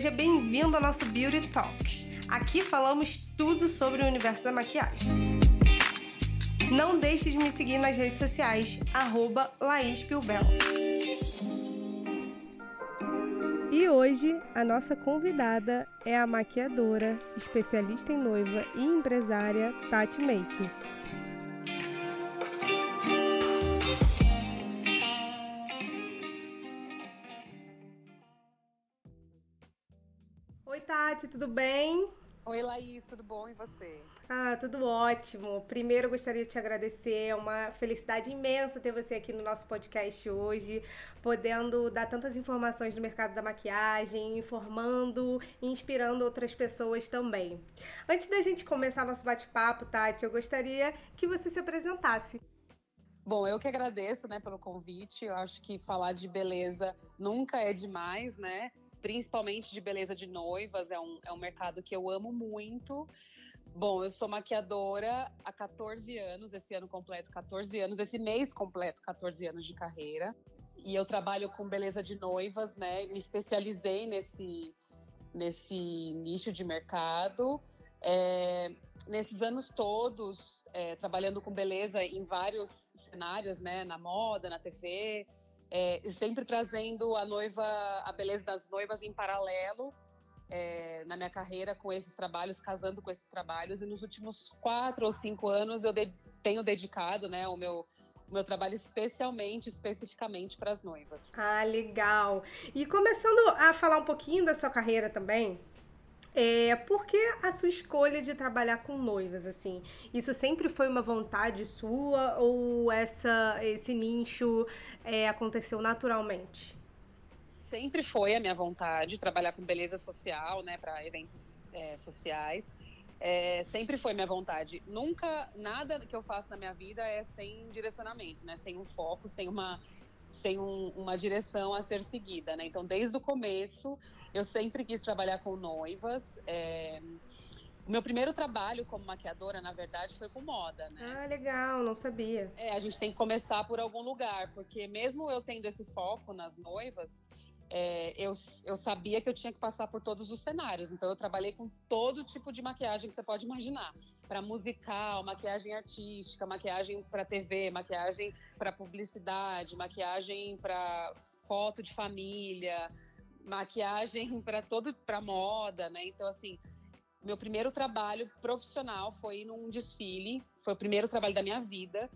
Seja bem-vindo ao nosso Beauty Talk. Aqui falamos tudo sobre o universo da maquiagem. Não deixe de me seguir nas redes sociais, arroba Laís Pilbel. E hoje a nossa convidada é a maquiadora, especialista em noiva e empresária Tati Make. Tudo bem? Oi, Laís, tudo bom e você? Ah, tudo ótimo. Primeiro, eu gostaria de te agradecer. É uma felicidade imensa ter você aqui no nosso podcast hoje, podendo dar tantas informações do mercado da maquiagem, informando e inspirando outras pessoas também. Antes da gente começar nosso bate-papo, Tati, eu gostaria que você se apresentasse. Bom, eu que agradeço, né, pelo convite. Eu acho que falar de beleza nunca é demais, né? Principalmente de beleza de noivas, é um, é um mercado que eu amo muito. Bom, eu sou maquiadora há 14 anos, esse ano completo 14 anos, esse mês completo 14 anos de carreira. E eu trabalho com beleza de noivas, né? Me especializei nesse, nesse nicho de mercado. É, nesses anos todos, é, trabalhando com beleza em vários cenários, né? Na moda, na TV, é, sempre trazendo a noiva, a beleza das noivas em paralelo é, na minha carreira com esses trabalhos, casando com esses trabalhos. E nos últimos quatro ou cinco anos eu de, tenho dedicado, né, o meu o meu trabalho especialmente, especificamente para as noivas. Ah, legal. E começando a falar um pouquinho da sua carreira também, é, por que a sua escolha de trabalhar com noivas, assim? Isso sempre foi uma vontade sua ou essa, esse nicho é, aconteceu naturalmente? Sempre foi a minha vontade trabalhar com beleza social, né, para eventos é, sociais. É, sempre foi minha vontade. Nunca, nada que eu faço na minha vida é sem direcionamento, né? Sem um foco, sem uma sem um, uma direção a ser seguida, né? Então, desde o começo, eu sempre quis trabalhar com noivas. É... O meu primeiro trabalho como maquiadora, na verdade, foi com moda, né? Ah, legal, não sabia. É, a gente tem que começar por algum lugar, porque mesmo eu tendo esse foco nas noivas, é, eu, eu sabia que eu tinha que passar por todos os cenários. Então, eu trabalhei com todo tipo de maquiagem que você pode imaginar: para musical, maquiagem artística, maquiagem para TV, maquiagem para publicidade, maquiagem para foto de família, maquiagem para todo para moda, né? Então, assim. Meu primeiro trabalho profissional foi num desfile, foi o primeiro trabalho da minha vida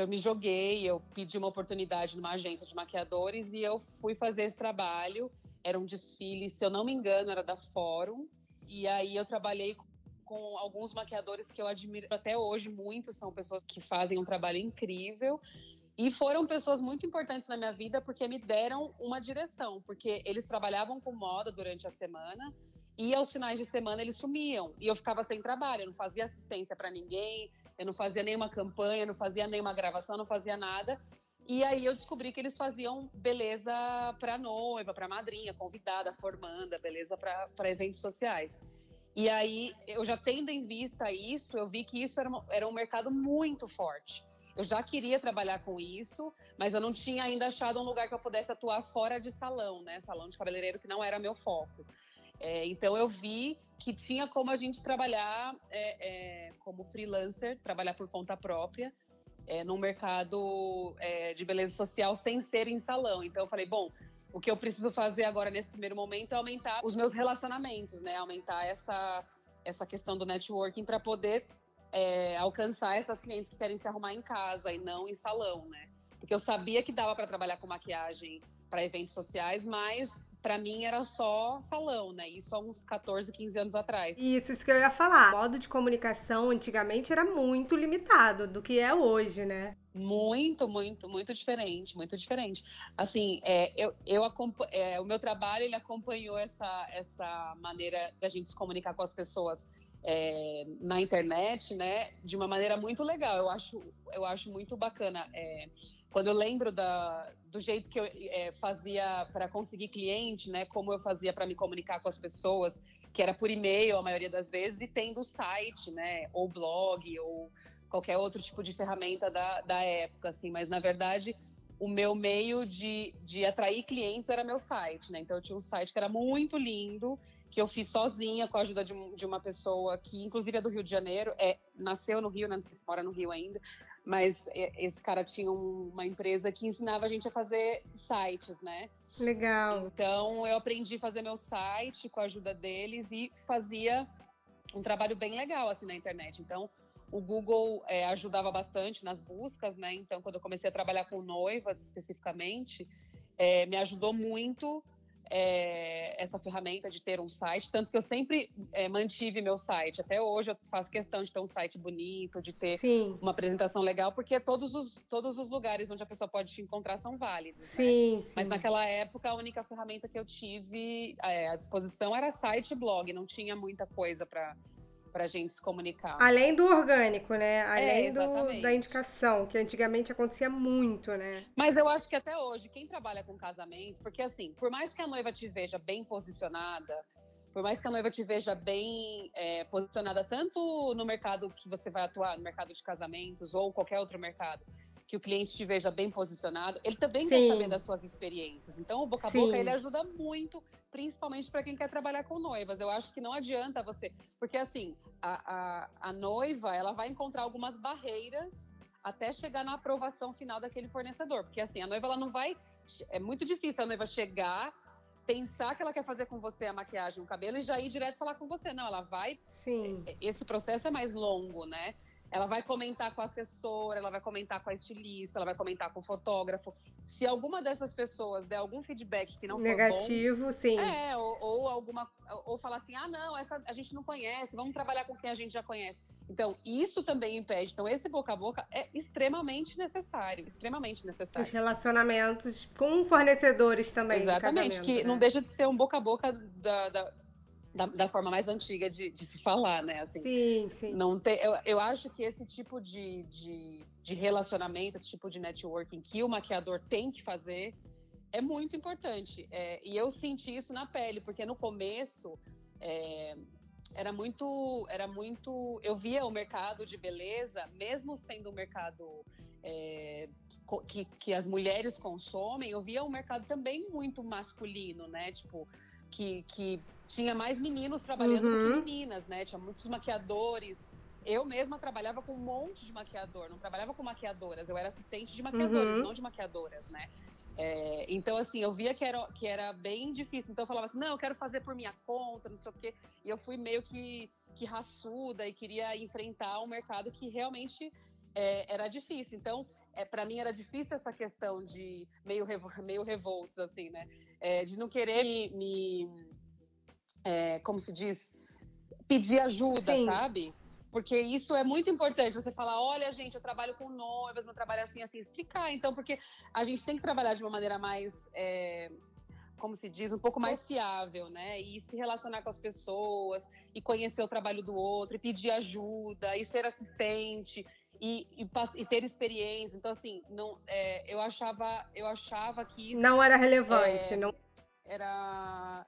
eu me joguei, eu pedi uma oportunidade numa agência de maquiadores e eu fui fazer esse trabalho. Era um desfile, se eu não me engano, era da Fórum. E aí eu trabalhei com alguns maquiadores que eu admiro até hoje muito, são pessoas que fazem um trabalho incrível. E foram pessoas muito importantes na minha vida porque me deram uma direção, porque eles trabalhavam com moda durante a semana e aos finais de semana eles sumiam e eu ficava sem trabalho, eu não fazia assistência para ninguém, eu não fazia nenhuma campanha, não fazia nenhuma gravação, não fazia nada. E aí eu descobri que eles faziam beleza para noiva, para madrinha, convidada, formanda, beleza para eventos sociais. E aí eu já tendo em vista isso, eu vi que isso era, era um mercado muito forte. Eu já queria trabalhar com isso, mas eu não tinha ainda achado um lugar que eu pudesse atuar fora de salão, né? Salão de cabeleireiro que não era meu foco. É, então eu vi que tinha como a gente trabalhar é, é, como freelancer, trabalhar por conta própria, é, no mercado é, de beleza social sem ser em salão. Então eu falei, bom, o que eu preciso fazer agora nesse primeiro momento é aumentar os meus relacionamentos, né? Aumentar essa, essa questão do networking para poder é, alcançar essas clientes que querem se arrumar em casa e não em salão, né? Porque eu sabia que dava para trabalhar com maquiagem para eventos sociais, mas para mim era só salão, né? Isso há uns 14, 15 anos atrás. Isso, isso que eu ia falar. O modo de comunicação antigamente era muito limitado do que é hoje, né? Muito, muito, muito diferente, muito diferente. Assim, é, eu, eu é, o meu trabalho ele acompanhou essa, essa maneira da gente se comunicar com as pessoas é, na internet, né, de uma maneira muito legal. Eu acho, eu acho muito bacana. É, quando eu lembro da, do jeito que eu é, fazia para conseguir cliente, né, como eu fazia para me comunicar com as pessoas, que era por e-mail a maioria das vezes, e tendo site, né, ou blog, ou qualquer outro tipo de ferramenta da, da época, assim. Mas na verdade o meu meio de, de atrair clientes era meu site, né? Então eu tinha um site que era muito lindo, que eu fiz sozinha com a ajuda de, um, de uma pessoa que, inclusive, é do Rio de Janeiro, é, nasceu no Rio, né? não sei se mora no Rio ainda, mas esse cara tinha um, uma empresa que ensinava a gente a fazer sites, né? Legal. Então eu aprendi a fazer meu site com a ajuda deles e fazia um trabalho bem legal assim na internet. Então o Google é, ajudava bastante nas buscas, né? Então, quando eu comecei a trabalhar com noivas especificamente, é, me ajudou muito é, essa ferramenta de ter um site. Tanto que eu sempre é, mantive meu site. Até hoje eu faço questão de ter um site bonito, de ter sim. uma apresentação legal, porque todos os, todos os lugares onde a pessoa pode te encontrar são válidos. Sim, né? sim. Mas naquela época, a única ferramenta que eu tive é, à disposição era site e blog, não tinha muita coisa para para gente se comunicar. Além do orgânico, né? Além é, do, da indicação, que antigamente acontecia muito, né? Mas eu acho que até hoje, quem trabalha com casamento, porque assim, por mais que a noiva te veja bem posicionada, por mais que a noiva te veja bem é, posicionada tanto no mercado que você vai atuar, no mercado de casamentos ou qualquer outro mercado, que o cliente te veja bem posicionado, ele também Sim. quer saber das suas experiências. Então, o boca a boca ele ajuda muito, principalmente para quem quer trabalhar com noivas. Eu acho que não adianta você, porque assim, a, a, a noiva ela vai encontrar algumas barreiras até chegar na aprovação final daquele fornecedor, porque assim a noiva ela não vai, é muito difícil a noiva chegar pensar que ela quer fazer com você a maquiagem, o cabelo e já ir direto falar com você. Não, ela vai. Sim. Esse processo é mais longo, né? Ela vai comentar com a assessora, ela vai comentar com a estilista, ela vai comentar com o fotógrafo. Se alguma dessas pessoas der algum feedback que não negativo, for bom, sim. É, ou, ou, alguma ou falar assim: "Ah, não, essa a gente não conhece, vamos trabalhar com quem a gente já conhece". Então, isso também impede. Então, esse boca a boca é extremamente necessário, extremamente necessário. Os relacionamentos com fornecedores também. Exatamente, que né? não deixa de ser um boca a boca da, da da, da, forma mais antiga de, de, se falar, né? Assim, sim, sim. Não tem, eu, eu acho que esse tipo de, de, de, relacionamento, esse tipo de networking que o maquiador tem que fazer é muito importante. É, e eu senti isso na pele, porque no começo é, era muito, era muito. Eu via o mercado de beleza, mesmo sendo um mercado é, que, que as mulheres consomem, eu via um mercado também muito masculino, né? Tipo, que, que tinha mais meninos trabalhando uhum. do que uhum. meninas, né? Tinha muitos maquiadores. Eu mesma trabalhava com um monte de maquiador, não trabalhava com maquiadoras, eu era assistente de maquiadores, uhum. não de maquiadoras, né? É, então, assim, eu via que era, que era bem difícil. Então, eu falava assim: não, eu quero fazer por minha conta, não sei o quê. E eu fui meio que, que raçuda e queria enfrentar um mercado que realmente é, era difícil. Então, é, para mim era difícil essa questão de meio, revo, meio revoltos, assim, né? É, de não querer me, me é, como se diz, pedir ajuda, Sim. sabe? Porque isso é muito importante. Você falar, olha, gente, eu trabalho com noivas, meu trabalho assim, assim, explicar. Então, porque a gente tem que trabalhar de uma maneira mais, é, como se diz, um pouco mais fiável, né? E se relacionar com as pessoas, e conhecer o trabalho do outro, e pedir ajuda, e ser assistente e, e, e, ter experiência. Então, assim, não, é, eu, achava, eu achava que isso. Não era relevante, é, não. Era.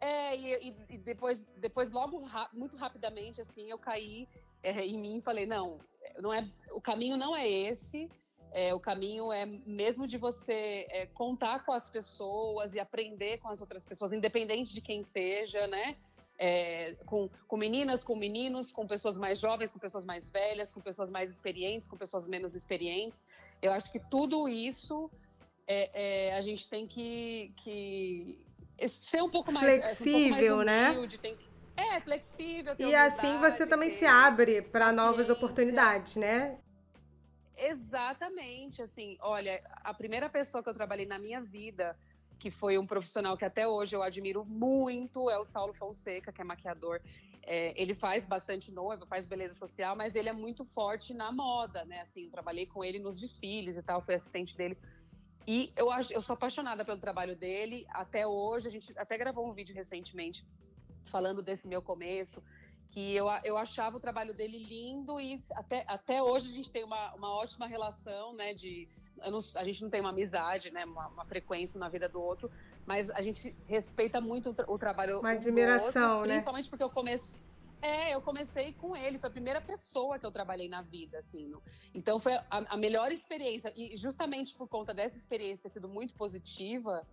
É, e, e, depois, depois logo, muito rapidamente, assim, eu caí é, em mim e falei: não, não é, o caminho não é esse. É, o caminho é mesmo de você é, contar com as pessoas e aprender com as outras pessoas, independente de quem seja, né? É, com, com meninas, com meninos, com pessoas mais jovens, com pessoas mais velhas, com pessoas mais experientes, com pessoas menos experientes. Eu acho que tudo isso é, é, a gente tem que, que, ser um pouco mais flexível, um né? humilde, né? Que, é, flexível. e assim você também se abre para novas oportunidades, né? Exatamente, assim, olha, a primeira pessoa que eu trabalhei na minha vida que foi um profissional que até hoje eu admiro muito, é o Saulo Fonseca, que é maquiador. É, ele faz bastante noiva, faz beleza social, mas ele é muito forte na moda, né? Assim, trabalhei com ele nos desfiles e tal, fui assistente dele. E eu, acho, eu sou apaixonada pelo trabalho dele. Até hoje, a gente até gravou um vídeo recentemente falando desse meu começo, que eu, eu achava o trabalho dele lindo e até, até hoje a gente tem uma, uma ótima relação, né, de não, a gente não tem uma amizade, né, uma, uma, frequência na vida do outro, mas a gente respeita muito o, o trabalho uma admiração, outro, né? principalmente porque eu comecei É, eu comecei com ele, foi a primeira pessoa que eu trabalhei na vida, assim. Então foi a, a, melhor experiência, e justamente por conta dessa experiência ter sido muito positiva,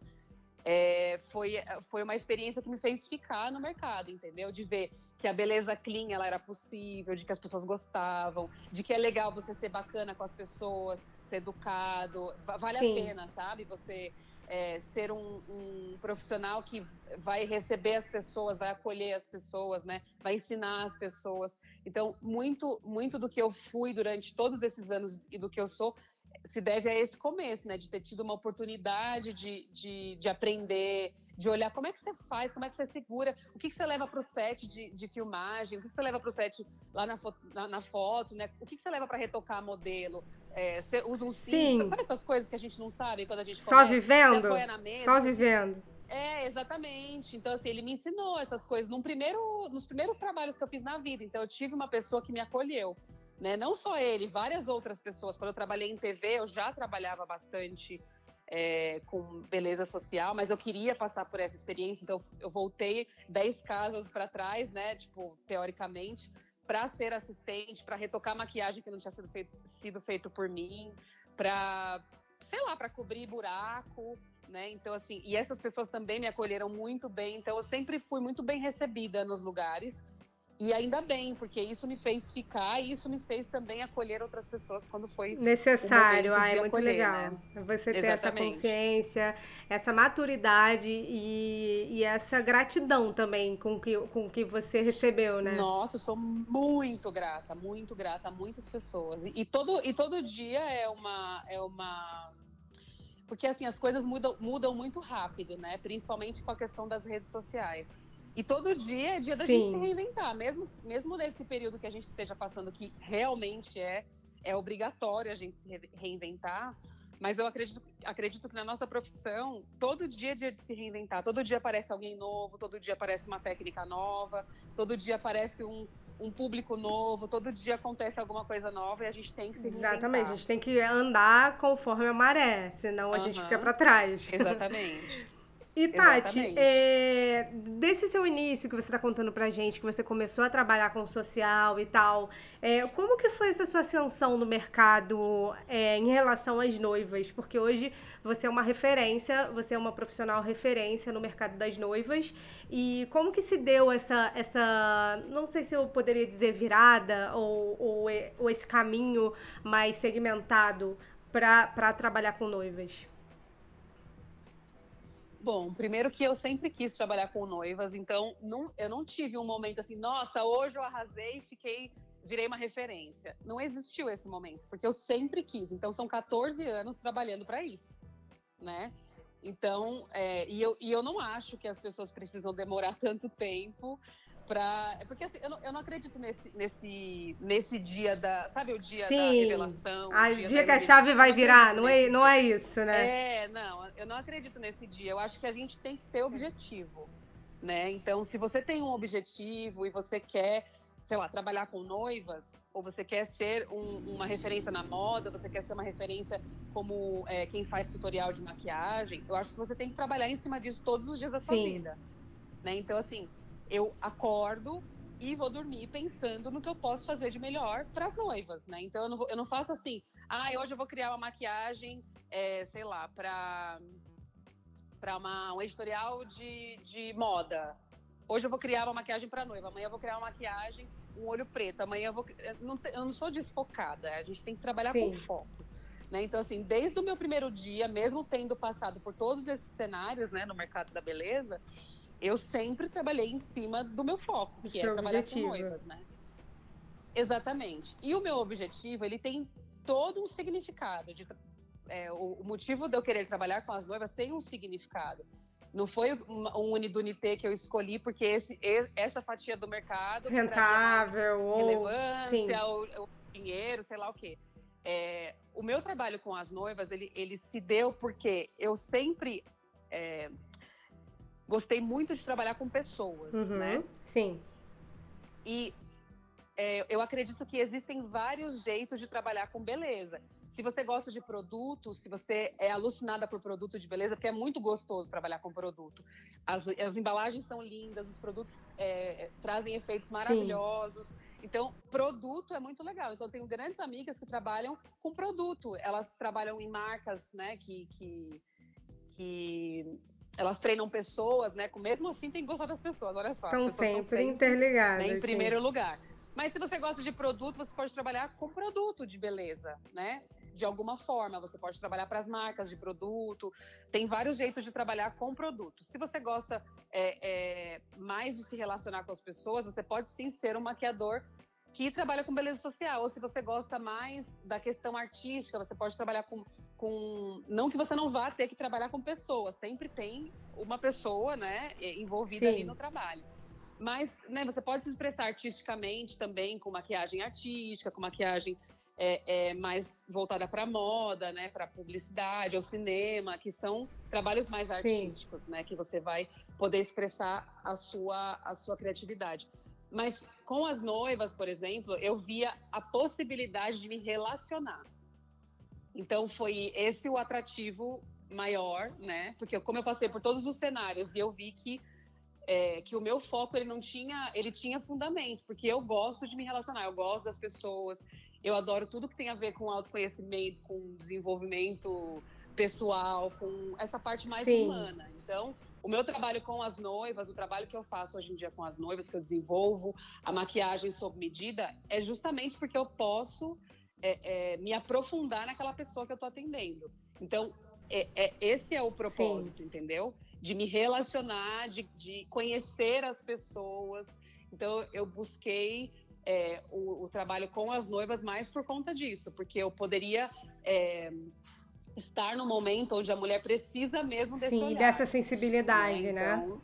é, foi, foi uma experiência que me fez ficar no mercado, entendeu? De ver que a beleza clean ela era possível, de que as pessoas gostavam, de que é legal você ser bacana com as pessoas, ser educado, vale Sim. a pena, sabe? Você é, ser um, um, profissional que vai receber as pessoas, vai acolher as pessoas, né? Vai ensinar as pessoas. Então, muito, muito do que eu fui durante todos esses anos e do que eu sou se deve a esse começo, né? De ter tido uma oportunidade de, de, de aprender, de olhar como é que você faz, como é que você segura, o que, que você leva para o set de, de, filmagem, o que, que você leva para o set lá na, foto, na, na foto, né? O que, que você leva para retocar modelo? É, você usa um cinto, sabe essas coisas que a gente não sabe quando a gente Só começa, vivendo? Mesa, Só vivendo. É, exatamente. Então, assim, ele me ensinou essas coisas num primeiro, nos primeiros trabalhos que eu fiz na vida. Então, eu tive uma pessoa que me acolheu. Né? Não só ele, várias outras pessoas. Quando eu trabalhei em TV, eu já trabalhava bastante é, com beleza social, mas eu queria passar por essa experiência, então eu voltei 10 casas para trás, né? Tipo, teoricamente, para ser assistente, para retocar maquiagem que não tinha sido feito, sido feito por mim, para, sei lá, para cobrir buraco, né? Então, assim, e essas pessoas também me acolheram muito bem, então eu sempre fui muito bem recebida nos lugares. E ainda bem, porque isso me fez ficar e isso me fez também acolher outras pessoas quando foi necessário. Ah, é muito acolher, legal. Né? Você ter Exatamente. essa consciência, essa maturidade e, e, essa gratidão também com que, com que você recebeu, né? Nossa, eu sou muito grata, muito grata a muitas pessoas. E, e todo, e todo dia é uma. É uma porque assim as coisas mudam, mudam muito rápido, né? Principalmente com a questão das redes sociais. E todo dia é dia da Sim. gente se reinventar, mesmo, mesmo nesse período que a gente esteja passando, que realmente é, é obrigatório a gente se reinventar. Mas eu acredito, acredito que na nossa profissão, todo dia é dia de se reinventar. Todo dia aparece alguém novo, todo dia aparece uma técnica nova, todo dia aparece um, um público novo, todo dia acontece alguma coisa nova e a gente tem que se reinventar. Exatamente, a gente tem que andar conforme a maré, senão a uhum. gente fica para trás. Exatamente. E Tati, é, desse seu início que você está contando pra gente, que você começou a trabalhar com social e tal, é, como que foi essa sua ascensão no mercado é, em relação às noivas? Porque hoje você é uma referência, você é uma profissional referência no mercado das noivas. E como que se deu essa, essa não sei se eu poderia dizer virada ou, ou, ou esse caminho mais segmentado para trabalhar com noivas? Bom, primeiro que eu sempre quis trabalhar com noivas, então não, eu não tive um momento assim, nossa, hoje eu arrasei e fiquei, virei uma referência. Não existiu esse momento, porque eu sempre quis. Então são 14 anos trabalhando para isso, né? Então, é, e, eu, e eu não acho que as pessoas precisam demorar tanto tempo Pra, porque assim, eu não, eu não acredito nesse, nesse, nesse dia da. Sabe o dia Sim. da revelação? Ah, o dia, dia que a chave vai virar, não é, não é isso, né? É, não, eu não acredito nesse dia. Eu acho que a gente tem que ter objetivo. Né? Então, se você tem um objetivo e você quer, sei lá, trabalhar com noivas, ou você quer ser um, uma referência na moda, você quer ser uma referência como é, quem faz tutorial de maquiagem, eu acho que você tem que trabalhar em cima disso todos os dias da sua Sim. vida. Né? Então, assim, eu acordo e vou dormir pensando no que eu posso fazer de melhor para as noivas, né? Então eu não, vou, eu não, faço assim, ah, hoje eu vou criar uma maquiagem, é, sei lá, para para um editorial de, de moda. Hoje eu vou criar uma maquiagem para noiva, amanhã eu vou criar uma maquiagem, um olho preto, amanhã eu vou. Eu não, eu não sou desfocada, a gente tem que trabalhar Sim. com foco. Né? Então, assim, desde o meu primeiro dia, mesmo tendo passado por todos esses cenários né, no mercado da beleza, eu sempre trabalhei em cima do meu foco, que é trabalhar objetivo. com noivas, né? Exatamente. E o meu objetivo, ele tem todo um significado. De, é, o, o, motivo de eu querer trabalhar com as noivas tem um significado. Não foi um unidunité que eu escolhi porque esse, essa fatia do mercado rentável ou relevância, o, o, dinheiro, sei lá o quê. É, o meu trabalho com as noivas ele, ele se deu porque eu sempre é, gostei muito de trabalhar com pessoas, uhum, né? Sim. E é, eu acredito que existem vários jeitos de trabalhar com beleza. Se você gosta de produto, se você é alucinada por produto de beleza, porque é muito gostoso trabalhar com produto. As, as embalagens são lindas, os produtos é, trazem efeitos maravilhosos. Sim. Então, produto é muito legal. Então, eu tenho grandes amigas que trabalham com produto. Elas trabalham em marcas, né, que, que, que elas treinam pessoas, né? Mesmo assim, tem que gostar das pessoas, olha só. Estão sempre, sempre interligadas. Né, em primeiro sim. lugar. Mas se você gosta de produto, você pode trabalhar com produto de beleza, né? de alguma forma. Você pode trabalhar para as marcas de produto, tem vários jeitos de trabalhar com produto. Se você gosta é, é, mais de se relacionar com as pessoas, você pode sim ser um maquiador que trabalha com beleza social. Ou se você gosta mais da questão artística, você pode trabalhar com, com. Não que você não vá ter que trabalhar com pessoas, sempre tem uma pessoa né, envolvida sim. ali no trabalho. Mas né, você pode se expressar artisticamente também, com maquiagem artística, com maquiagem é, é, mais voltada para moda, né, para publicidade, ou cinema, que são trabalhos mais artísticos, né, que você vai poder expressar a sua a sua criatividade. Mas com as noivas, por exemplo, eu via a possibilidade de me relacionar. Então foi esse o atrativo maior, né? Porque como eu passei por todos os cenários e eu vi que é, que o meu foco ele não tinha, ele tinha fundamento, porque eu gosto de me relacionar, eu gosto das pessoas, eu adoro tudo que tem a ver com autoconhecimento, com desenvolvimento pessoal, com essa parte mais Sim. humana. Então, o meu trabalho com as noivas, o trabalho que eu faço hoje em dia com as noivas, que eu desenvolvo, a maquiagem sob medida, é justamente porque eu posso é, é, me aprofundar naquela pessoa que eu estou atendendo. Então, é, é, esse é o propósito, Sim. entendeu? De me relacionar, de, de, conhecer as pessoas. Então, eu busquei é, o, o, trabalho com as noivas mais por conta disso, porque eu poderia é, estar no momento onde a mulher precisa mesmo desse Sim, olhar. dessa sensibilidade, né? Então, né?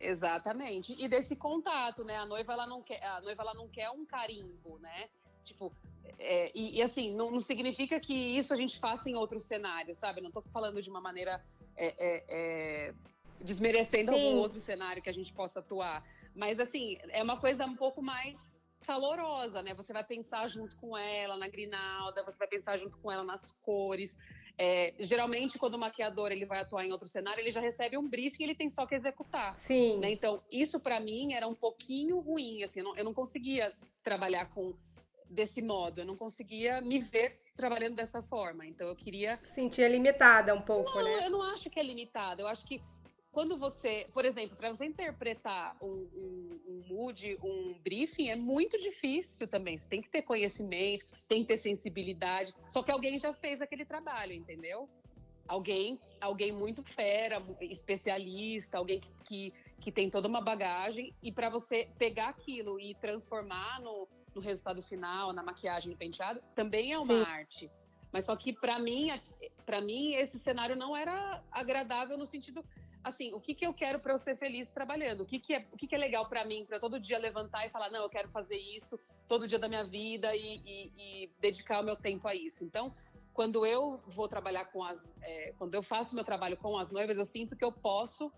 Exatamente. E desse contato, né? A noiva ela não quer, a noiva ela não quer um carimbo, né? Tipo, é, e, e, assim, não, não, significa que isso a gente faça em outros cenários, sabe? Não estou falando de uma maneira é, é, é desmerecendo Sim. algum outro cenário que a gente possa atuar. Mas assim, é uma coisa um pouco mais calorosa, né? Você vai pensar junto com ela na grinalda, você vai pensar junto com ela nas cores. É, geralmente, quando o maquiador ele vai atuar em outro cenário, ele já recebe um briefing, ele tem só que executar. Sim. Né? Então, isso para mim era um pouquinho ruim, assim, eu não, eu não conseguia trabalhar com desse modo, eu não conseguia me ver trabalhando dessa forma. Então, eu queria sentia limitada um pouco, não, né? eu não acho que é limitada. Eu acho que quando você, por exemplo, para você interpretar um, um, um, mood, um briefing, é muito difícil também. Você tem que ter conhecimento, tem que ter sensibilidade. Só que alguém já fez aquele trabalho, entendeu? Alguém, alguém muito fera, especialista, alguém que, que, que tem toda uma bagagem. E para você pegar aquilo e transformar no, no resultado final, na maquiagem, no penteado, também é uma Sim. arte. Mas só que para mim, para mim esse cenário não era agradável no sentido assim, o que, que eu quero para eu ser feliz trabalhando? O que, que, é, o que, que é legal para mim, para todo dia levantar e falar, não, eu quero fazer isso todo dia da minha vida e, e, e dedicar o meu tempo a isso. Então, quando eu vou trabalhar com as. É, quando eu faço meu trabalho com as noivas, eu sinto que eu posso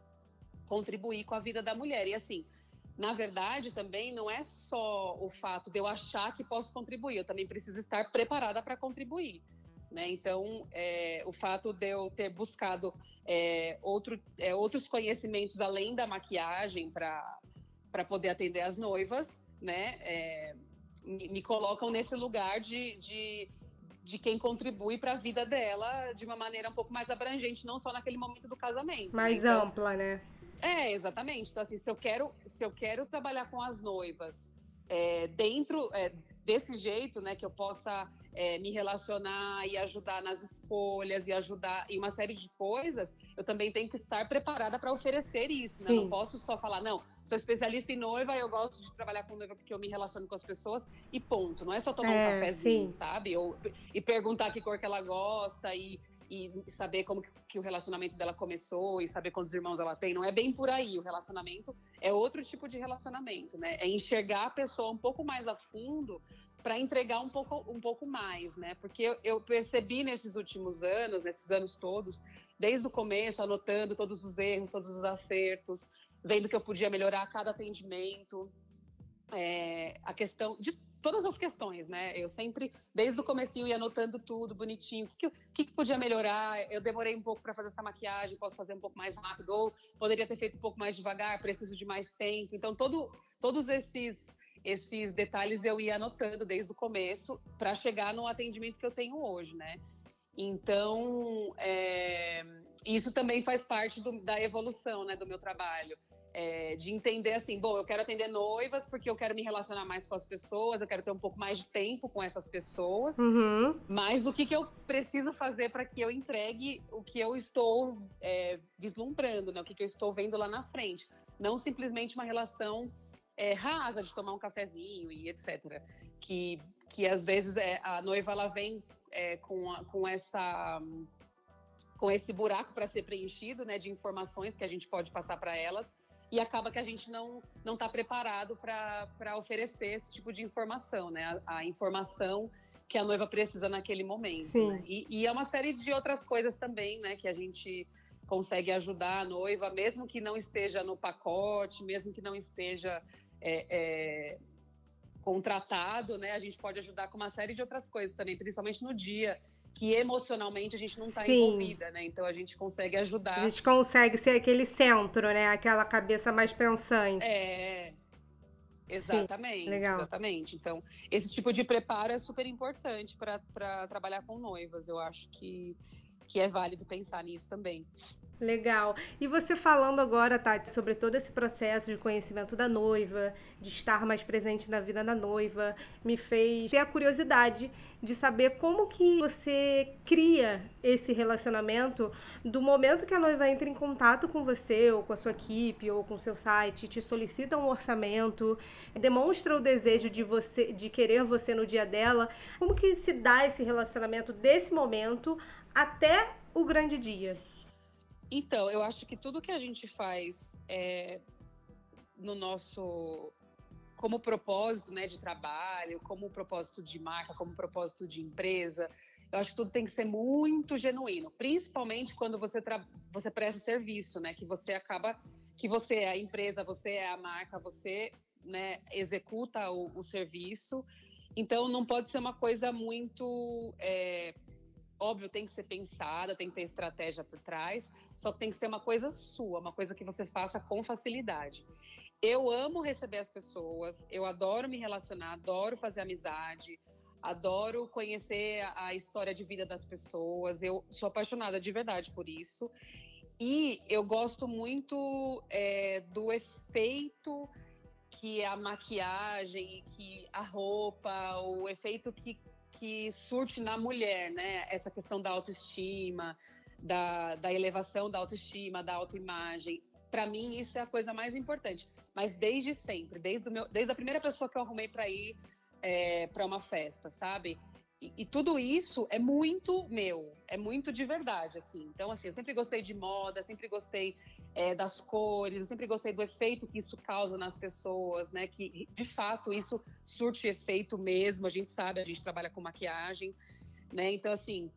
contribuir com a vida da mulher. E assim, na verdade, também não é só o fato de eu achar que posso contribuir, eu também preciso estar preparada para contribuir. Né? Então, é, o fato de eu ter buscado é, outro, é, outros conhecimentos além da maquiagem para poder atender as noivas, né? É, me, me, colocam nesse lugar de, de, de quem contribui para a vida dela de uma maneira um pouco mais abrangente, não só naquele momento do casamento. Né? Mais então, ampla, né? É, exatamente. Então, assim, se eu quero, se eu quero trabalhar com as noivas é, dentro é, desse jeito, né, que eu possa é, me relacionar e ajudar nas escolhas e ajudar em uma série de coisas, eu também tenho que estar preparada para oferecer isso, né? Não posso só falar, não, sou especialista em noiva, eu gosto de trabalhar com noiva porque eu me relaciono com as pessoas e ponto. Não é só tomar é, um cafezinho, sim. sabe? Ou, e perguntar que cor que ela gosta e, e saber como que, que, o relacionamento dela começou e saber quantos irmãos ela tem. Não é bem por aí. O relacionamento é outro tipo de relacionamento, né? É enxergar a pessoa um pouco mais a fundo para entregar um pouco, um pouco mais, né? Porque eu, eu, percebi nesses últimos anos, nesses anos todos, desde o começo, anotando todos os erros, todos os acertos, vendo que eu podia melhorar cada atendimento, é, a questão de todas as questões, né? Eu sempre, desde o começo, ia anotando tudo bonitinho, o que, que, que podia melhorar. Eu demorei um pouco para fazer essa maquiagem, posso fazer um pouco mais rápido, ou poderia ter feito um pouco mais devagar, preciso de mais tempo. Então, todo, todos esses esses detalhes eu ia anotando desde o começo para chegar no atendimento que eu tenho hoje, né? Então, é, isso também faz parte do, da evolução né, do meu trabalho. É, de entender assim, bom, eu quero atender noivas porque eu quero me relacionar mais com as pessoas, eu quero ter um pouco mais de tempo com essas pessoas, uhum. mas o que, que eu preciso fazer para que eu entregue o que eu estou é, vislumbrando, né? o que, que eu estou vendo lá na frente. Não simplesmente uma relação é, rasa de tomar um cafezinho e etc. Que, que às vezes é, a noiva ela vem é, com, a, com essa com esse buraco para ser preenchido, né, de informações que a gente pode passar para elas e acaba que a gente não não está preparado para oferecer esse tipo de informação, né, a, a, informação que a noiva precisa naquele momento. Né? E, e, é uma série de outras coisas também, né, que a gente consegue ajudar a noiva, mesmo que não esteja no pacote, mesmo que não esteja é, é, contratado, né? A gente pode ajudar com uma série de outras coisas também, principalmente no dia que emocionalmente a gente não está envolvida, né? Então a gente consegue ajudar. A gente consegue ser aquele centro, né? Aquela cabeça mais pensante. É. Exatamente, Sim, legal. exatamente. Então, esse tipo de preparo é super importante para trabalhar com noivas. Eu acho que, que é válido pensar nisso também. Legal. E você falando agora, Tati, sobre todo esse processo de conhecimento da noiva, de estar mais presente na vida da noiva, me fez ter a curiosidade de saber como que você cria esse relacionamento do momento que a noiva entra em contato com você, ou com a sua equipe, ou com o seu site, te solicita um orçamento, demonstra o desejo de você, de querer você no dia dela. Como que se dá esse relacionamento desse momento até o grande dia? Então, eu acho que tudo que a gente faz é, no nosso como propósito né, de trabalho, como propósito de marca, como propósito de empresa, eu acho que tudo tem que ser muito genuíno, principalmente quando você, você presta serviço, né? Que você acaba, que você é a empresa, você é a marca, você né, executa o, o serviço. Então não pode ser uma coisa muito é, Óbvio, tem que ser pensada, tem que ter estratégia por trás, só que tem que ser uma coisa sua, uma coisa que você faça com facilidade. Eu amo receber as pessoas, eu adoro me relacionar, adoro fazer amizade, adoro conhecer a história de vida das pessoas, eu sou apaixonada de verdade por isso. E eu gosto muito é, do efeito que a maquiagem, que a roupa, o efeito que que surte na mulher, né? Essa questão da autoestima, da, da elevação da autoestima, da autoimagem. Para mim, isso é a coisa mais importante. Mas desde sempre, desde, meu, desde a primeira pessoa que eu arrumei para ir é, para uma festa, sabe? E, tudo isso é muito meu, é muito de verdade, assim. Então, assim, eu sempre gostei de moda, sempre gostei é, das cores, eu sempre gostei do efeito que isso causa nas pessoas, né? Que, de fato, isso surte efeito mesmo. A gente sabe, a gente trabalha com maquiagem, né? Então, assim,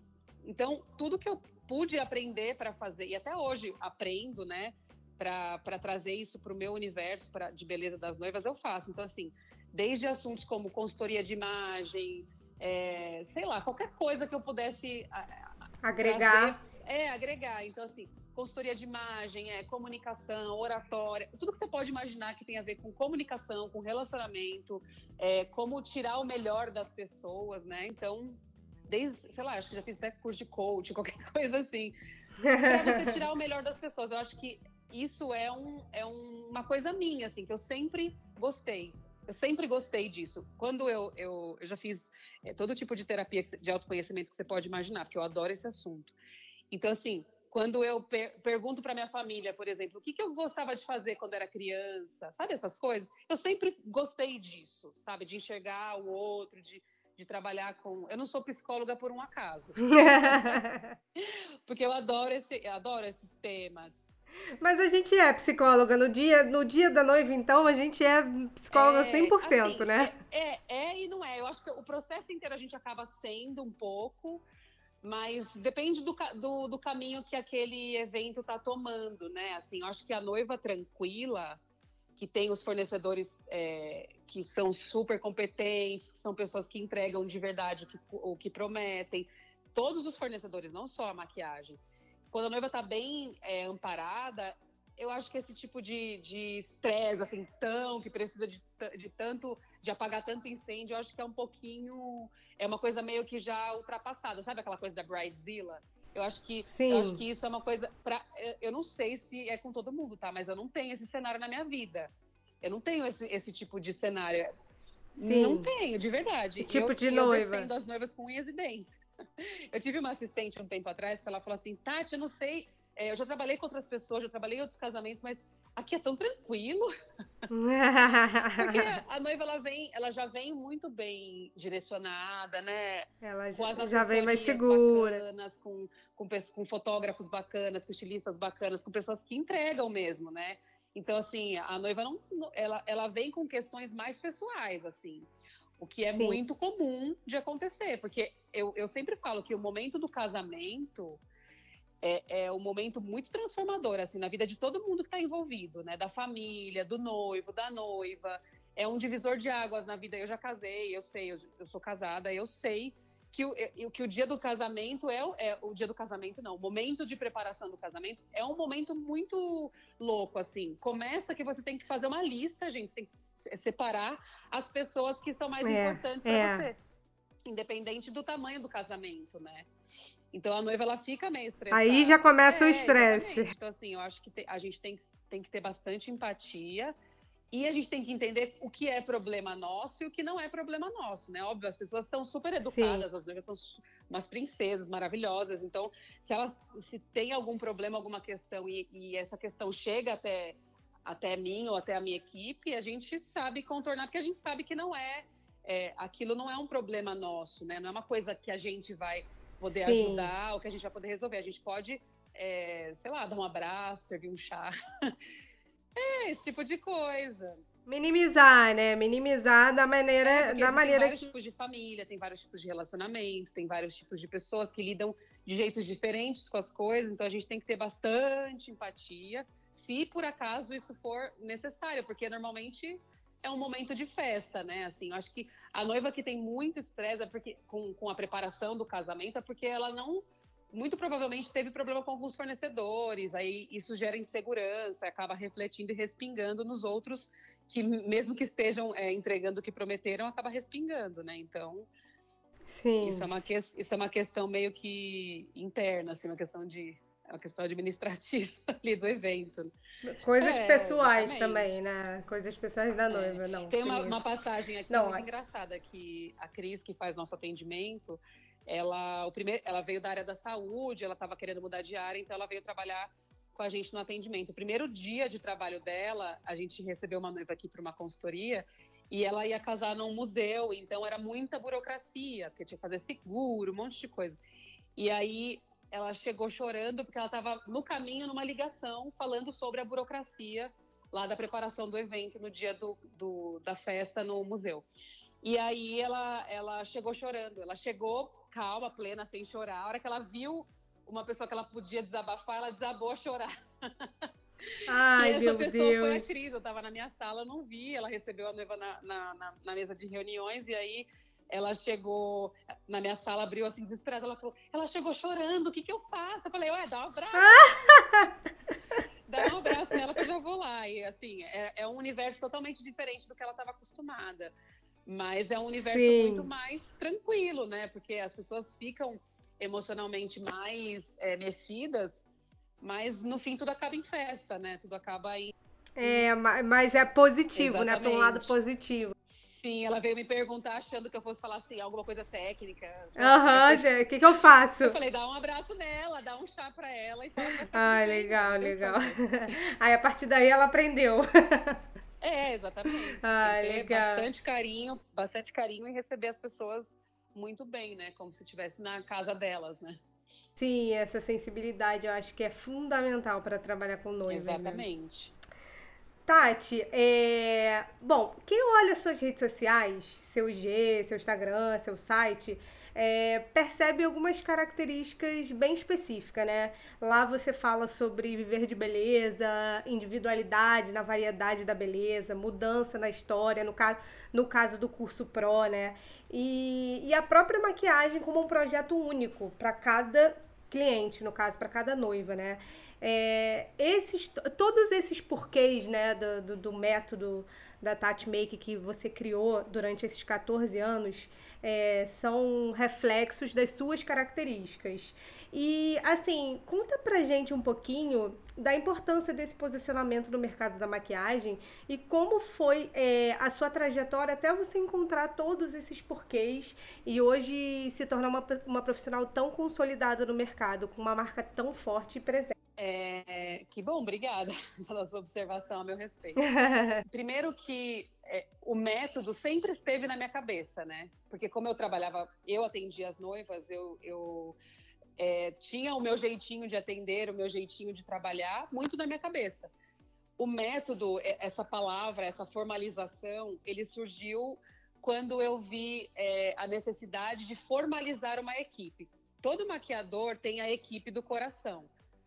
então tudo que eu pude aprender para fazer e até hoje aprendo, né? Para trazer isso para o meu universo pra, de beleza das noivas, eu faço. Então, assim, desde assuntos como consultoria de imagem, é, sei lá, qualquer coisa que eu pudesse agregar. Trazer, é, agregar. Então, assim, consultoria de imagem, é, comunicação, oratória, tudo que você pode imaginar que tem a ver com comunicação, com relacionamento, é, como tirar o melhor das pessoas, né? Então, desde, sei lá, acho que já fiz até curso de coach, qualquer coisa assim, para você tirar o melhor das pessoas. Eu acho que isso é, um, é um, uma coisa minha, assim, que eu sempre gostei. Eu sempre gostei disso. Quando eu, eu, eu já fiz é, todo tipo de terapia de autoconhecimento que você pode imaginar, porque eu adoro esse assunto. Então, assim, quando eu per pergunto para minha família, por exemplo, o que, que eu gostava de fazer quando era criança, sabe essas coisas? Eu sempre gostei disso, sabe? De enxergar o outro, de, de trabalhar com. Eu não sou psicóloga por um acaso. porque eu adoro, esse, eu adoro esses temas. Mas a gente é psicóloga. No dia, no dia da noiva, então, a gente é psicóloga é, 100%, assim, né? É, é, é e não é. Eu acho que o processo inteiro a gente acaba sendo um pouco, mas depende do, do, do caminho que aquele evento está tomando, né? Assim, eu acho que a noiva tranquila, que tem os fornecedores é, que são super competentes, que são pessoas que entregam de verdade o que, o que prometem. Todos os fornecedores, não só a maquiagem. Quando a noiva está bem é, amparada, eu acho que esse tipo de estresse, assim, tão, que precisa de, de, tanto, de apagar tanto incêndio, eu acho que é um pouquinho, é uma coisa meio que já ultrapassada, sabe aquela coisa da Bridezilla? Eu acho que, Sim. eu acho que isso é uma coisa, pra, eu não sei se é com todo mundo, tá? Mas eu não tenho esse cenário na minha vida. Eu não tenho esse, esse tipo de cenário. Sim. Não tenho, de verdade. Esse tipo eu, de noiva. Eu defendo as noivas com unhas e dentes. Eu tive uma assistente um tempo atrás que ela falou assim, Tati, eu não sei, é, eu já trabalhei com outras pessoas, já trabalhei em outros casamentos, mas aqui é tão tranquilo. Porque a noiva ela vem, ela já vem muito bem direcionada, né? Ela já, já vem mais segura. Bacanas, com, com, com fotógrafos bacanas, com estilistas bacanas, com pessoas que entregam mesmo, né? Então, assim, a noiva não, ela, ela vem com questões mais pessoais, assim. O que é Sim. muito comum de acontecer, porque eu, eu sempre falo que o momento do casamento é, é um momento muito transformador, assim, na vida de todo mundo que está envolvido, né? Da família, do noivo, da noiva. É um divisor de águas na vida. Eu já casei, eu sei, eu, eu sou casada, eu sei que o, que o dia do casamento é, é, o dia do casamento não, o momento de preparação do casamento é um momento muito louco assim. Começa que você tem que fazer uma lista, gente, você tem que separar as pessoas que são mais é, importantes para é. você, independente do tamanho do casamento, né? Então a noiva ela fica meio estressada. Aí já começa é, o estresse. Então assim, eu acho que te, a gente tem que, tem que ter bastante empatia e a gente tem que entender o que é problema nosso e o que não é problema nosso, né? Óbvio, as pessoas são super educadas, Sim. as noivas são umas princesas maravilhosas. Então, se elas se tem algum problema, alguma questão e, e essa questão chega até até mim ou até a minha equipe, a gente sabe contornar, porque a gente sabe que não é, é aquilo não é um problema nosso, né? Não é uma coisa que a gente vai poder Sim. ajudar, ou que a gente vai poder resolver. A gente pode, é, sei lá, dar um abraço, servir um chá. é, esse tipo de coisa. Minimizar, né? Minimizar da maneira, é, da maneira tem vários que... tipos de família, tem vários tipos de relacionamentos, tem vários tipos de pessoas que lidam de jeitos diferentes com as coisas, então a gente tem que ter bastante empatia, se por acaso isso for necessário, porque normalmente é um momento de festa, né? Assim, eu acho que a noiva que tem muito estresse é porque, com, com a preparação do casamento é porque ela não muito provavelmente teve problema com alguns fornecedores, aí isso gera insegurança, acaba refletindo e respingando nos outros que, mesmo que estejam é, entregando o que prometeram, acaba respingando, né? Então, Sim. Isso, é uma que, isso é uma questão meio que interna, assim, uma questão de é uma questão administrativa ali do evento. Coisas é, pessoais exatamente. também, né? Coisas pessoais da é. noiva, é. não. Tem uma, uma, passagem aqui não, muito engraçada que a Cris, que faz nosso atendimento, ela, o primeiro, ela veio da área da saúde, ela estava querendo mudar de área, então ela veio trabalhar com a gente no atendimento. O primeiro dia de trabalho dela, a gente recebeu uma noiva aqui para uma consultoria e ela ia casar num museu, então era muita burocracia, porque tinha que fazer seguro, um monte de coisa. E aí ela chegou chorando porque ela estava no caminho numa ligação falando sobre a burocracia lá da preparação do evento no dia do, do, da festa no museu. E aí ela, ela chegou chorando. Ela chegou calma, plena, sem chorar. A hora que ela viu uma pessoa que ela podia desabafar, ela desabou a chorar. Ai, e essa meu pessoa Deus. foi a Cris. Eu estava na minha sala, eu não vi. Ela recebeu a noiva na, na, na, na mesa de reuniões e aí ela chegou na minha sala, abriu assim desesperada, ela falou, ela chegou chorando, o que que eu faço? Eu falei, ué, dá um abraço. dá um abraço nela que eu já vou lá. E assim, é, é um universo totalmente diferente do que ela estava acostumada. Mas é um universo Sim. muito mais tranquilo, né? Porque as pessoas ficam emocionalmente mais é, mexidas, mas no fim tudo acaba em festa, né? Tudo acaba em. É, mas é positivo, Exatamente. né? Para um lado positivo. Sim, ela veio me perguntar achando que eu fosse falar assim, alguma coisa técnica. Aham, uhum, o que, que eu faço? Eu falei, dá um abraço nela, dá um chá pra ela e fala pra Ah, legal, legal. Aí a partir daí ela aprendeu. É, exatamente. Ah, Tem legal. bastante carinho, bastante carinho e receber as pessoas muito bem, né? Como se estivesse na casa delas, né? Sim, essa sensibilidade eu acho que é fundamental para trabalhar com noivas. Né? Exatamente. Né? Tati, é... bom, quem olha suas redes sociais, seu IG, seu Instagram, seu site, é, percebe algumas características bem específicas, né? Lá você fala sobre viver de beleza, individualidade na variedade da beleza, mudança na história, no caso, no caso do curso Pro, né? E, e a própria maquiagem como um projeto único para cada cliente, no caso, para cada noiva, né? É, esses, todos esses porquês né, do, do, do, método da Tati Make que você criou durante esses 14 anos é, são reflexos das suas características. E assim, conta pra gente um pouquinho da importância desse posicionamento no mercado da maquiagem e como foi é, a sua trajetória até você encontrar todos esses porquês e hoje se tornar uma, uma profissional tão consolidada no mercado, com uma marca tão forte e presente. É, que bom, obrigada pela sua observação a meu respeito. Primeiro que é, o método sempre esteve na minha cabeça, né? Porque como eu trabalhava, eu atendia as noivas, eu, eu é, tinha o meu jeitinho de atender, o meu jeitinho de trabalhar, muito na minha cabeça. O método, é, essa palavra, essa formalização, ele surgiu quando eu vi é, a necessidade de formalizar uma equipe. Todo maquiador tem a equipe do coração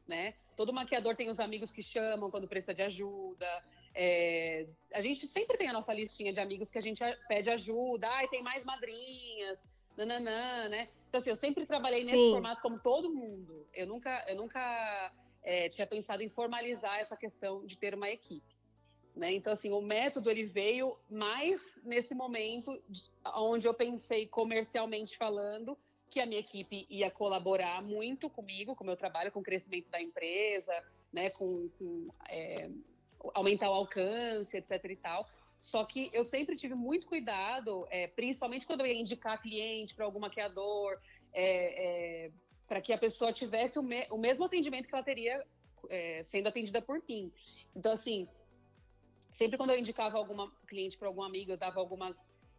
né? Todo maquiador tem os amigos que chamam quando precisa de ajuda. É, a gente sempre tem a nossa listinha de amigos que a gente pede ajuda. Ai, tem mais madrinhas, nananã, né? Então, assim, eu sempre trabalhei nesse Sim. formato como todo mundo. Eu nunca, eu nunca é, tinha pensado em formalizar essa questão de ter uma equipe. Né? Então, assim, o método ele veio mais nesse momento onde eu pensei comercialmente falando que a minha equipe ia colaborar muito comigo, com o meu trabalho, com o crescimento da empresa, né, com, com é, aumentar o alcance, etc e tal. Só que eu sempre tive muito cuidado, é, principalmente quando eu ia indicar cliente para algum maquiador, é, é, para que a pessoa tivesse o, me o, mesmo atendimento que ela teria é, sendo atendida por mim. Então, assim, sempre quando eu indicava alguma cliente para algum amigo, eu dava algumas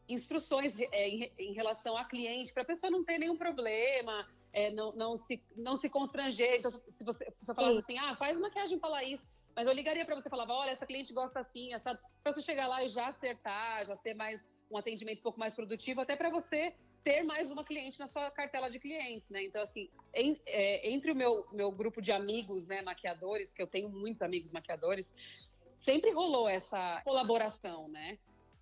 instruções é, em, em, relação a cliente, para a pessoa não ter nenhum problema, é, não, não, se, não se constranger. Então, se você, se falasse assim, ah, faz maquiagem para Laís, mas eu ligaria para você e falava, olha, essa cliente gosta assim, para você chegar lá e já acertar, já ser mais um atendimento um pouco mais produtivo, até para você ter mais uma cliente na sua cartela de clientes, né? Então, assim, em, é, entre o meu, meu grupo de amigos, né, maquiadores, que eu tenho muitos amigos maquiadores, sempre rolou essa colaboração, né?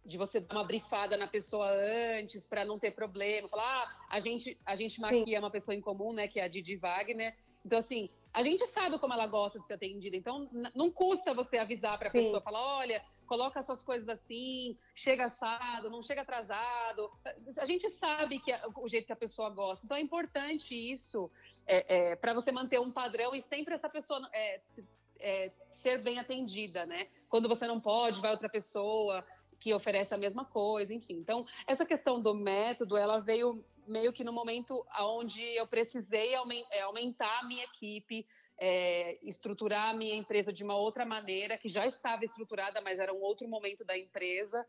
De você dar uma brifada na pessoa antes para não ter problema. Falar, ah, a gente, a gente maquia Sim. uma pessoa em comum, né, que é a Didi Wagner. Então, assim, a gente sabe como ela gosta de ser atendida. Então, não custa você avisar para a pessoa, falar, olha, coloca suas coisas assim, chega assado, não chega atrasado. A gente sabe que é o jeito que a pessoa gosta. Então, é importante isso é, é, para você manter um padrão e sempre essa pessoa é, é, ser bem atendida, né? Quando você não pode, vai outra pessoa que oferece a mesma coisa, enfim. Então, essa questão do método, ela veio meio que no momento onde eu precisei é, aumentar a minha equipe, é, estruturar a minha empresa de uma outra maneira, que já estava estruturada, mas era um outro momento da empresa.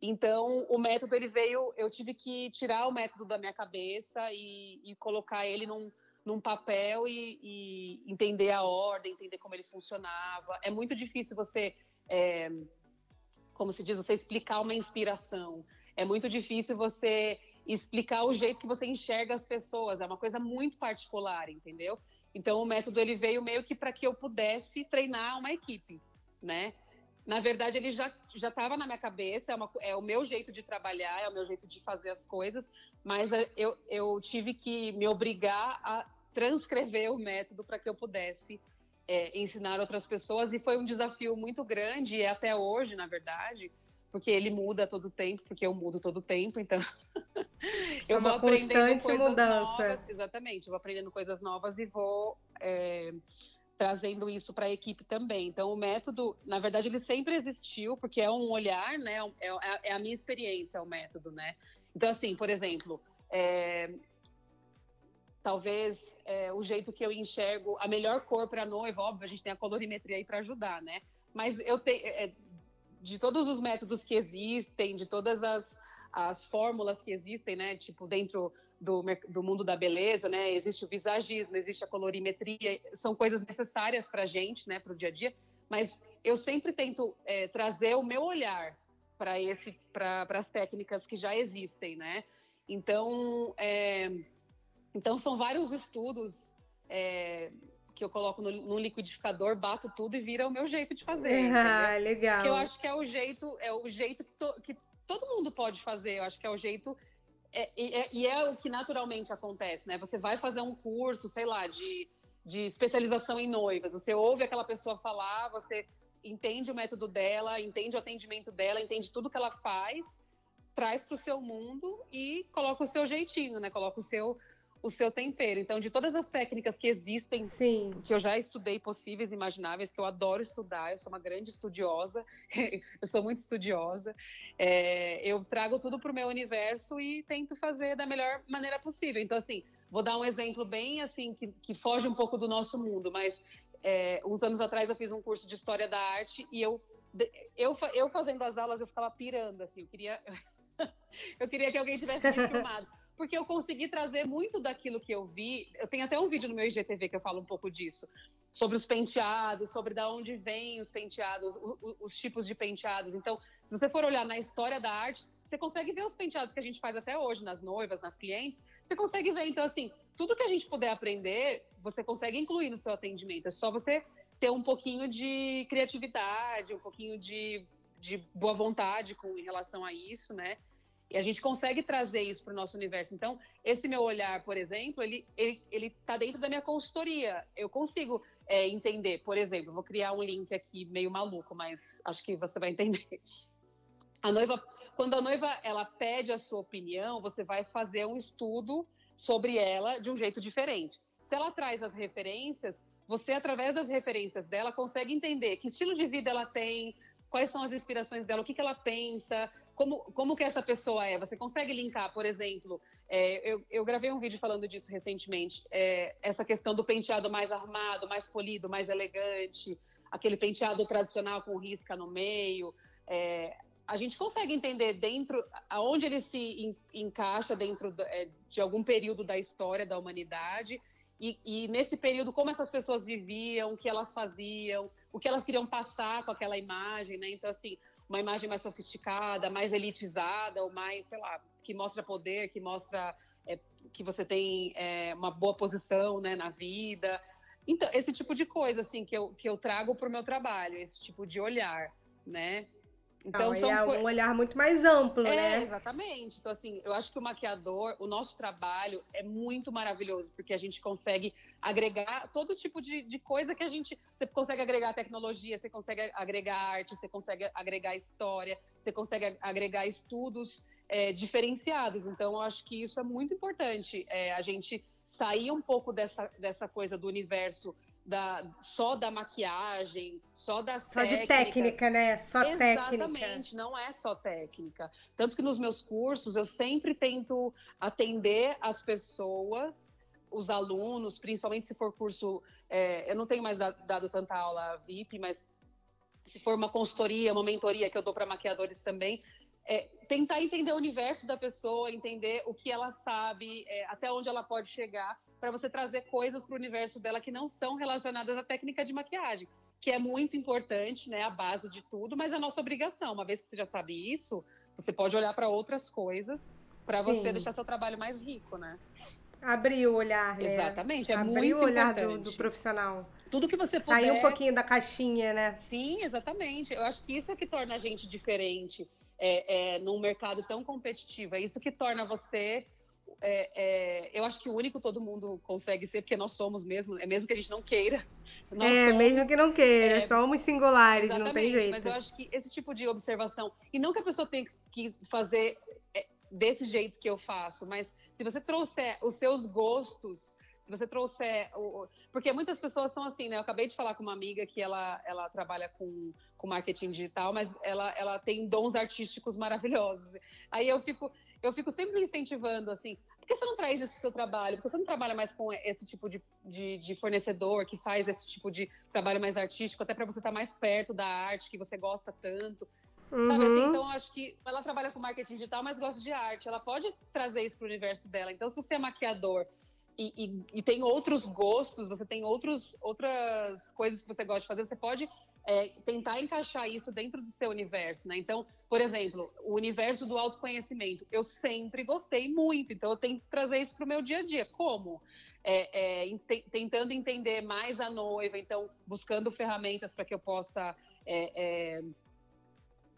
Então, o método ele veio, eu tive que tirar o método da minha cabeça e, e colocar ele num, num papel e, e, entender a ordem, entender como ele funcionava. É muito difícil você é, como se diz, você explicar uma inspiração. É muito difícil você explicar o jeito que você enxerga as pessoas. É uma coisa muito particular, entendeu? Então o método ele veio meio que para que eu pudesse treinar uma equipe, né? Na verdade, ele já já estava na minha cabeça. É, uma, é, o meu jeito de trabalhar, é o meu jeito de fazer as coisas. Mas eu, eu tive que me obrigar a transcrever o método para que eu pudesse é, ensinar outras pessoas e foi um desafio muito grande e até hoje, na verdade, porque ele muda todo tempo, porque eu mudo todo tempo, então eu é vou aprendendo coisas mudança. novas, exatamente, eu vou aprendendo coisas novas e vou é, trazendo isso para a equipe também. Então o método, na verdade, ele sempre existiu porque é um olhar, né? É, é, é a minha experiência, o método, né? Então assim, por exemplo, é, talvez é, o jeito que eu enxergo a melhor cor para noiva, óbvio, a gente tem a colorimetria aí para ajudar, né? Mas eu tenho é, de todos os métodos que existem, de todas as, as fórmulas que existem, né? Tipo dentro do, do mundo da beleza, né? Existe o visagismo, existe a colorimetria, são coisas necessárias para gente, né? Para o dia a dia. Mas eu sempre tento é, trazer o meu olhar para esse, para as técnicas que já existem, né? Então, é, então são vários estudos é, que eu coloco no, no, liquidificador, bato tudo e vira o meu jeito de fazer. Ah, legal. Que eu acho que é o jeito, é o jeito que, to, que todo mundo pode fazer. Eu acho que é o jeito é, é, e é o que naturalmente acontece, né? Você vai fazer um curso, sei lá, de, de especialização em noivas. Você ouve aquela pessoa falar, você entende o método dela, entende o atendimento dela, entende tudo que ela faz, traz para o seu mundo e coloca o seu jeitinho, né? Coloca o seu o seu tempero. Então, de todas as técnicas que existem, Sim. que eu já estudei possíveis imagináveis, que eu adoro estudar, eu sou uma grande estudiosa, eu sou muito estudiosa, é, eu trago tudo para o meu universo e tento fazer da melhor maneira possível. Então, assim, vou dar um exemplo bem assim que, que foge um pouco do nosso mundo, mas é, uns anos atrás eu fiz um curso de história da arte e eu eu, eu fazendo as aulas eu ficava pirando assim, eu queria eu queria que alguém tivesse me filmado porque eu consegui trazer muito daquilo que eu vi. Eu tenho até um vídeo no meu IGTV que eu falo um pouco disso, sobre os penteados, sobre da onde vêm os penteados, os, os tipos de penteados. Então, se você for olhar na história da arte, você consegue ver os penteados que a gente faz até hoje nas noivas, nas clientes. Você consegue ver, então, assim, tudo que a gente puder aprender, você consegue incluir no seu atendimento. É só você ter um pouquinho de criatividade, um pouquinho de, de boa vontade com em relação a isso, né? E a gente consegue trazer isso para o nosso universo. Então, esse meu olhar, por exemplo, ele ele ele está dentro da minha consultoria. Eu consigo é, entender, por exemplo, vou criar um link aqui meio maluco, mas acho que você vai entender. A noiva, quando a noiva ela pede a sua opinião, você vai fazer um estudo sobre ela de um jeito diferente. Se ela traz as referências, você através das referências dela consegue entender que estilo de vida ela tem, quais são as inspirações dela, o que, que ela pensa, como, como que essa pessoa é. Você consegue linkar, por exemplo, é, eu, eu, gravei um vídeo falando disso recentemente, é, essa questão do penteado mais arrumado, mais polido, mais elegante, aquele penteado tradicional com risca no meio. É, a gente consegue entender dentro aonde ele se encaixa dentro é, de algum período da história da humanidade e, e, nesse período como essas pessoas viviam, o que elas faziam, o que elas queriam passar com aquela imagem, né? Então assim, uma imagem mais sofisticada, mais elitizada, ou mais, sei lá, que mostra poder, que mostra é, que você tem é, uma boa posição né, na vida. Então, esse tipo de coisa, assim, que eu, que eu trago para o meu trabalho, esse tipo de olhar, né? Então, são é um olhar muito mais amplo, é, né? Exatamente. Então, assim, eu acho que o maquiador, o nosso trabalho é muito maravilhoso, porque a gente consegue agregar todo tipo de, de coisa que a gente. Você consegue agregar tecnologia, você consegue agregar arte, você consegue agregar história, você consegue agregar estudos é, diferenciados. Então, eu acho que isso é muito importante. É, a gente sair um pouco dessa, dessa coisa do universo da, só da maquiagem, só das Só técnicas. de técnica, né? Só Exatamente, técnica. Exatamente, não é só técnica. Tanto que nos meus cursos eu sempre tento atender as pessoas, os alunos, principalmente se for curso. É, eu não tenho mais dado, dado tanta aula VIP, mas se for uma consultoria, uma mentoria que eu dou para maquiadores também, é, tentar entender o universo da pessoa, entender o que ela sabe, é, até onde ela pode chegar, para você trazer coisas para o universo dela que não são relacionadas à técnica de maquiagem, que é muito importante, né, a base de tudo, mas é nossa obrigação. Uma vez que você já sabe isso, você pode olhar para outras coisas para você deixar seu trabalho mais rico, né? Abrir o olhar, né? Exatamente, é Abrir muito o olhar importante. do, do, profissional. Tudo que você puder. Sair um pouquinho da caixinha, né? Sim, exatamente. Eu acho que isso é que torna a gente diferente é, é, num mercado tão competitivo. É isso que torna você. É, é, eu acho que o único todo mundo consegue ser, porque nós somos mesmo, é mesmo que a gente não queira. é, somos, mesmo que não queira, é, somos singulares, não tem jeito. Mas eu acho que esse tipo de observação, e não que a pessoa tenha que fazer é, desse jeito que eu faço, mas se você trouxer os seus gostos se você trouxer. O, porque muitas pessoas são assim, né? Eu acabei de falar com uma amiga que ela, ela trabalha com, com marketing digital, mas ela, ela tem dons artísticos maravilhosos. Aí eu fico, eu fico sempre incentivando, assim, por que você não traz isso para o seu trabalho? Por que você não trabalha mais com esse tipo de, de, de fornecedor que faz esse tipo de trabalho mais artístico, até para você estar tá mais perto da arte que você gosta tanto? Uhum. Sabe assim? Então, acho que ela trabalha com marketing digital, mas gosta de arte. Ela pode trazer isso para o universo dela. Então, se você é maquiador e, e, e, tem outros gostos, você tem outros, outras coisas que você gosta de fazer, você pode é, tentar encaixar isso dentro do seu universo, né? Então, por exemplo, o universo do autoconhecimento, eu sempre gostei muito, então eu tenho que trazer isso para o meu dia a dia. Como? É, é, ent tentando entender mais a noiva, então buscando ferramentas para que eu possa é, é,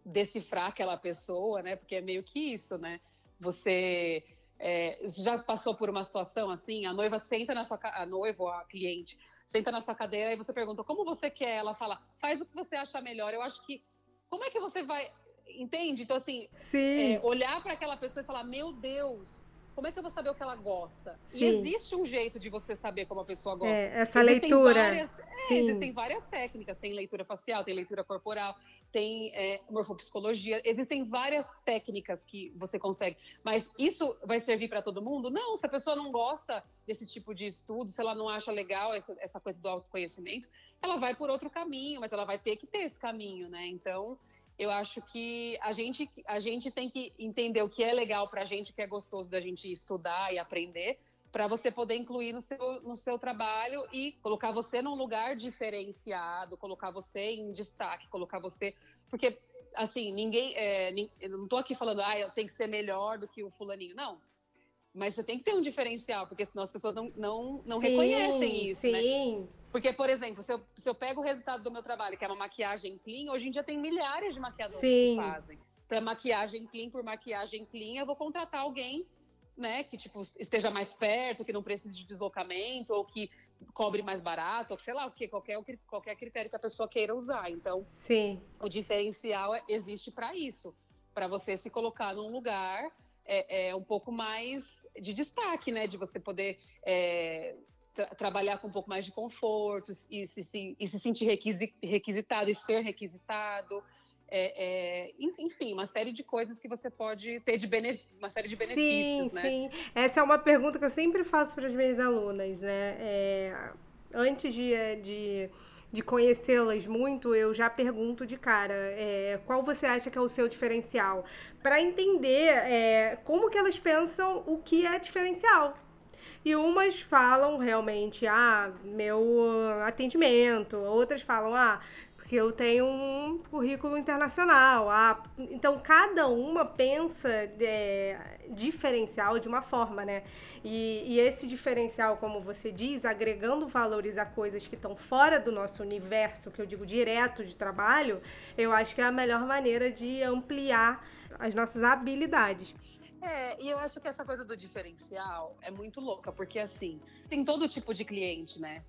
decifrar aquela pessoa, né? Porque é meio que isso, né? Você é, já passou por uma situação assim? A noiva senta na sua a noiva a cliente senta na sua cadeira e você pergunta como você quer, ela fala faz o que você acha melhor. Eu acho que como é que você vai entende? Então assim, é, olhar para aquela pessoa e falar meu Deus, como é que eu vou saber o que ela gosta? Sim. E existe um jeito de você saber como a pessoa gosta. É, essa existem leitura. Várias, é, existem várias técnicas. Tem leitura facial, tem leitura corporal, tem é, morfopsicologia. Existem várias técnicas que você consegue. Mas isso vai servir para todo mundo? Não. Se a pessoa não gosta desse tipo de estudo, se ela não acha legal essa, essa coisa do autoconhecimento, ela vai por outro caminho, mas ela vai ter que ter esse caminho, né? Então, eu acho que a gente, a gente tem que entender o que é legal para a gente, o que é gostoso da gente estudar e aprender, para você poder incluir no seu, no seu trabalho e colocar você num lugar diferenciado, colocar você em destaque, colocar você. Porque, assim, ninguém. É, eu não estou aqui falando, ah, eu tenho que ser melhor do que o fulaninho. Não. Mas você tem que ter um diferencial, porque senão as pessoas não, não, não sim, reconhecem isso, né? sim. né? Porque, por exemplo, se eu, se eu pego o resultado do meu trabalho, que é uma maquiagem clean, hoje em dia tem milhares de maquiadores sim. que fazem. Então, é maquiagem clean por maquiagem clean, eu vou contratar alguém, né, que, tipo, esteja mais perto, que não precise de deslocamento, ou que cobre mais barato, ou sei lá o que, qualquer, qualquer critério que a pessoa queira usar. Então, sim. o diferencial é, existe para isso, para você se colocar num lugar é, é, um pouco mais de destaque, né? De você poder é, tra trabalhar com um pouco mais de conforto e se, se, e se sentir requisi requisitado, e ser requisitado. É, é, enfim, uma série de coisas que você pode ter de uma série de benefícios, sim, né? Sim, essa é uma pergunta que eu sempre faço para as minhas alunas, né? É, antes de, de, de conhecê-las muito, eu já pergunto de cara é, qual você acha que é o seu diferencial, para entender é, como que elas pensam o que é diferencial, e umas falam realmente, ah, meu atendimento, outras falam, ah, porque eu tenho um currículo internacional. Ah, então cada uma pensa é, diferencial de uma forma, né? E, e, esse diferencial, como você diz, agregando valores a coisas que estão fora do nosso universo, que eu digo direto de trabalho, eu acho que é a melhor maneira de ampliar as nossas habilidades. É, e eu acho que essa coisa do diferencial é muito louca, porque assim, tem todo tipo de cliente, né?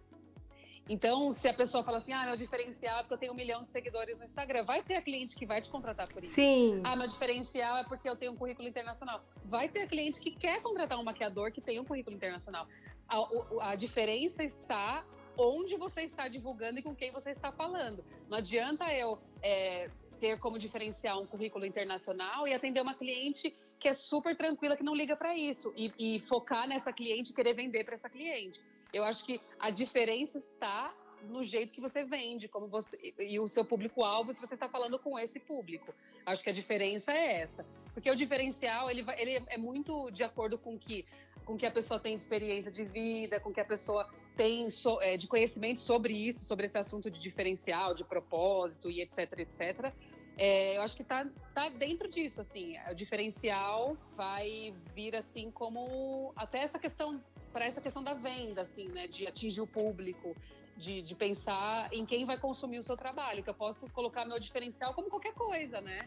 Então, se a pessoa fala assim, ah, meu diferencial é porque eu tenho um milhão de seguidores no Instagram, vai ter a cliente que vai te contratar por isso. Sim. Ah, meu diferencial é porque eu tenho um currículo internacional. Vai ter a cliente que quer contratar um maquiador que tem um currículo internacional. A, a diferença está onde você está divulgando e com quem você está falando. Não adianta eu é, ter como diferencial um currículo internacional e atender uma cliente que é super tranquila, que não liga para isso, e, e, focar nessa cliente e querer vender para essa cliente. Eu acho que a diferença está no jeito que você vende, como você e o seu público-alvo, se você está falando com esse público. Acho que a diferença é essa, porque o diferencial ele, ele é muito de acordo com que com que a pessoa tem experiência de vida, com que a pessoa tem so, é, de conhecimento sobre isso, sobre esse assunto de diferencial, de propósito e etc, etc. É, eu acho que tá, tá dentro disso, assim. O diferencial vai vir assim como até essa questão para essa questão da venda, assim, né, de atingir o público, de, de pensar em quem vai consumir o seu trabalho, que eu posso colocar meu diferencial como qualquer coisa, né?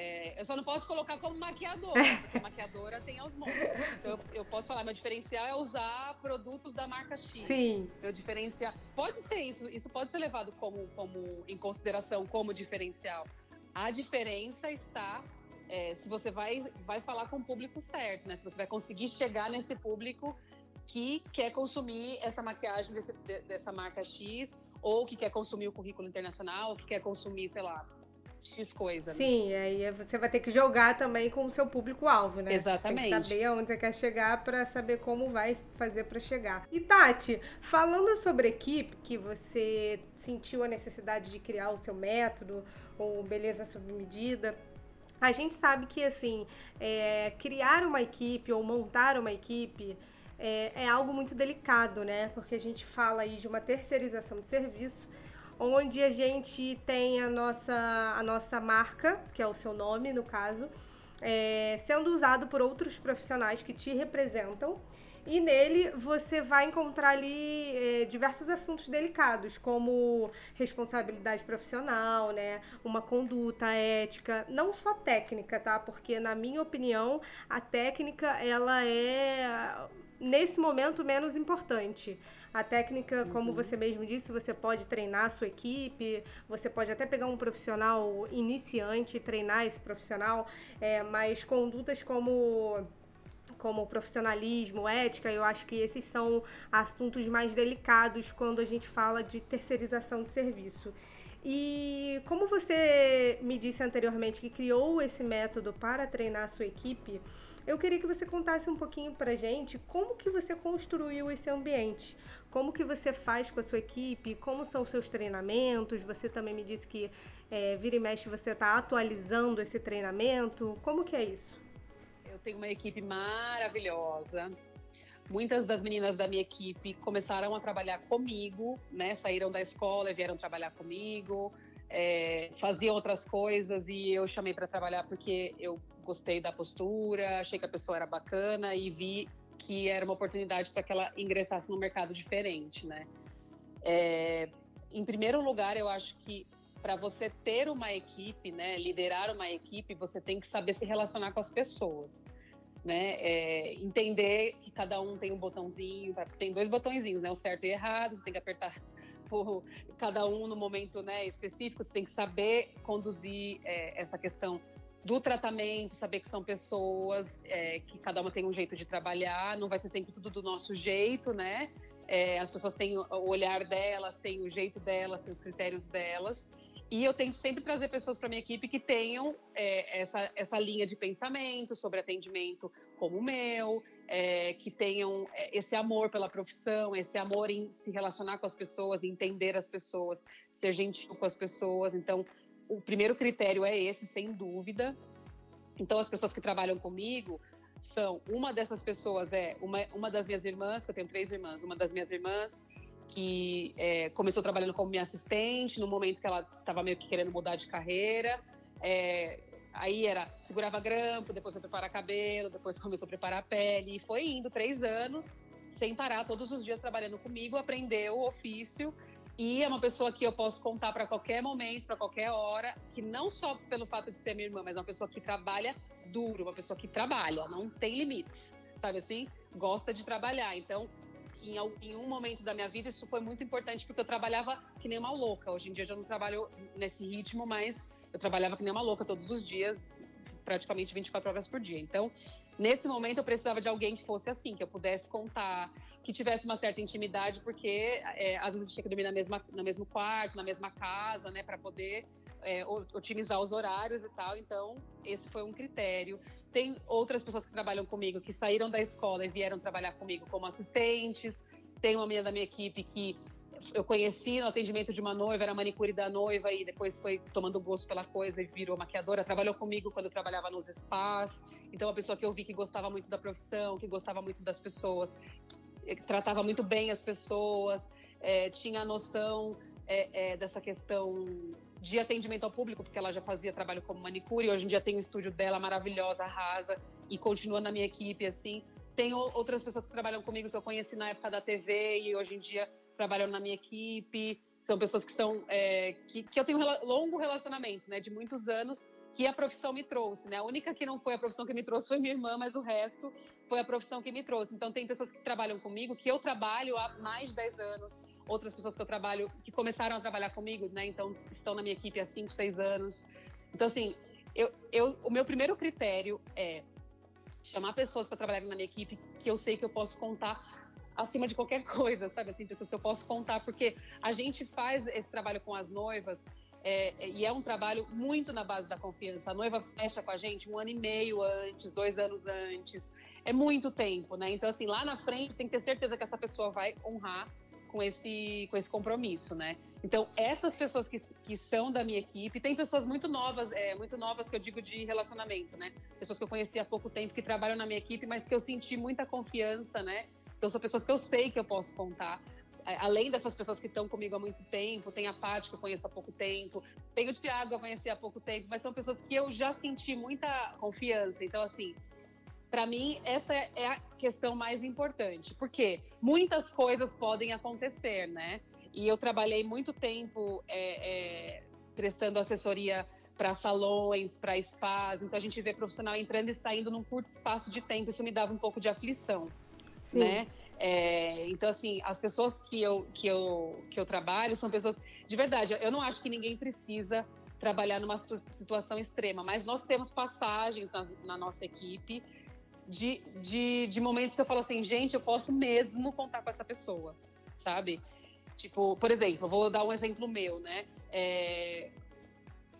É, eu só não posso colocar como maquiadora, porque maquiadora tem aos montes. Então eu, eu, posso falar, meu diferencial é usar produtos da marca X. Sim. Meu diferencial. Pode ser isso, isso pode ser levado como, como em consideração como diferencial. A diferença está é, se você vai, vai falar com o público certo, né? Se você vai conseguir chegar nesse público que quer consumir essa maquiagem desse, dessa marca X, ou que quer consumir o currículo internacional, ou que quer consumir, sei lá, X coisa. Né? Sim, aí você vai ter que jogar também com o seu público-alvo, né? Exatamente. Tem que saber aonde você quer chegar para saber como vai fazer para chegar. E Tati, falando sobre equipe, que você sentiu a necessidade de criar o seu método, ou beleza sob medida, a gente sabe que assim, é, criar uma equipe ou montar uma equipe é, é algo muito delicado, né? Porque a gente fala aí de uma terceirização de serviço, onde a gente tem a nossa, a nossa marca, que é o seu nome no caso, é, sendo usado por outros profissionais que te representam. E nele você vai encontrar ali é, diversos assuntos delicados, como responsabilidade profissional, né? Uma conduta ética, não só técnica, tá? Porque na minha opinião, a técnica ela é nesse momento menos importante. A técnica, como uhum. você mesmo disse, você pode treinar a sua equipe, você pode até pegar um profissional iniciante e treinar esse profissional, é, mas condutas como como profissionalismo, ética, eu acho que esses são assuntos mais delicados quando a gente fala de terceirização de serviço. E como você me disse anteriormente que criou esse método para treinar a sua equipe, eu queria que você contasse um pouquinho pra gente como que você construiu esse ambiente. Como que você faz com a sua equipe? Como são os seus treinamentos? Você também me disse que é, vira e mexe você está atualizando esse treinamento. Como que é isso? Eu tenho uma equipe maravilhosa. Muitas das meninas da minha equipe começaram a trabalhar comigo, né? Saíram da escola e vieram trabalhar comigo. É, faziam outras coisas e eu chamei para trabalhar porque eu gostei da postura, achei que a pessoa era bacana e vi que era uma oportunidade para que ela ingressasse no mercado diferente, né? É, em primeiro lugar, eu acho que para você ter uma equipe, né, liderar uma equipe, você tem que saber se relacionar com as pessoas, né? É, entender que cada um tem um botãozinho, tem dois botõezinhos, né, o certo e errado. Você tem que apertar o, cada um no momento, né, específico. Você tem que saber conduzir é, essa questão do tratamento, saber que são pessoas, é, que cada uma tem um jeito de trabalhar, não vai ser sempre tudo do nosso jeito, né? É, as pessoas têm o olhar delas, têm o jeito delas, têm os critérios delas. E eu tento sempre trazer pessoas para minha equipe que tenham é, essa, essa linha de pensamento sobre atendimento como o meu, é, que tenham é, esse amor pela profissão, esse amor em se relacionar com as pessoas, entender as pessoas, ser gentil com as pessoas. Então, o primeiro critério é esse, sem dúvida. Então, as pessoas que trabalham comigo são uma dessas pessoas é uma, uma das minhas irmãs, que eu tenho três irmãs, uma das minhas irmãs que é, começou trabalhando como minha assistente no momento que ela estava meio que querendo mudar de carreira. É, aí era segurava grampo, depois foi preparar cabelo, depois começou a preparar a pele e foi indo três anos sem parar, todos os dias trabalhando comigo, aprendeu o ofício e é uma pessoa que eu posso contar para qualquer momento, para qualquer hora, que não só pelo fato de ser minha irmã, mas é uma pessoa que trabalha duro, uma pessoa que trabalha, não tem limites, sabe assim? Gosta de trabalhar. Então, em, em um momento da minha vida, isso foi muito importante porque eu trabalhava que nem uma louca. Hoje em dia eu já não trabalho nesse ritmo, mas eu trabalhava que nem uma louca todos os dias, praticamente 24 horas por dia. Então, nesse momento eu precisava de alguém que fosse assim, que eu pudesse contar, que tivesse uma certa intimidade, porque é, às vezes gente tinha que dormir na mesma, no mesmo quarto, na mesma casa, né, para poder é, otimizar os horários e tal. Então, esse foi um critério. Tem outras pessoas que trabalham comigo que saíram da escola e vieram trabalhar comigo como assistentes. Tem uma menina da minha equipe que eu conheci no atendimento de uma noiva, era manicure da noiva e depois foi tomando gosto pela coisa e virou maquiadora. Trabalhou comigo quando eu trabalhava nos spas. Então, uma pessoa que eu vi que gostava muito da profissão, que gostava muito das pessoas, que tratava muito bem as pessoas, é, tinha a noção é, é, dessa questão de atendimento ao público, porque ela já fazia trabalho como manicure, hoje em dia tem o estúdio dela maravilhosa, arrasa, e continua na minha equipe, assim. Tem outras pessoas que trabalham comigo que eu conheci na época da TV e hoje em dia trabalham na minha equipe. São pessoas que são é, que, que eu tenho um longo relacionamento, né, de muitos anos, que a profissão me trouxe, né? A única que não foi a profissão que me trouxe foi minha irmã, mas o resto foi a profissão que me trouxe. Então tem pessoas que trabalham comigo, que eu trabalho há mais de 10 anos, outras pessoas que eu trabalho, que começaram a trabalhar comigo, né? Então estão na minha equipe há 5, 6 anos. Então assim, eu, eu, o meu primeiro critério é chamar pessoas para trabalhar na minha equipe que eu sei que eu posso contar acima de qualquer coisa, sabe? Assim, pessoas que eu posso contar, porque a gente faz esse trabalho com as noivas é, e é um trabalho muito na base da confiança. A noiva fecha com a gente um ano e meio antes, dois anos antes. É muito tempo, né? Então, assim, lá na frente tem que ter certeza que essa pessoa vai honrar com esse, com esse compromisso, né? Então, essas pessoas que, que são da minha equipe, tem pessoas muito novas, é, muito novas que eu digo de relacionamento, né? Pessoas que eu conheci há pouco tempo, que trabalham na minha equipe, mas que eu senti muita confiança, né? Então são pessoas que eu sei que eu posso contar. É, além dessas pessoas que estão comigo há muito tempo, tem a Paty que eu conheço há pouco tempo, tem o Thiago que eu conheci há pouco tempo, mas são pessoas que eu já senti muita confiança. Então, assim, para mim, essa é a questão mais importante, porque muitas coisas podem acontecer, né? E eu trabalhei muito tempo é, é, prestando assessoria para salões, para spas, então a gente vê profissional entrando e saindo num curto espaço de tempo, isso me dava um pouco de aflição, Sim. né? É, então, assim, as pessoas que eu, que, eu, que eu trabalho são pessoas. De verdade, eu não acho que ninguém precisa trabalhar numa situação extrema, mas nós temos passagens na, na nossa equipe de, de, de, momentos que eu falo assim, gente, eu posso mesmo contar com essa pessoa, sabe? Tipo, por exemplo, eu vou dar um exemplo meu, né? É,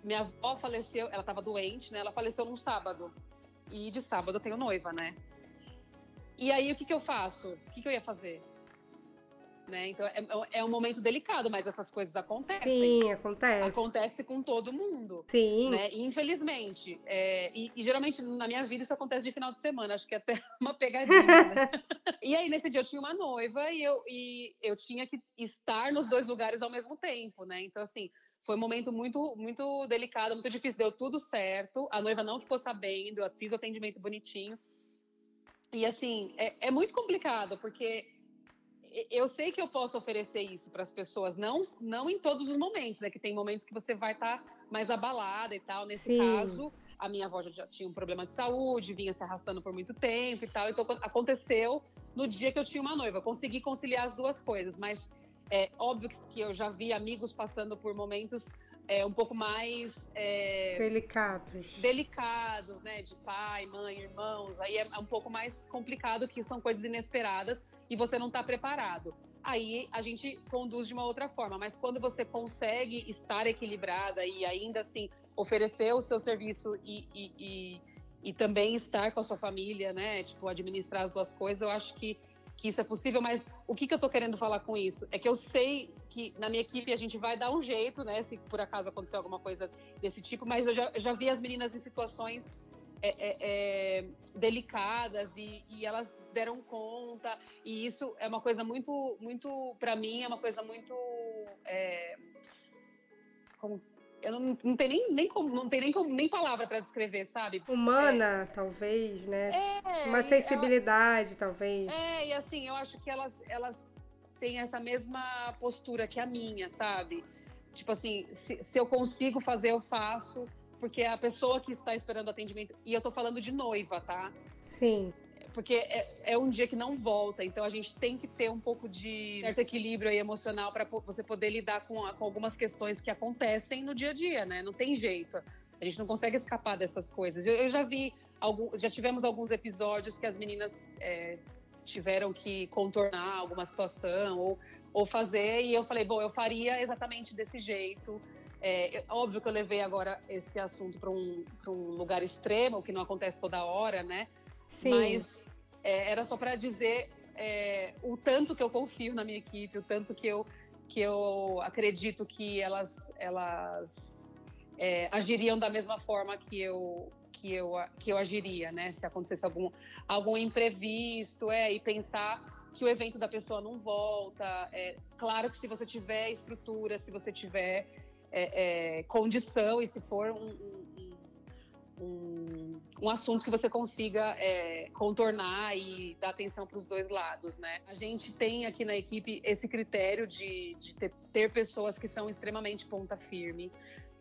minha avó faleceu, ela estava doente, né? Ela faleceu num sábado. E de sábado eu tenho noiva, né? E aí, o que, que eu faço? O que, que eu ia fazer? Né? Então, é, é, um momento delicado, mas essas coisas acontecem. Sim, acontece. Acontece com todo mundo. Sim. Né? infelizmente. É, e, e, geralmente, na minha vida, isso acontece de final de semana. Acho que é até uma pegadinha, né? e aí, nesse dia, eu tinha uma noiva e eu, e eu tinha que estar nos dois lugares ao mesmo tempo, né? Então, assim, foi um momento muito, muito delicado, muito difícil. Deu tudo certo. A noiva não ficou sabendo, eu fiz o atendimento bonitinho. E assim, é, é muito complicado, porque eu sei que eu posso oferecer isso para as pessoas, não, não em todos os momentos, né? Que tem momentos que você vai estar tá mais abalada e tal. Nesse Sim. caso, a minha avó já tinha um problema de saúde, vinha se arrastando por muito tempo e tal. Então aconteceu no dia que eu tinha uma noiva. Consegui conciliar as duas coisas, mas é óbvio que eu já vi amigos passando por momentos é, um pouco mais é, delicados. Delicados, né? De pai, mãe, irmãos. Aí é, é um pouco mais complicado, que são coisas inesperadas e você não está preparado. Aí a gente conduz de uma outra forma, mas quando você consegue estar equilibrada e ainda assim oferecer o seu serviço e, e, e, e também estar com a sua família, né? Tipo, administrar as duas coisas, eu acho que que isso é possível, mas o que, que eu estou querendo falar com isso? É que eu sei que na minha equipe a gente vai dar um jeito, né? Se por acaso acontecer alguma coisa desse tipo, mas eu já, já vi as meninas em situações é, é, é, delicadas e, e, elas deram conta e isso é uma coisa muito muito para mim é uma coisa muito é, como, eu não, não tenho nem, nem como, não tem nem, nem palavra para descrever, sabe? Humana, é, talvez, né? É, Uma sensibilidade, ela, talvez. É, e assim, eu acho que elas, elas têm essa mesma postura que a minha, sabe? Tipo assim, se, se eu consigo fazer, eu faço, porque a pessoa que está esperando atendimento, e eu tô falando de noiva, tá? Sim porque é, é, um dia que não volta, então a gente tem que ter um pouco de certo equilíbrio emocional para você poder lidar com, com, algumas questões que acontecem no dia a dia, né? Não tem jeito. A gente não consegue escapar dessas coisas. Eu, eu já vi, algum, já tivemos alguns episódios que as meninas é, tiveram que contornar alguma situação ou, ou fazer, e eu falei, bom, eu faria exatamente desse jeito. É, óbvio que eu levei agora esse assunto para um, um lugar extremo, que não acontece toda hora, né? Sim. Mas é, era só para dizer é, o tanto que eu confio na minha equipe, o tanto que eu, que eu acredito que elas, elas é, agiriam da mesma forma que eu, que eu, que eu agiria, né? Se acontecesse algum, algum imprevisto, é, e pensar que o evento da pessoa não volta. É, claro que se você tiver estrutura, se você tiver é, é, condição e se for um, um, um, um assunto que você consiga é, contornar e dar atenção para os dois lados, né? A gente tem aqui na equipe esse critério de, de ter, ter pessoas que são extremamente ponta firme,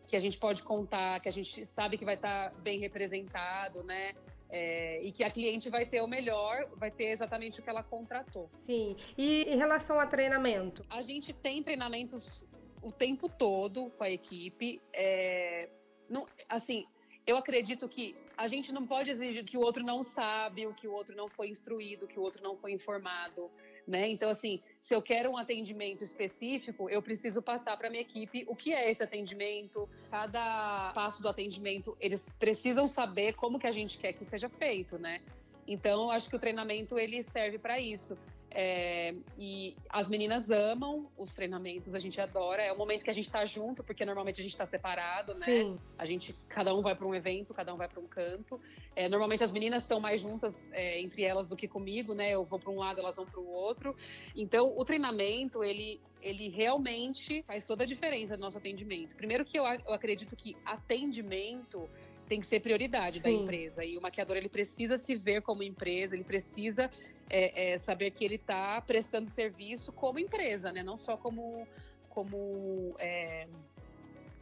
que a gente pode contar, que a gente sabe que vai estar tá bem representado, né? É, e que a cliente vai ter o melhor, vai ter exatamente o que ela contratou. Sim. E em relação a treinamento? A gente tem treinamentos o tempo todo com a equipe. É, não, assim, eu acredito que a gente não pode exigir que o outro não sabe, o que o outro não foi instruído, que o outro não foi informado, né? Então, assim, se eu quero um atendimento específico, eu preciso passar para minha equipe o que é esse atendimento, cada passo do atendimento, eles precisam saber como que a gente quer que seja feito, né? Então, acho que o treinamento ele serve para isso. É, e as meninas amam os treinamentos, a gente adora. É o momento que a gente está junto, porque normalmente a gente está separado, né? Sim. A gente, cada um vai para um evento, cada um vai para um canto. É, normalmente as meninas estão mais juntas é, entre elas do que comigo, né? Eu vou para um lado, elas vão para o outro. Então, o treinamento ele ele realmente faz toda a diferença no nosso atendimento. Primeiro que eu, eu acredito que atendimento tem que ser prioridade Sim. da empresa. E o maquiador ele precisa se ver como empresa, ele precisa é, é, saber que ele está prestando serviço como empresa, né? Não só como, como é,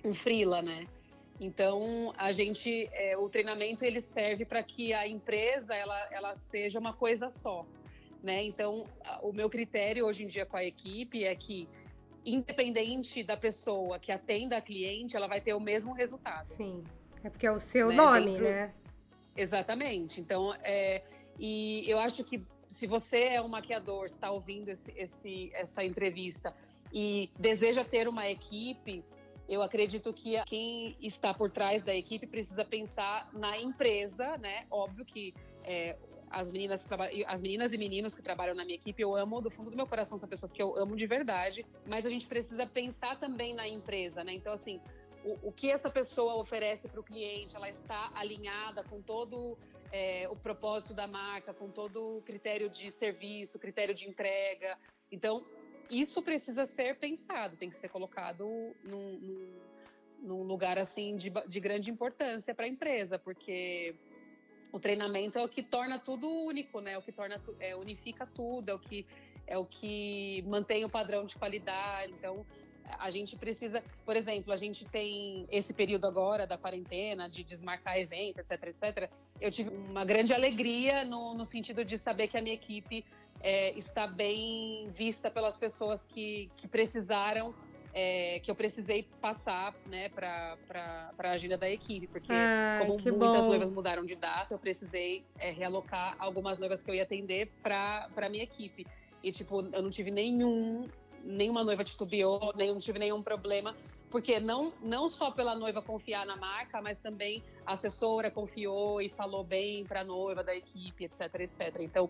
um freela, né? Então a gente, é, o treinamento ele serve para que a empresa ela, ela seja uma coisa só, né? Então o meu critério hoje em dia com a equipe é que independente da pessoa que atenda a cliente, ela vai ter o mesmo resultado. Sim. É porque é o seu né? nome, Dentro... né? Exatamente. Então, é... e eu acho que se você é um maquiador, está ouvindo esse, esse, essa entrevista e deseja ter uma equipe, eu acredito que quem está por trás da equipe precisa pensar na empresa, né? Óbvio que é, as meninas as meninas e meninos que trabalham na minha equipe eu amo do fundo do meu coração são pessoas que eu amo de verdade mas a gente precisa pensar também na empresa né então assim o, o que essa pessoa oferece para o cliente, ela está alinhada com todo é, o propósito da marca, com todo o critério de serviço, critério de entrega. Então, isso precisa ser pensado, tem que ser colocado num, num, num lugar assim de, de grande importância para a empresa, porque o treinamento é o que torna tudo único, né? É o que torna é, unifica tudo, é o que é o que mantém o padrão de qualidade. Então, a gente precisa, por exemplo, a gente tem esse período agora da quarentena, de desmarcar evento, etc, etc. Eu tive uma grande alegria no, no sentido de saber que a minha equipe é, está bem vista pelas pessoas que, que precisaram é, que eu precisei passar né, para a agenda da equipe, porque Ai, como muitas bom. noivas mudaram de data, eu precisei é, realocar algumas noivas que eu ia atender para a minha equipe. E, tipo, eu não tive nenhum nenhuma noiva titubeou, nem, não tive nenhum problema, porque não, não só pela noiva confiar na marca, mas também a assessora confiou e falou bem para a noiva da equipe, etc, etc. Então,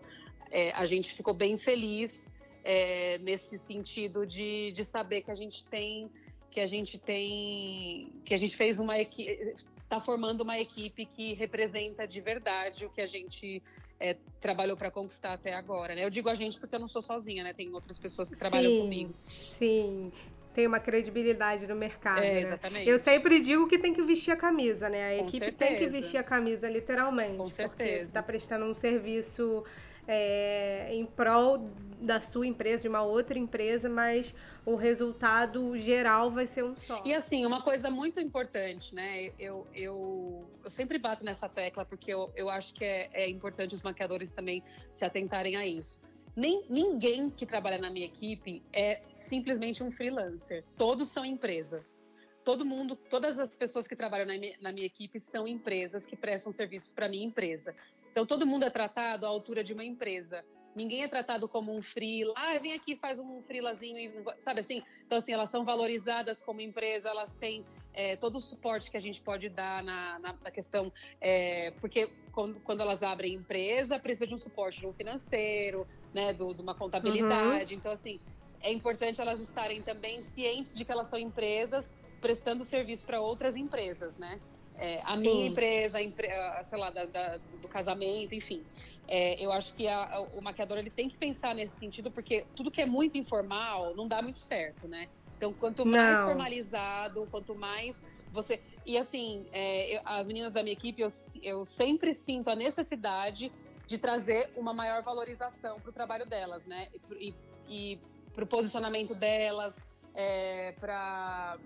é, a gente ficou bem feliz é, nesse sentido de, de saber que a gente tem que a gente tem que a gente fez uma equipe está formando uma equipe que representa de verdade o que a gente é, trabalhou para conquistar até agora. Né? Eu digo a gente porque eu não sou sozinha, né? Tem outras pessoas que trabalham sim, comigo. Sim. Tem uma credibilidade no mercado. É, né? exatamente. Eu sempre digo que tem que vestir a camisa, né? A Com equipe certeza. tem que vestir a camisa, literalmente. Com certeza. Porque está prestando um serviço é, em prol da sua empresa, de uma outra empresa, mas o resultado geral vai ser um só. E assim, uma coisa muito importante, né? Eu, eu, eu sempre bato nessa tecla porque eu, eu acho que é, é importante os maquiadores também se atentarem a isso. Nem, ninguém que trabalha na minha equipe é simplesmente um freelancer. Todos são empresas. Todo mundo, todas as pessoas que trabalham na minha, na minha equipe são empresas que prestam serviços para minha empresa. Então, todo mundo é tratado à altura de uma empresa. Ninguém é tratado como um freela. Ah, vem aqui, faz um freelazinho, sabe assim? Então, assim, elas são valorizadas como empresa, elas têm é, todo o suporte que a gente pode dar na, na, na questão. É, porque quando, quando, elas abrem empresa, precisa de um suporte de um financeiro, né, do, de uma contabilidade. Uhum. Então, assim, é importante elas estarem também cientes de que elas são empresas prestando serviço para outras empresas, né? É, a Sim. minha empresa, a, sei lá, da, da, do casamento, enfim. É, eu acho que a, o maquiador ele tem que pensar nesse sentido, porque tudo que é muito informal não dá muito certo, né? Então, quanto mais não. formalizado, quanto mais você. E assim, é, eu, as meninas da minha equipe, eu, eu sempre sinto a necessidade de trazer uma maior valorização para o trabalho delas, né? E, e, e para o posicionamento delas, é, para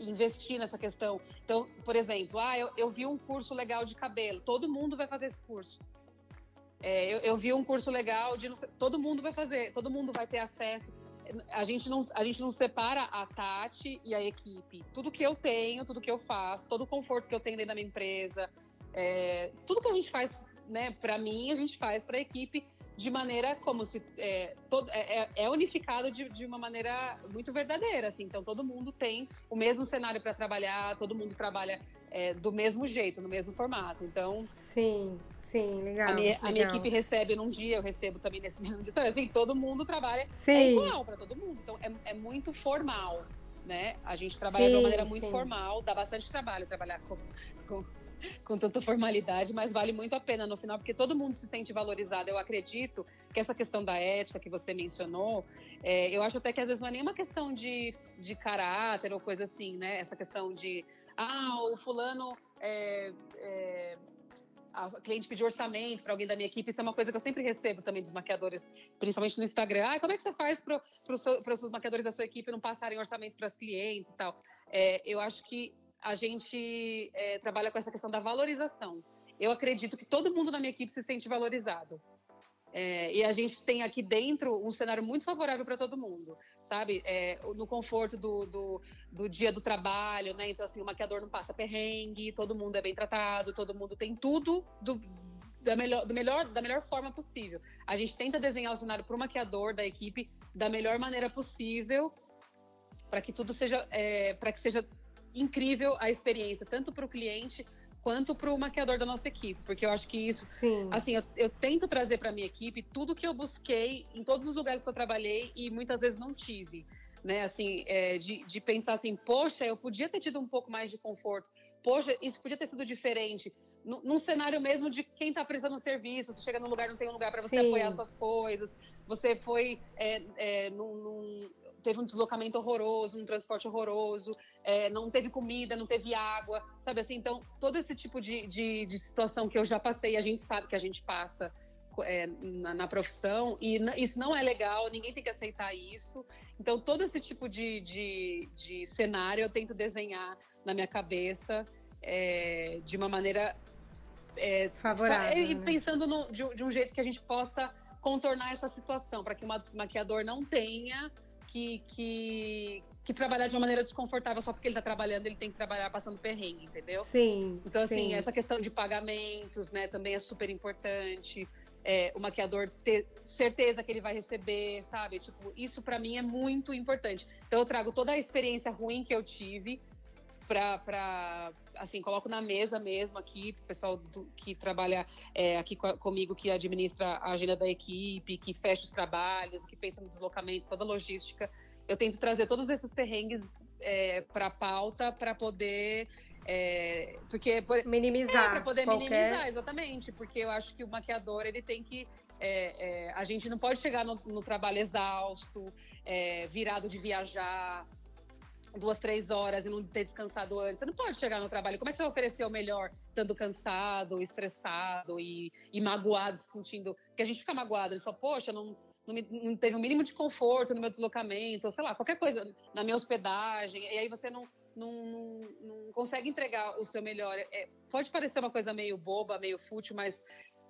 investir nessa questão. Então, por exemplo, ah, eu, eu vi um curso legal de cabelo, todo mundo vai fazer esse curso. É, eu, eu, vi um curso legal de todo mundo vai fazer, todo mundo vai ter acesso. A gente não, a gente não separa a Tati e a equipe. Tudo que eu tenho, tudo que eu faço, todo o conforto que eu tenho dentro da minha empresa, é, tudo que a gente faz, né, para mim, a gente faz para a equipe de maneira como se é, todo, é, é, é unificado de, de, uma maneira muito verdadeira, assim. Então todo mundo tem o mesmo cenário para trabalhar, todo mundo trabalha é, do mesmo jeito, no mesmo formato. Então sim, Sim, legal. A minha, legal. A minha equipe recebe num dia, eu recebo também nesse mesmo dia. Assim, todo mundo trabalha. É sim. É igual para todo mundo. Então, é, é muito formal. Né? A gente trabalha sim, de uma maneira muito sim. formal, dá bastante trabalho trabalhar com, com, com tanta formalidade, mas vale muito a pena no final, porque todo mundo se sente valorizado. Eu acredito que essa questão da ética que você mencionou, é, eu acho até que às vezes não é nenhuma questão de, de caráter ou coisa assim, né? Essa questão de, ah, o fulano é, é, a cliente pediu orçamento para alguém da minha equipe, isso é uma coisa que eu sempre recebo também dos maquiadores, principalmente no Instagram. Ah, como é que você faz para os maquiadores da sua equipe não passarem orçamento para as clientes e tal? É, eu acho que a gente é, trabalha com essa questão da valorização. Eu acredito que todo mundo na minha equipe se sente valorizado. É, e a gente tem aqui dentro um cenário muito favorável para todo mundo, sabe? É, no conforto do, do, do, dia do trabalho, né? Então, assim, o maquiador não passa perrengue, todo mundo é bem tratado, todo mundo tem tudo do, da, melhor, do melhor, da melhor forma possível. A gente tenta desenhar o cenário para o maquiador da equipe da melhor maneira possível, para que tudo seja, é, para que seja incrível a experiência, tanto para o cliente quanto para o maquiador da nossa equipe, porque eu acho que isso, Sim. assim, eu, eu tento trazer para minha equipe tudo que eu busquei em todos os lugares que eu trabalhei e muitas vezes não tive, né? Assim, é, de, de pensar assim, poxa, eu podia ter tido um pouco mais de conforto, poxa, isso podia ter sido diferente. Num, num cenário mesmo de quem está prestando serviço, você chega num lugar, não tem um lugar para você Sim. apoiar suas coisas, você foi é, é, num, num teve um deslocamento horroroso, um transporte horroroso, é, não teve comida, não teve água, sabe assim? Então, todo esse tipo de, de, de situação que eu já passei, a gente sabe que a gente passa é, na, na, profissão, e isso não é legal, ninguém tem que aceitar isso. Então, todo esse tipo de, de, de cenário eu tento desenhar na minha cabeça é, de uma maneira. É, Favorável. E né? pensando no, de, de um jeito que a gente possa contornar essa situação, para que o maquiador não tenha que, que, que, trabalhar de uma maneira desconfortável só porque ele está trabalhando, ele tem que trabalhar passando perrengue, entendeu? Sim. Então, assim, sim. essa questão de pagamentos, né, também é super importante. É, o maquiador ter certeza que ele vai receber, sabe? Tipo, isso para mim é muito importante. Então, eu trago toda a experiência ruim que eu tive para assim coloco na mesa mesmo aqui o pessoal do, que trabalha é, aqui co comigo que administra a agenda da equipe que fecha os trabalhos que pensa no deslocamento toda a logística. Eu tento trazer todos esses perrengues é, para a pauta para poder é, porque minimizar é, para poder qualquer... minimizar exatamente porque eu acho que o maquiador ele tem que é, é, a gente não pode chegar no, no trabalho exausto é, virado de viajar duas, três horas e não ter descansado antes. Você não pode chegar no trabalho. Como é que você vai oferecer o melhor, estando cansado, estressado e, e magoado, se sentindo. Porque a gente fica magoado, ele só, poxa, não, não, me, não, teve o um mínimo de conforto no meu deslocamento, ou sei lá, qualquer coisa, na minha hospedagem, e aí você não, não, não consegue entregar o seu melhor. É, pode parecer uma coisa meio boba, meio fútil, mas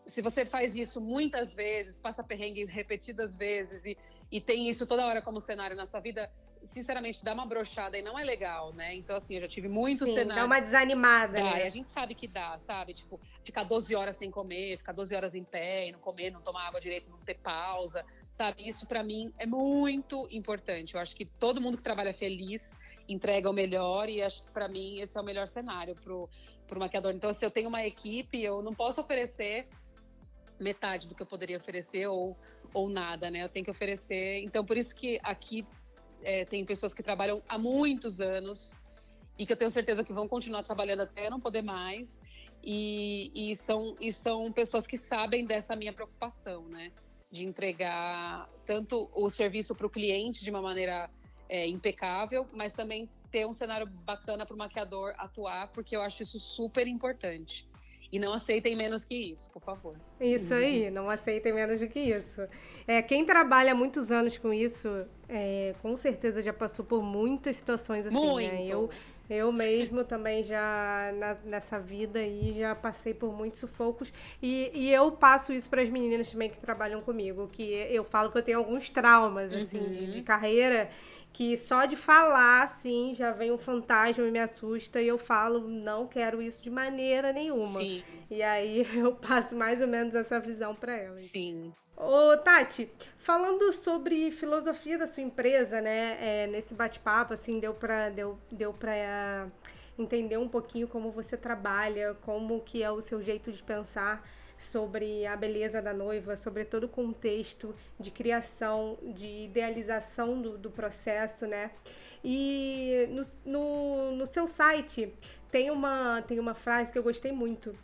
se você faz isso muitas vezes, passa perrengue repetidas vezes e, e tem isso toda hora como cenário na sua vida, sinceramente, dá uma brochada e não é legal, né? Então, assim, eu já tive muitos Sim, cenários. Dá uma desanimada, dá, né? E a gente sabe que dá, sabe? Tipo, ficar 12 horas sem comer, ficar 12 horas em pé e não comer, não tomar água direito, não ter pausa, sabe? Isso para mim é muito importante. Eu acho que todo mundo que trabalha feliz entrega o melhor e acho que para mim esse é o melhor cenário pro, pro maquiador. Então, se eu tenho uma equipe, eu não posso oferecer metade do que eu poderia oferecer ou, ou nada, né? Eu tenho que oferecer. Então, por isso que aqui é, tem pessoas que trabalham há muitos anos e que eu tenho certeza que vão continuar trabalhando até não poder mais. E, e, são, e são pessoas que sabem dessa minha preocupação, né? De entregar tanto o serviço para o cliente de uma maneira é, impecável, mas também ter um cenário bacana para o maquiador atuar, porque eu acho isso super importante. E não aceitem menos que isso, por favor. Isso aí, não aceitem menos do que isso. É, quem trabalha muitos anos com isso, é, com certeza já passou por muitas situações assim, Muito. né? Eu, eu mesmo também já na, nessa vida aí já passei por muitos sufocos e, e eu passo isso para as meninas também que trabalham comigo, que eu falo que eu tenho alguns traumas assim Uhum. de, de carreira que só de falar assim já vem um fantasma e me assusta e eu falo não quero isso de maneira nenhuma. Sim, E aí eu passo mais ou menos essa visão para elas. sim. Ô, Tati, falando sobre filosofia da sua empresa, né? é, nesse bate-papo, assim, deu pra, deu, deu pra entender um pouquinho como você trabalha, como que é o seu jeito de pensar. Sobre a beleza da noiva, sobre todo o contexto de criação, de idealização do, do processo, né? E no, no, no seu site tem uma, tem uma frase que eu gostei muito,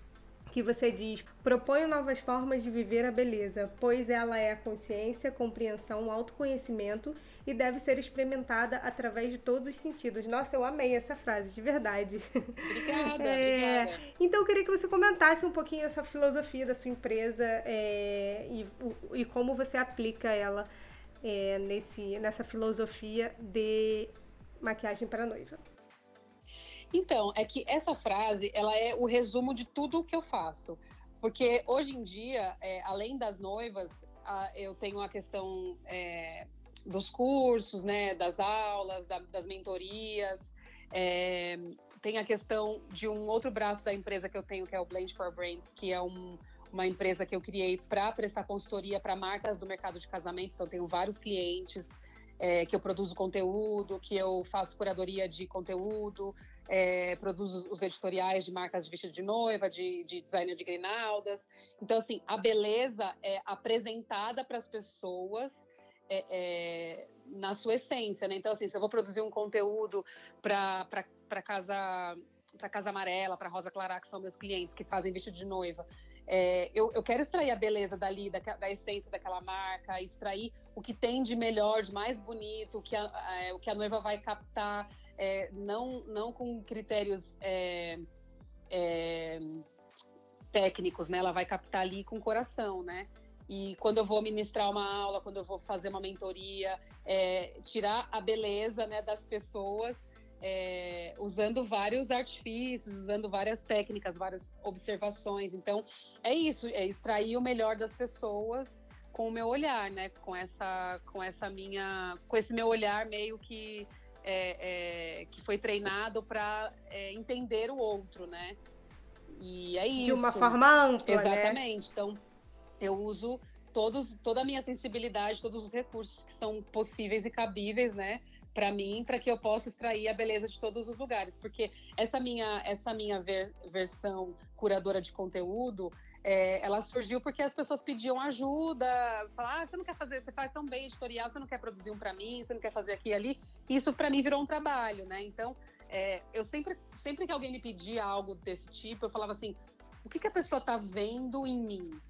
que você diz: proponho novas formas de viver a beleza, pois ela é a consciência, compreensão, autoconhecimento e deve ser experimentada através de todos os sentidos. Nossa, eu amei essa frase, de verdade. Obrigada, é, obrigada. Então eu queria que você comentasse um pouquinho essa filosofia da sua empresa é, e, e, como você aplica ela é, nesse, nessa filosofia de maquiagem para noiva. Então, é que essa frase, ela é o resumo de tudo o que eu faço. Porque hoje em dia, é, além das noivas, a, eu tenho a questão é, dos cursos, né, das aulas, da, das mentorias. É, tem a questão de um outro braço da empresa que eu tenho, que é o Blend for Brands, que é um, uma empresa que eu criei para prestar consultoria para marcas do mercado de casamento. Então, tenho vários clientes é, que eu produzo conteúdo, que eu faço curadoria de conteúdo, é, produzo os editoriais de marcas de vestido de noiva, de, de designer de grinaldas. Então, assim, a beleza é apresentada para as pessoas é, é, na sua essência, né? Então, assim, se eu vou produzir um conteúdo para casa para Casa Amarela, para Rosa Clará, que são meus clientes que fazem vestido de noiva. É, eu, eu, quero extrair a beleza dali, da, da, essência daquela marca, extrair o que tem de melhor, de mais bonito, o que a, a o que a noiva vai captar, é, não, não com critérios é, é, técnicos, né? Ela vai captar ali com o coração, né? E quando eu vou ministrar uma aula, quando eu vou fazer uma mentoria, é, tirar a beleza né, das pessoas é, usando vários artifícios, usando várias técnicas, várias observações. Então, é isso, é extrair o melhor das pessoas com o meu olhar, né? Com essa, com essa minha, com esse meu olhar meio que é, é, que foi treinado para é, entender o outro, né? E é isso. De uma forma ampla, né? Exatamente. Né? Então, eu uso todos, toda a minha sensibilidade, todos os recursos que são possíveis e cabíveis, né? Para mim, para que eu possa extrair a beleza de todos os lugares, porque essa minha essa minha ver, versão curadora de conteúdo, é, ela surgiu porque as pessoas pediam ajuda, falar, ah, você não quer fazer, você faz tão bem editorial, você não quer produzir um para mim, você não quer fazer aqui e ali, isso para mim virou um trabalho, né? Então, é, eu sempre sempre que alguém me pedia algo desse tipo, eu falava assim, o que, que a pessoa está vendo em mim?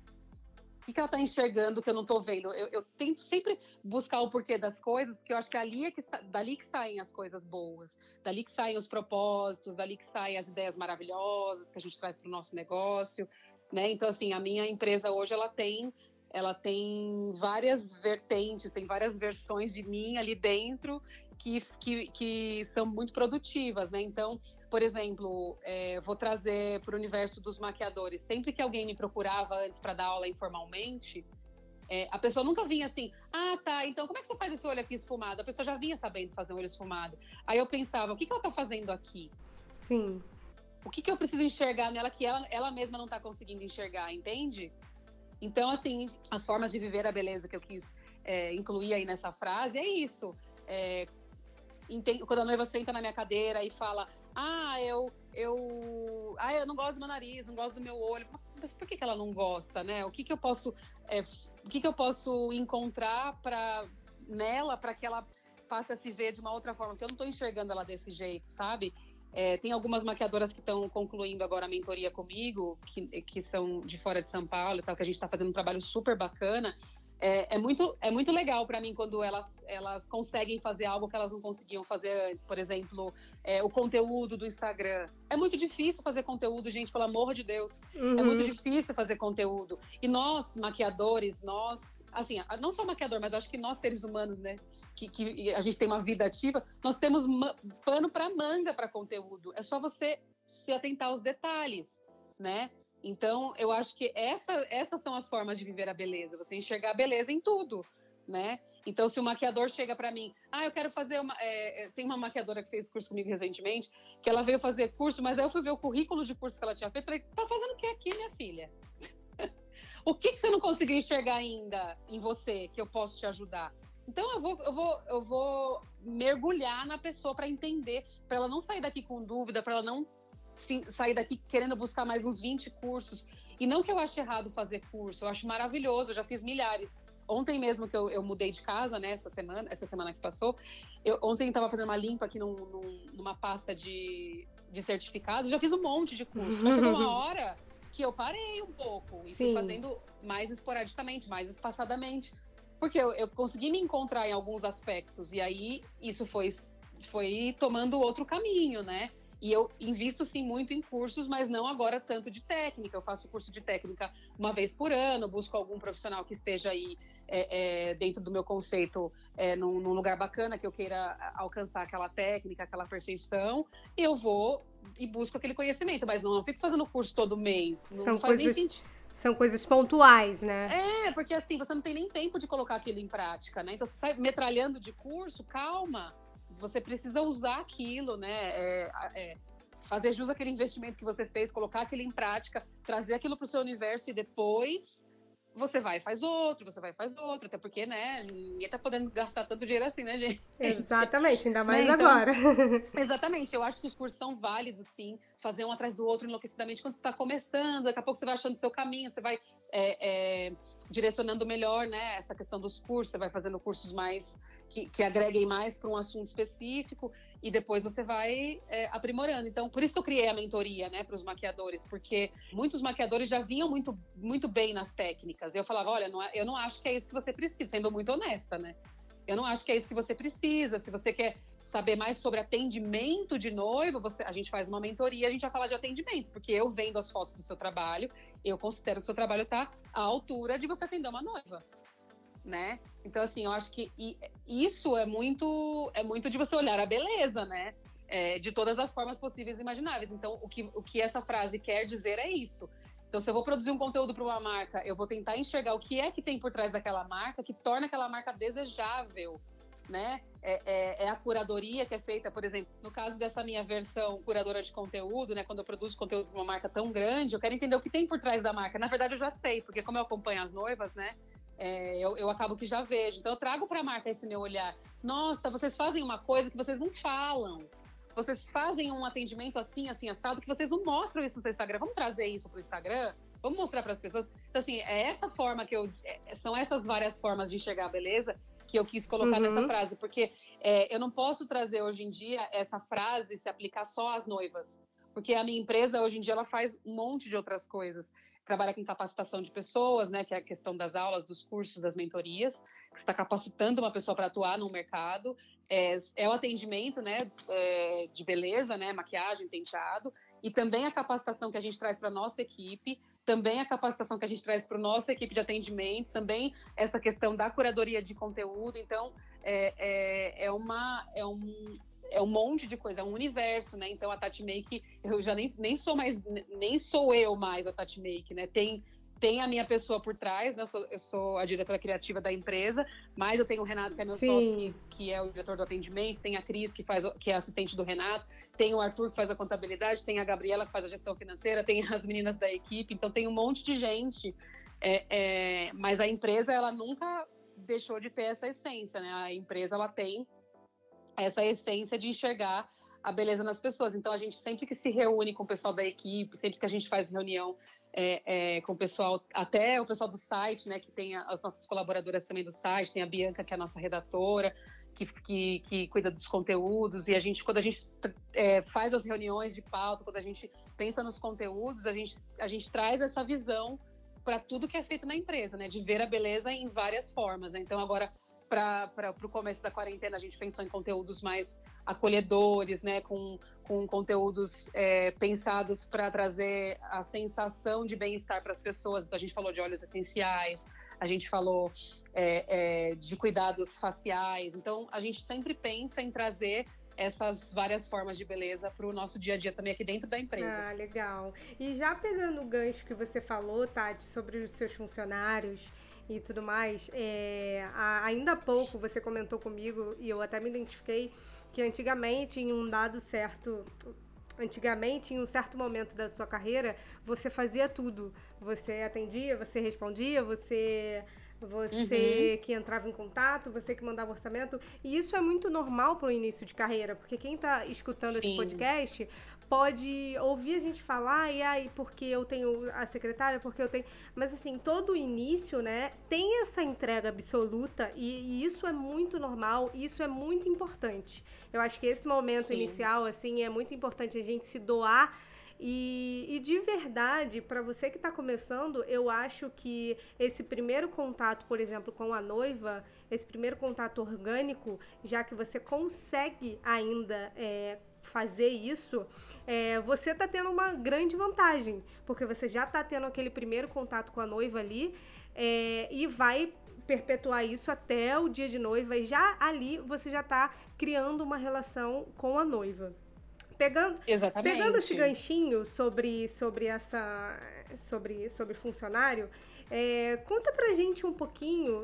Que, que ela está enxergando que eu não estou vendo? Eu, eu, tento sempre buscar o porquê das coisas, porque eu acho que, ali é que dali que saem as coisas boas, dali que saem os propósitos, dali que saem as ideias maravilhosas que a gente traz para o nosso negócio, né? Então, assim, a minha empresa hoje ela tem ela tem várias vertentes, tem várias versões de mim ali dentro que, que, que são muito produtivas, né? Então, por exemplo, é, vou trazer para o universo dos maquiadores. Sempre que alguém me procurava antes para dar aula informalmente, é, a pessoa nunca vinha assim, ah, tá, então como é que você faz esse olho aqui esfumado? A pessoa já vinha sabendo fazer um olho esfumado. Aí eu pensava, o que, que ela está fazendo aqui? Sim. O que, que eu preciso enxergar nela que ela, ela mesma não está conseguindo enxergar, entende? Então, assim, as formas de viver a beleza que eu quis é, incluir aí nessa frase é isso. É, quando a noiva senta na minha cadeira e fala, ah, eu, eu, ah, eu não gosto do meu nariz, não gosto do meu olho. Mas por que, que ela não gosta, né? O que, que eu posso, é, o que, que eu posso encontrar para nela para que ela passe a se ver de uma outra forma? Porque eu não estou enxergando ela desse jeito, sabe? É, tem algumas maquiadoras que estão concluindo agora a mentoria comigo, que, que são de fora de São Paulo e tal, que a gente está fazendo um trabalho super bacana. É, é, muito, é muito legal para mim quando elas, elas conseguem fazer algo que elas não conseguiam fazer antes. Por exemplo, é, o conteúdo do Instagram. É muito difícil fazer conteúdo, gente, pelo amor de Deus. Uhum. É muito uhum. difícil fazer conteúdo. E nós, maquiadores, nós, assim, não só maquiador, mas acho que nós, seres humanos, né? que, que a gente tem uma vida ativa, nós temos pano para manga para conteúdo. É só você se atentar aos detalhes, né? Então, eu acho que essa, essas são as formas de viver a beleza. Você enxergar a beleza em tudo, né? Então, se o maquiador chega para mim, ah, eu quero fazer uma. É, é, tem uma maquiadora que fez curso comigo recentemente, que ela veio fazer curso, mas aí eu fui ver o currículo de curso que ela tinha feito. Falei, tá fazendo o que aqui, minha filha? O que, que você não conseguiu enxergar ainda em você que eu posso te ajudar? Então eu vou, eu vou, eu vou mergulhar na pessoa para entender, para ela não sair daqui com dúvida, para ela não sair daqui querendo buscar mais uns 20 cursos. E não que eu ache errado fazer curso, eu acho maravilhoso, eu já fiz milhares. Ontem mesmo que eu, eu mudei de casa, né, essa semana, essa semana que passou, eu, ontem estava fazendo uma limpa aqui num, num, numa pasta de, de certificados, já fiz um monte de curso. Mas chegou uma hora que eu parei um pouco e Sim. fui fazendo mais esporadicamente, mais espaçadamente. Porque eu, eu consegui me encontrar em alguns aspectos, e aí isso foi, foi tomando outro caminho, né? E eu invisto sim muito em cursos, mas não agora tanto de técnica. Eu faço curso de técnica uma vez por ano, busco algum profissional que esteja aí é, é, dentro do meu conceito, é, num, num, lugar bacana que eu queira alcançar aquela técnica, aquela perfeição. Eu vou e busco aquele conhecimento, mas não, não fico fazendo curso todo mês. Não São faz coisas... nem sentido são coisas pontuais, né? É, porque assim, você não tem nem tempo de colocar aquilo em prática, né? Então, você sai metralhando de curso, calma você precisa usar aquilo, né? É, é, fazer jus àquele investimento que você fez, colocar aquilo em prática, trazer aquilo para o seu universo e depois você vai e faz outro, você vai e faz outro, até porque, né, ninguém tá podendo gastar tanto dinheiro assim, né, gente? Exatamente, ainda mais né? então, agora. exatamente, eu acho que os cursos são válidos, sim, fazer um atrás do outro enlouquecidamente quando você está começando, daqui a pouco você vai achando seu caminho, você vai é, é, direcionando melhor, né, essa questão dos cursos, você vai fazendo cursos mais que, que agreguem mais para um assunto específico e depois você vai é, aprimorando. Então, por isso que eu criei a mentoria, né, para os maquiadores, porque muitos maquiadores já vinham muito, muito bem nas técnicas. Eu falava, olha, não é, eu não acho que é isso que você precisa, sendo muito honesta, né? Eu não acho que é isso que você precisa. Se você quer saber mais sobre atendimento de noiva, você, a gente faz uma mentoria, a gente vai falar de atendimento, porque eu vendo as fotos do seu trabalho, eu considero que o seu trabalho está à altura de você atender uma noiva. Né? Então, assim, eu acho que isso é muito, é muito de você olhar a beleza, né? É, de todas as formas possíveis e imagináveis. Então, o que, o que essa frase quer dizer é isso. Então, se eu vou produzir um conteúdo para uma marca, eu vou tentar enxergar o que é que tem por trás daquela marca que torna aquela marca desejável né? É, é, é, a curadoria que é feita, por exemplo, no caso dessa minha versão curadora de conteúdo, né? Quando eu produzo conteúdo para uma marca tão grande, eu quero entender o que tem por trás da marca. Na verdade, eu já sei, porque como eu acompanho as noivas, né? É, eu, eu acabo que já vejo. Então, eu trago para a marca esse meu olhar. Nossa, vocês fazem uma coisa que vocês não falam. Vocês fazem um atendimento assim, assim, assado, que vocês não mostram isso no seu Instagram. Vamos trazer isso para o Instagram? Vamos mostrar para as pessoas. Então, assim, é essa forma que eu. É, são essas várias formas de enxergar a beleza que eu quis colocar uhum. nessa frase, porque é, eu não posso trazer hoje em dia essa frase se aplicar só às noivas. Porque a minha empresa, hoje em dia, ela faz um monte de outras coisas. Trabalha com capacitação de pessoas, né? Que é a questão das aulas, dos cursos, das mentorias, que está capacitando uma pessoa para atuar no mercado. É, é, o atendimento, né? É, de beleza, né? Maquiagem, penteado. E também a capacitação que a gente traz para nossa equipe também a capacitação que a gente traz para nossa equipe de atendimento, também essa questão da curadoria de conteúdo. Então, é, é, é uma, é, um, é um monte de coisa, é um universo, né? Então, a Tati Make, eu já nem, nem sou mais, nem sou eu mais a Tati Make, né? Tem tem a minha pessoa por trás, né? Eu sou, eu sou, a diretora criativa da empresa, mas eu tenho o Renato, que é meu Sim. sócio, que, que, é o diretor do atendimento, tem a Cris, que, faz, que é assistente do Renato, tem o Arthur, que faz a contabilidade, tem a Gabriela, que faz a gestão financeira, tem as meninas da equipe, então tem um monte de gente. É, é, mas a empresa, ela nunca deixou de ter essa essência, né? A empresa, ela tem essa essência de enxergar a beleza nas pessoas. Então, a gente sempre que se reúne com o pessoal da equipe, sempre que a gente faz reunião é, é, com o pessoal, até o pessoal do site, né, que tem as nossas colaboradoras também do site, tem a Bianca, que é a nossa redatora, que, que, que cuida dos conteúdos, e a gente, quando a gente é, faz as reuniões de pauta, quando a gente pensa nos conteúdos, a gente, a gente traz essa visão para tudo que é feito na empresa, né, de ver a beleza em várias formas. Né? Então, agora, para o começo da quarentena, a gente pensou em conteúdos mais acolhedores, né, com, com conteúdos é, pensados para trazer a sensação de bem-estar para as pessoas. Então, a gente falou de óleos essenciais, a gente falou é, é, de cuidados faciais. Então, a gente sempre pensa em trazer essas várias formas de beleza para o nosso dia a dia também aqui dentro da empresa. Ah, legal. E já pegando o gancho que você falou, Tati, sobre os seus funcionários e tudo mais, é, ainda há pouco você comentou comigo e eu até me identifiquei que antigamente, em um dado certo, antigamente, em um certo momento da sua carreira, você fazia tudo. Você atendia, você respondia, você você uhum. que entrava em contato, você que mandava orçamento. E isso é muito normal para o início de carreira, porque quem está escutando Sim. esse podcast pode ouvir a gente falar, e aí, porque eu tenho a secretária, porque eu tenho. Mas assim, todo o início, né, tem essa entrega absoluta, e, e isso é muito normal, e isso é muito importante. Eu acho que esse momento Sim. inicial, assim, é muito importante a gente se doar e, e de verdade, para você que está começando, eu acho que esse primeiro contato, por exemplo, com a noiva, esse primeiro contato orgânico, já que você consegue ainda é, fazer isso, é, você está tendo uma grande vantagem, porque você já está tendo aquele primeiro contato com a noiva ali é, e vai perpetuar isso até o dia de noiva e já ali você já está criando uma relação com a noiva. Pegando, Exatamente. pegando esse ganchinho sobre, sobre essa sobre, sobre funcionário, é, conta pra gente um pouquinho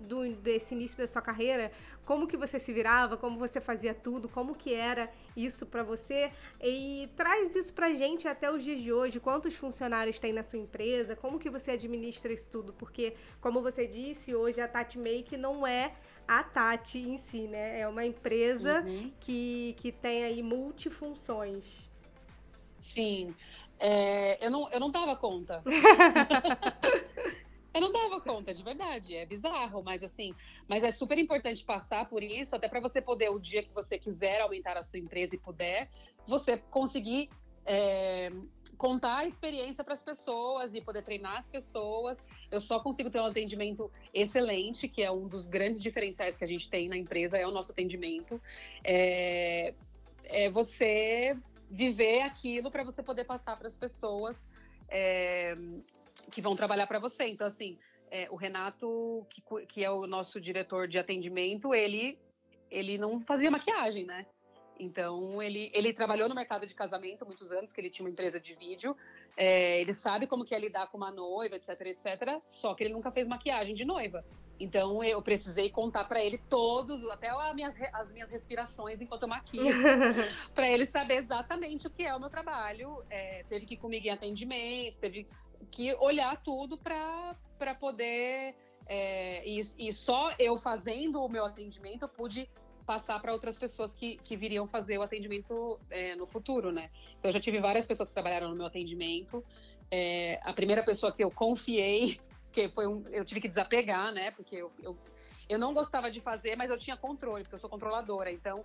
do, desse início da sua carreira, como que você se virava, como você fazia tudo, como que era isso para você e traz isso pra gente até os dias de hoje, quantos funcionários tem na sua empresa, como que você administra isso tudo, porque como você disse, hoje a Tati Make não é a Tati em si, né? É uma empresa uhum. que, que tem aí multifunções. Sim. É, eu, não, eu não dava conta. eu não dava conta, de verdade. É bizarro, mas assim, mas é super importante passar por isso, até para você poder, o dia que você quiser aumentar a sua empresa e puder, você conseguir é, contar a experiência para as pessoas e poder treinar as pessoas. Eu só consigo ter um atendimento excelente, que é um dos grandes diferenciais que a gente tem na empresa, é o nosso atendimento. É, é você viver aquilo para você poder passar para as pessoas é, que vão trabalhar para você. Então, assim, é, o Renato, que, que é o nosso diretor de atendimento, ele, ele não fazia maquiagem, né? Então, ele, ele trabalhou no mercado de casamento muitos anos, que ele tinha uma empresa de vídeo. É, ele sabe como que é lidar com uma noiva, etc, etc. Só que ele nunca fez maquiagem de noiva. Então, eu precisei contar para ele todos, até as minhas, as minhas respirações enquanto eu maquio, para ele saber exatamente o que é o meu trabalho. É, teve que ir comigo em atendimento, teve que olhar tudo para poder... É, e, e só eu fazendo o meu atendimento, eu pude passar para outras pessoas que, que viriam fazer o atendimento é, no futuro, né? Então, eu já tive várias pessoas que trabalharam no meu atendimento. É, a primeira pessoa que eu confiei, que foi um, eu tive que desapegar, né? Porque eu, eu, eu não gostava de fazer, mas eu tinha controle, porque eu sou controladora. Então,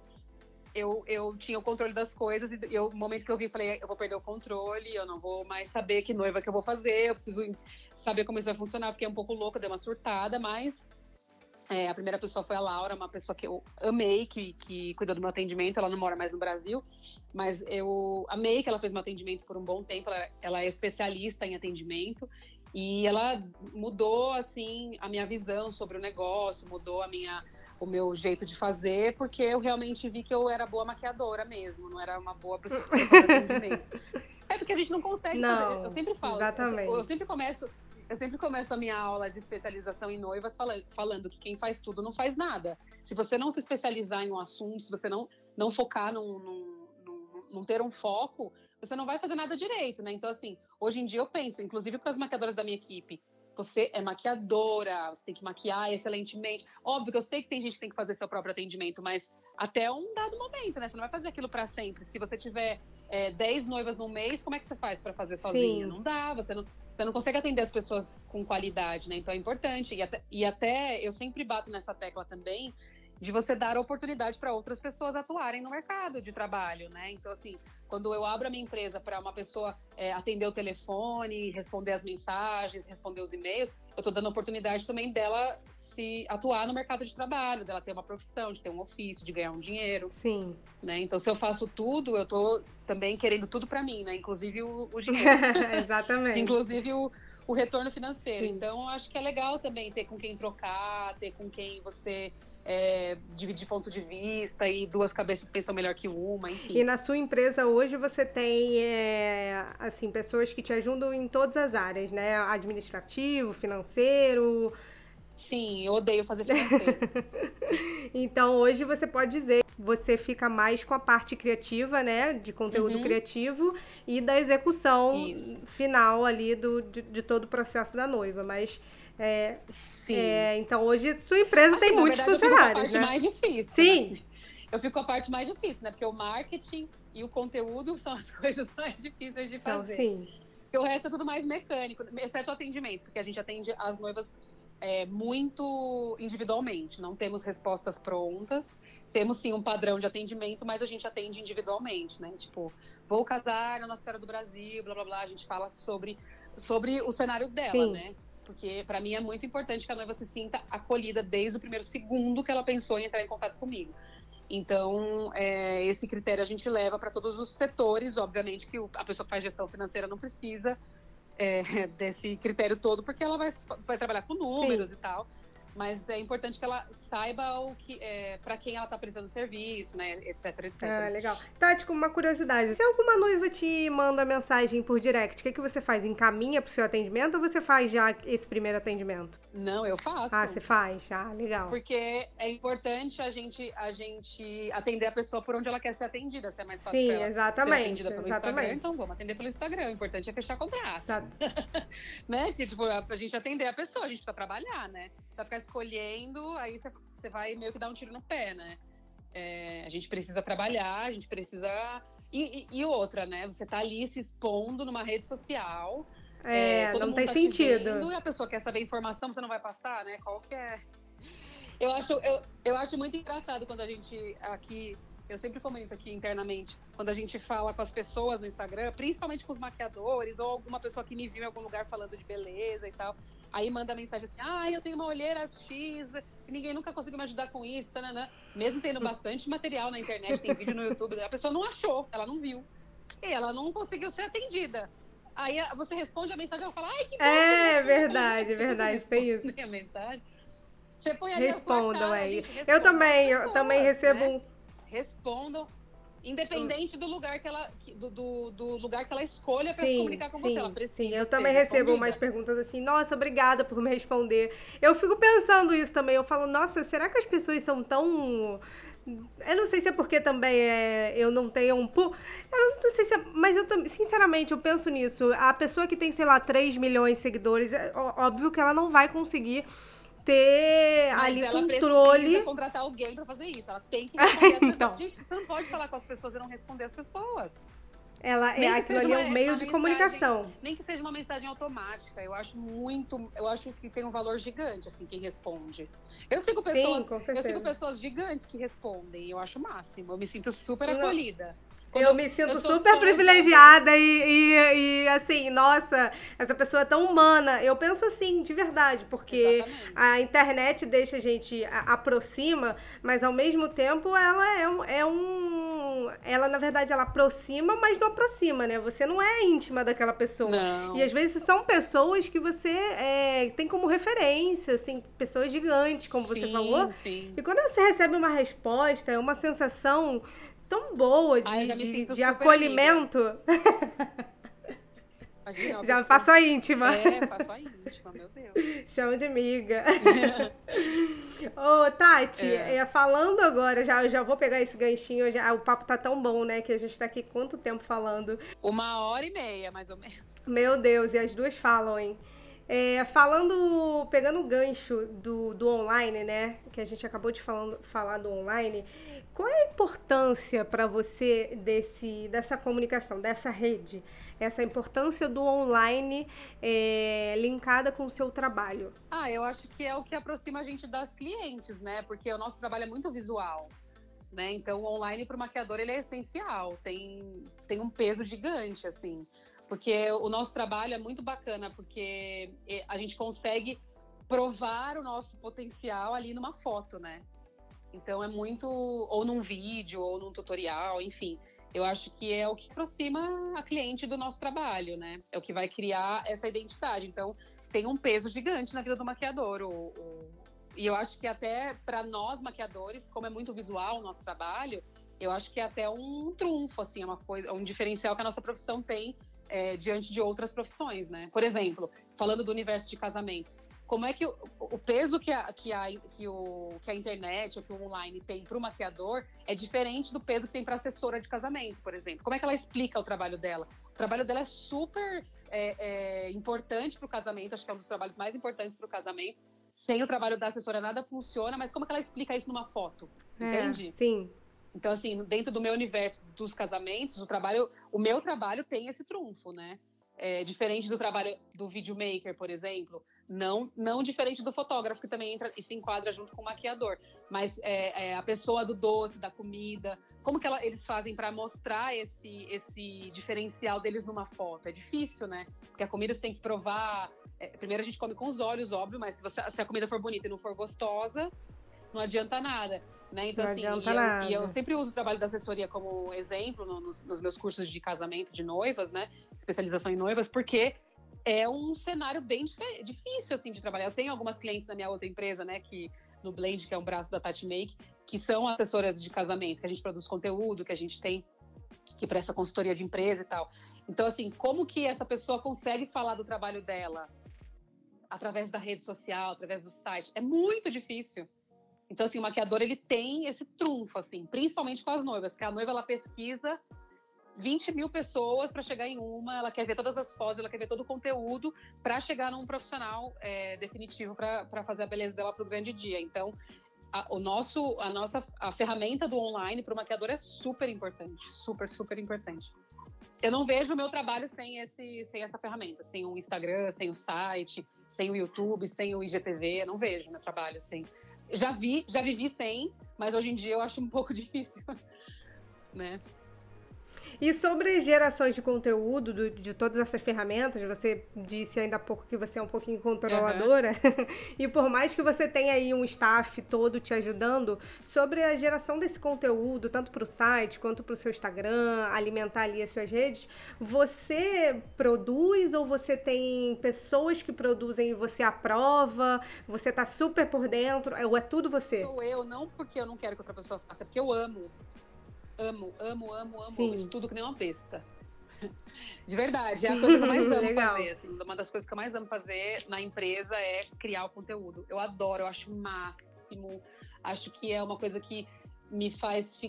eu, eu tinha o controle das coisas e eu, no momento que eu vi, falei, eu vou perder o controle, eu não vou mais saber que noiva que eu vou fazer, eu preciso saber como isso vai funcionar. Fiquei um pouco louca, dei uma surtada, mas é, a primeira pessoa foi a Laura, uma pessoa que eu amei, que, que cuidou do meu atendimento. Ela não mora mais no Brasil, mas eu amei que ela fez meu atendimento por um bom tempo. Ela, ela é especialista em atendimento e ela mudou assim a minha visão sobre o negócio, mudou a minha o meu jeito de fazer, porque eu realmente vi que eu era boa maquiadora mesmo, não era uma boa pessoa para atendimento. É porque a gente não consegue não, fazer. Eu sempre falo, exatamente. eu, eu sempre começo eu sempre começo a minha aula de especialização em noivas falando, falando, que quem faz tudo não faz nada. Se você não se especializar em um assunto, se você não, não focar num, num, num, num ter um foco, você não vai fazer nada direito, né? Então, assim, hoje em dia eu penso, inclusive para as maquiadoras da minha equipe, você é maquiadora, você tem que maquiar excelentemente. Óbvio que eu sei que tem gente que tem que fazer seu próprio atendimento, mas até um dado momento, né? Você não vai fazer aquilo para sempre. Se você tiver é, 10 noivas no mês, como é que você faz para fazer sozinha? Sim. Não dá, você não, você não consegue atender as pessoas com qualidade, né? Então é importante. E até, e até eu sempre bato nessa tecla também de você dar oportunidade para outras pessoas atuarem no mercado de trabalho, né? Então, assim, quando eu abro a minha empresa para uma pessoa é, atender o telefone, responder as mensagens, responder os e-mails, eu estou dando oportunidade também dela se atuar no mercado de trabalho, dela ter uma profissão, de ter um ofício, de ganhar um dinheiro. Sim. Né? Então, se eu faço tudo, eu estou também querendo tudo para mim, né? Inclusive o, o dinheiro. Exatamente. Inclusive o, o retorno financeiro. Sim. Então, acho que é legal também ter com quem trocar, ter com quem você é, dividir ponto de vista e duas cabeças pensam melhor que uma, enfim. E na sua empresa hoje você tem é, assim pessoas que te ajudam em todas as áreas, né? Administrativo, financeiro. Sim, eu odeio fazer financeiro. então hoje você pode dizer você fica mais com a parte criativa, né, de conteúdo uhum. criativo e da execução Isso. final ali do, de, de, todo o processo da noiva. Mas É, Sim. É, então hoje sua empresa assim, tem muitos verdade, funcionários, eu fico a parte né? mais difícil. Sim. Né? Eu fico com a parte mais difícil, né? Porque o marketing e o conteúdo são as coisas mais difíceis de fazer. Sim. Porque o resto é tudo mais mecânico, exceto o atendimento, porque a gente atende as noivas é, muito individualmente. Não temos respostas prontas. Temos sim um padrão de atendimento, mas a gente atende individualmente, né? Tipo, vou casar na Nossa Senhora do Brasil, blá blá blá. A gente fala sobre, sobre o cenário dela, sim. né? Porque para mim é muito importante que a noiva se sinta acolhida desde o primeiro segundo que ela pensou em entrar em contato comigo. Então, é, esse critério a gente leva para todos os setores. Obviamente que a pessoa que faz gestão financeira não precisa é, desse critério todo, porque ela vai, vai trabalhar com números Sim. e tal mas é importante que ela saiba o que é, para quem ela tá precisando serviço, né, etc, etc. Ah, legal. Tati, com uma curiosidade, se alguma noiva te manda mensagem por direct, o que, que você faz? Encaminha pro seu atendimento ou você faz já esse primeiro atendimento? Não, eu faço. Ah, você faz? Ah, legal. Porque é importante a gente, a gente atender a pessoa por onde ela quer ser atendida. Se é mais fácil Sim, pra ela exatamente, ser atendida pelo exatamente. Instagram, então vamos atender pelo Instagram. O importante é fechar contrato. Exato. né? Que, tipo, a, a gente atender a pessoa, a gente precisa trabalhar, né? Precisa ficar escolhendo, aí você vai meio que dar um tiro no pé, né? É, a gente precisa trabalhar, a gente precisa. E, e, e, outra, né? Você tá ali se expondo numa rede social. É, é não tem tá sentido. Vendo, e a pessoa quer saber informação, você não vai passar, né? Qual que é. Eu acho, eu, eu acho muito engraçado quando a gente aqui eu sempre comento aqui internamente, quando a gente fala com as pessoas no Instagram, principalmente com os maquiadores, ou alguma pessoa que me viu em algum lugar falando de beleza e tal, aí manda mensagem assim: ah, eu tenho uma olheira X, ninguém nunca conseguiu me ajudar com isso, tanana. mesmo tendo bastante material na internet, tem vídeo no YouTube, a pessoa não achou, ela não viu, e ela não conseguiu ser atendida. Aí você responde a mensagem, ela fala, ai, que bom! É verdade, é verdade, tem isso. A mensagem. Você põe ali Respondam aí. Eu também, eu também recebo né? um respondam independente do lugar que ela do, do, do lugar que ela escolha para se comunicar com sim, você ela precisa sim eu também recebo umas perguntas assim nossa obrigada por me responder eu fico pensando isso também eu falo nossa será que as pessoas são tão eu não sei se é porque também é, eu não tenho um. Eu não sei se é, mas eu sinceramente eu penso nisso. A pessoa que tem, sei lá, 3 milhões de seguidores, é óbvio que ela não vai conseguir ter Mas ali ela controle. Precisa contratar alguém para fazer isso. Ela tem que responder as então. pessoas. Gente, você não pode falar com as pessoas e não responder as pessoas. Ela é aquilo ali é um meio de comunicação. Nem que seja uma mensagem automática. Eu acho muito, eu acho que tem um valor gigante assim quem responde. Eu sigo pessoas, Sim, eu sigo pessoas gigantes que respondem. Eu acho o máximo. Eu me sinto super acolhida. Quando eu me sinto eu super privilegiada e, e, e, assim, nossa, essa pessoa é tão humana. Eu penso assim, de verdade, porque Exatamente. a internet deixa a gente a, aproxima, mas ao mesmo tempo ela é um, é um. Ela, na verdade, ela aproxima, mas não aproxima, né? Você não é íntima daquela pessoa. Não. E às vezes são pessoas que você é, tem como referência, assim, pessoas gigantes, como sim, você falou. Sim. E quando você recebe uma resposta, é uma sensação tão boa de, de, de acolhimento. Imagina, já faço a íntima. É, faço a íntima, meu Deus. Chama de amiga. Ô, Tati, é. É, falando agora, já, já vou pegar esse ganchinho, já, o papo tá tão bom, né, que a gente tá aqui quanto tempo falando? Uma hora e meia, mais ou menos. Meu Deus, e as duas falam, hein? É, falando, pegando o gancho do, do online, né, que a gente acabou de falando, falar do online, qual é a importância para você desse, dessa comunicação, dessa rede? Essa importância do online é, linkada com o seu trabalho? Ah, eu acho que é o que aproxima a gente das clientes, né? Porque o nosso trabalho é muito visual. Né? Então, o online para o maquiador ele é essencial, tem, tem um peso gigante, assim. Porque o nosso trabalho é muito bacana, porque é, a gente consegue provar o nosso potencial ali numa foto, né? Então é muito, ou num vídeo, ou num tutorial, enfim. Eu acho que é o que aproxima a cliente do nosso trabalho, né? É o que vai criar essa identidade. Então tem um peso gigante na vida do maquiador. O, o... E eu acho que até para nós maquiadores, como é muito visual o nosso trabalho, eu acho que é até um trunfo, assim, é uma coisa, um diferencial que a nossa profissão tem é, diante de outras profissões, né? Por exemplo, falando do universo de casamentos, como é que o, o peso que a, que, a, que, o, que a internet ou que o online tem para o maquiador é diferente do peso que tem para a assessora de casamento, por exemplo. Como é que ela explica o trabalho dela? O trabalho dela é super é, é, importante para o casamento, acho que é um dos trabalhos mais importantes para o casamento. Sem o trabalho da assessora nada funciona, mas como é que ela explica isso numa foto? É, Entende? Sim. Então, assim, dentro do meu universo dos casamentos, o trabalho, o meu trabalho tem esse trunfo, né? É, diferente do trabalho do videomaker, por exemplo, não, não diferente do fotógrafo, que também entra e se enquadra junto com o maquiador. Mas é, é a pessoa do doce, da comida, como que ela, eles fazem para mostrar esse, esse diferencial deles numa foto? É difícil, né? Porque a comida você tem que provar. É, primeiro a gente come com os olhos, óbvio, mas se, você, se a comida for bonita e não for gostosa, não adianta nada. Né? Então, não assim, adianta e eu, nada. e eu sempre uso o trabalho da assessoria como exemplo no, nos, nos, meus cursos de casamento de noivas, né? Especialização em noivas, porque é um cenário bem difícil assim de trabalhar. Eu tenho algumas clientes na minha outra empresa, né, que no Blend, que é um braço da Tati Make, que são assessoras de casamento, que a gente produz conteúdo, que a gente tem que presta consultoria de empresa e tal. Então, assim, como que essa pessoa consegue falar do trabalho dela através da rede social, através do site? É muito difícil. Então, assim, o maquiador ele tem esse trunfo, assim, principalmente com as noivas, que a noiva ela pesquisa 20 mil pessoas para chegar em uma, ela quer ver todas as fotos, ela quer ver todo o conteúdo para chegar num profissional é, definitivo para fazer a beleza dela para o grande dia. Então, a, o nosso, a nossa a ferramenta do online para o maquiador é super importante, super, super importante. Eu não vejo o meu trabalho sem, esse, sem essa ferramenta, sem o Instagram, sem o site, sem o YouTube, sem o IGTV, não vejo meu trabalho sem. Já vi, já vivi sem, mas hoje em dia eu acho um pouco difícil, né? E sobre gerações de conteúdo, do, de todas essas ferramentas, você disse ainda há pouco que você é um pouquinho controladora, uhum. e por mais que você tenha aí um staff todo te ajudando, sobre a geração desse conteúdo, tanto para o site quanto para o seu Instagram, alimentar ali as suas redes, você produz ou você tem pessoas que produzem e você aprova? Você tá super por dentro? Ou é tudo você? Sou eu, não porque eu não quero que outra pessoa faça, é porque eu amo amo, amo, amo, amo. Sim. Estudo que nem uma besta. De verdade, é a coisa que eu mais amo fazer. Assim, uma das coisas que eu mais amo fazer na empresa é criar o conteúdo. Eu adoro, eu acho o máximo. Acho que é uma coisa que me faz,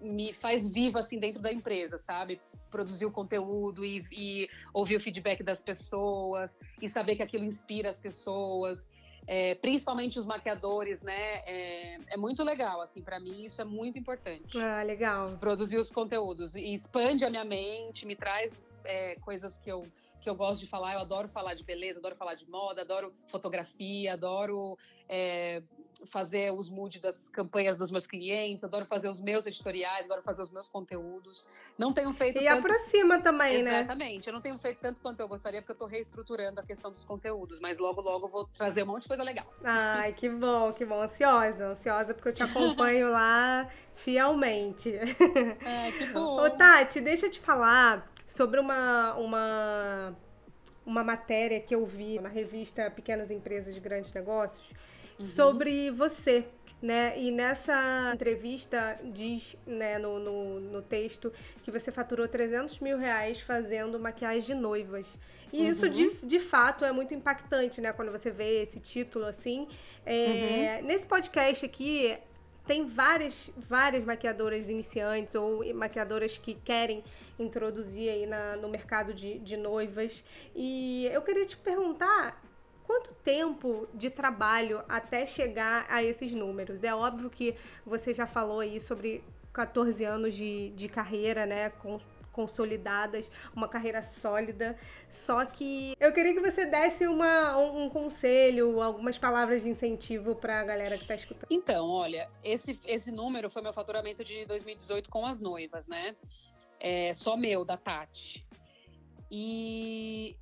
me faz viva assim dentro da empresa, sabe? Produzir o conteúdo e, e ouvir o feedback das pessoas e saber que aquilo inspira as pessoas é, principalmente os maquiadores, né? É, é muito legal, assim, para mim isso é muito importante. Ah, legal. Produzir os conteúdos e expande a minha mente, me traz é, coisas que eu que eu gosto de falar, eu adoro falar de beleza, adoro falar de moda, adoro fotografia, adoro é, fazer os mood das campanhas dos meus clientes, adoro fazer os meus editoriais, adoro fazer os meus conteúdos. Não tenho feito e tanto... aproxima também, Exatamente. né? Exatamente. Eu não tenho feito tanto quanto eu gostaria porque eu estou reestruturando a questão dos conteúdos, mas logo logo vou trazer um monte de coisa legal. Ai, que bom, que bom. Ansiosa, ansiosa porque eu te acompanho lá fielmente. É, que bom. Ô, Tati, deixa eu te falar sobre uma uma uma matéria que eu vi na revista Pequenas Empresas de Grandes Negócios uhum. sobre você, né? E nessa entrevista diz, né, no, no, no, texto, que você faturou 300 mil reais fazendo maquiagem de noivas. E uhum. isso, de, de fato, é muito impactante, né? Quando você vê esse título, assim. É, uhum. Nesse podcast aqui, tem várias, várias maquiadoras iniciantes ou maquiadoras que querem introduzir aí na, no mercado de, de noivas. E eu queria te perguntar quanto tempo de trabalho até chegar a esses números? É óbvio que você já falou aí sobre 14 anos de, de carreira, né? Com, consolidadas, uma carreira sólida. Só que eu queria que você desse uma, um, um conselho, algumas palavras de incentivo para a galera que está escutando. Então, olha, esse, esse número foi meu faturamento de 2018 com as noivas, né? É, só meu, da Tati. E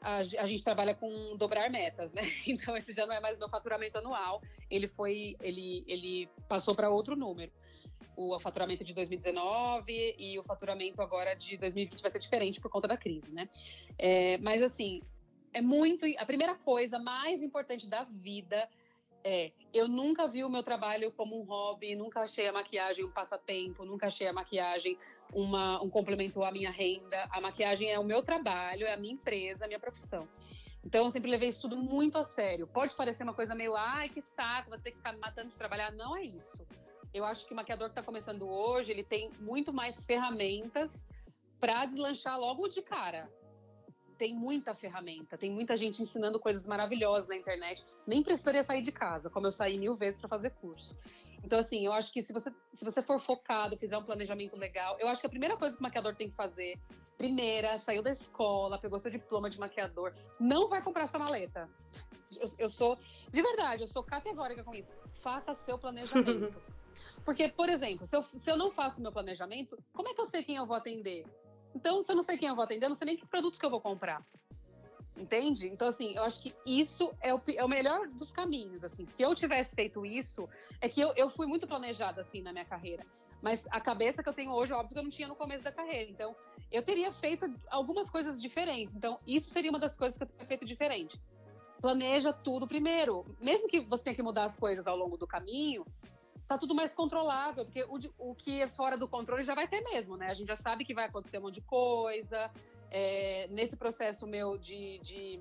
a, a, gente trabalha com dobrar metas, né? Então esse já não é mais meu faturamento anual, ele foi, ele, ele passou para outro número o faturamento de 2019 e o faturamento agora de 2020 vai ser diferente por conta da crise, né? É, mas assim, é muito. A primeira coisa mais importante da vida é: eu nunca vi o meu trabalho como um hobby, nunca achei a maquiagem um passatempo, nunca achei a maquiagem uma, um complemento à minha renda. A maquiagem é o meu trabalho, é a minha empresa, a minha profissão. Então eu sempre levei isso tudo muito a sério. Pode parecer uma coisa meio, ai, que saco, vai ter que ficar matando de trabalhar. Não é isso. Eu acho que o maquiador que está começando hoje, ele tem muito mais ferramentas para deslanchar logo de cara tem muita ferramenta, tem muita gente ensinando coisas maravilhosas na internet. Nem precisaria sair de casa, como eu saí mil vezes para fazer curso. Então, assim, eu acho que se você, se você for focado, fizer um planejamento legal, eu acho que a primeira coisa que o maquiador tem que fazer, primeira, saiu da escola, pegou seu diploma de maquiador, não vai comprar sua maleta. Eu, eu sou, de verdade, eu sou categórica com isso. Faça seu planejamento. Porque, por exemplo, se eu, se eu não faço meu planejamento, como é que eu sei quem eu vou atender? Então, se eu não sei quem eu vou atender, eu não sei nem que produtos que eu vou comprar. Entende? Então, assim, eu acho que isso é o, é o melhor dos caminhos, assim. Se eu tivesse feito isso, é que eu, eu fui muito planejada, assim, na minha carreira. Mas a cabeça que eu tenho hoje, óbvio que eu não tinha no começo da carreira. Então, eu teria feito algumas coisas diferentes. Então, isso seria uma das coisas que eu teria feito diferente. Planeja tudo primeiro. Mesmo que você tenha que mudar as coisas ao longo do caminho, tá tudo mais controlável, porque o, o, que é fora do controle já vai ter mesmo, né? A gente já sabe que vai acontecer um monte de coisa. É, nesse processo meu de, de,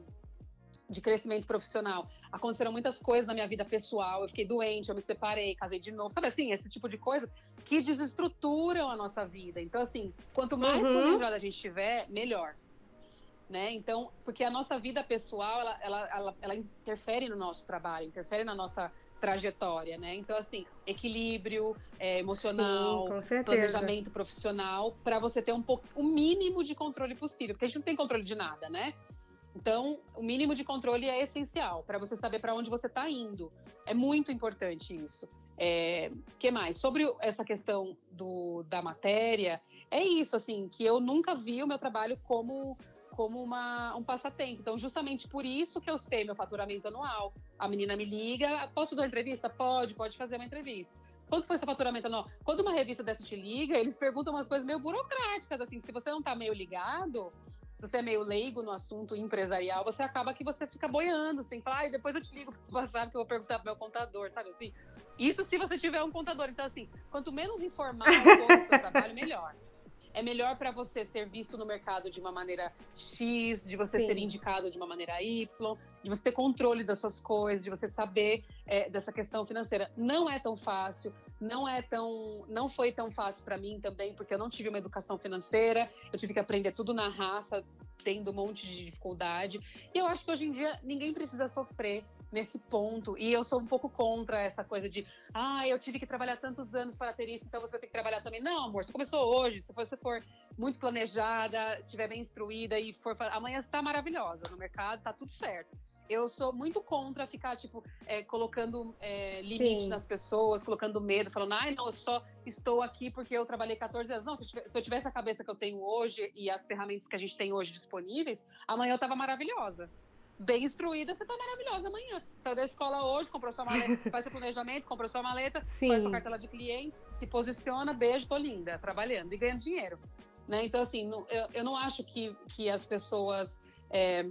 de, crescimento profissional, aconteceram muitas coisas na minha vida pessoal. Eu fiquei doente, eu me separei, casei de novo. Sabe assim, esse tipo de coisa que desestruturam a nossa vida. Então, assim, quanto mais uhum. planejada a gente tiver, melhor. Né? Então, porque a nossa vida pessoal, ela, ela, ela, ela interfere no nosso trabalho, interfere na nossa trajetória, né? Então, assim, equilíbrio é, emocional, Sim, planejamento profissional, para você ter um pouco, o mínimo de controle possível, porque a gente não tem controle de nada, né? Então, o mínimo de controle é essencial para você saber para onde você está indo. É muito importante isso. É, que mais? Sobre essa questão do, da matéria, é isso, assim, que eu nunca vi o meu trabalho como como uma, um passatempo. Então, justamente por isso que eu sei meu faturamento anual. A menina me liga, posso dar uma entrevista? Pode, pode fazer uma entrevista. Quanto foi seu faturamento anual? Quando uma revista dessa te liga, eles perguntam umas coisas meio burocráticas, assim, se você não tá meio ligado, se você é meio leigo no assunto empresarial, você acaba que você fica boiando, você tem que falar, ah, depois eu te ligo pro WhatsApp que eu vou perguntar pro meu contador, sabe assim? Isso se você tiver um contador. Então, assim, quanto menos informal for o seu trabalho, melhor é melhor para você ser visto no mercado de uma maneira X, de você Sim. ser indicado de uma maneira Y, de você ter controle das suas coisas, de você saber é, dessa questão financeira. Não é tão fácil, não é tão, não foi tão fácil para mim também, porque eu não tive uma educação financeira, eu tive que aprender tudo na raça, tendo um monte de dificuldade. E eu acho que hoje em dia ninguém precisa sofrer nesse ponto. E eu sou um pouco contra essa coisa de, ah, eu tive que trabalhar tantos anos para ter isso, então você tem que trabalhar também. Não, amor, você começou hoje. Se você for muito planejada, estiver bem instruída e for. Amanhã você está maravilhosa no mercado, tá tudo certo. Eu sou muito contra ficar, tipo, é, colocando é, limite Sim. nas pessoas, colocando medo, falando, ai, não, eu só estou aqui porque eu trabalhei 14 anos. Não, se eu tivesse a cabeça que eu tenho hoje e as ferramentas que a gente tem hoje disponíveis, amanhã eu estava maravilhosa bem instruída, você tá maravilhosa amanhã. Saiu da escola hoje, comprou sua maleta, faz seu planejamento, comprou sua maleta, Sim. faz sua cartela de clientes, se posiciona, beijo, tô linda, trabalhando e ganhando dinheiro. Né? Então, assim, eu, eu não acho que, que as pessoas. É,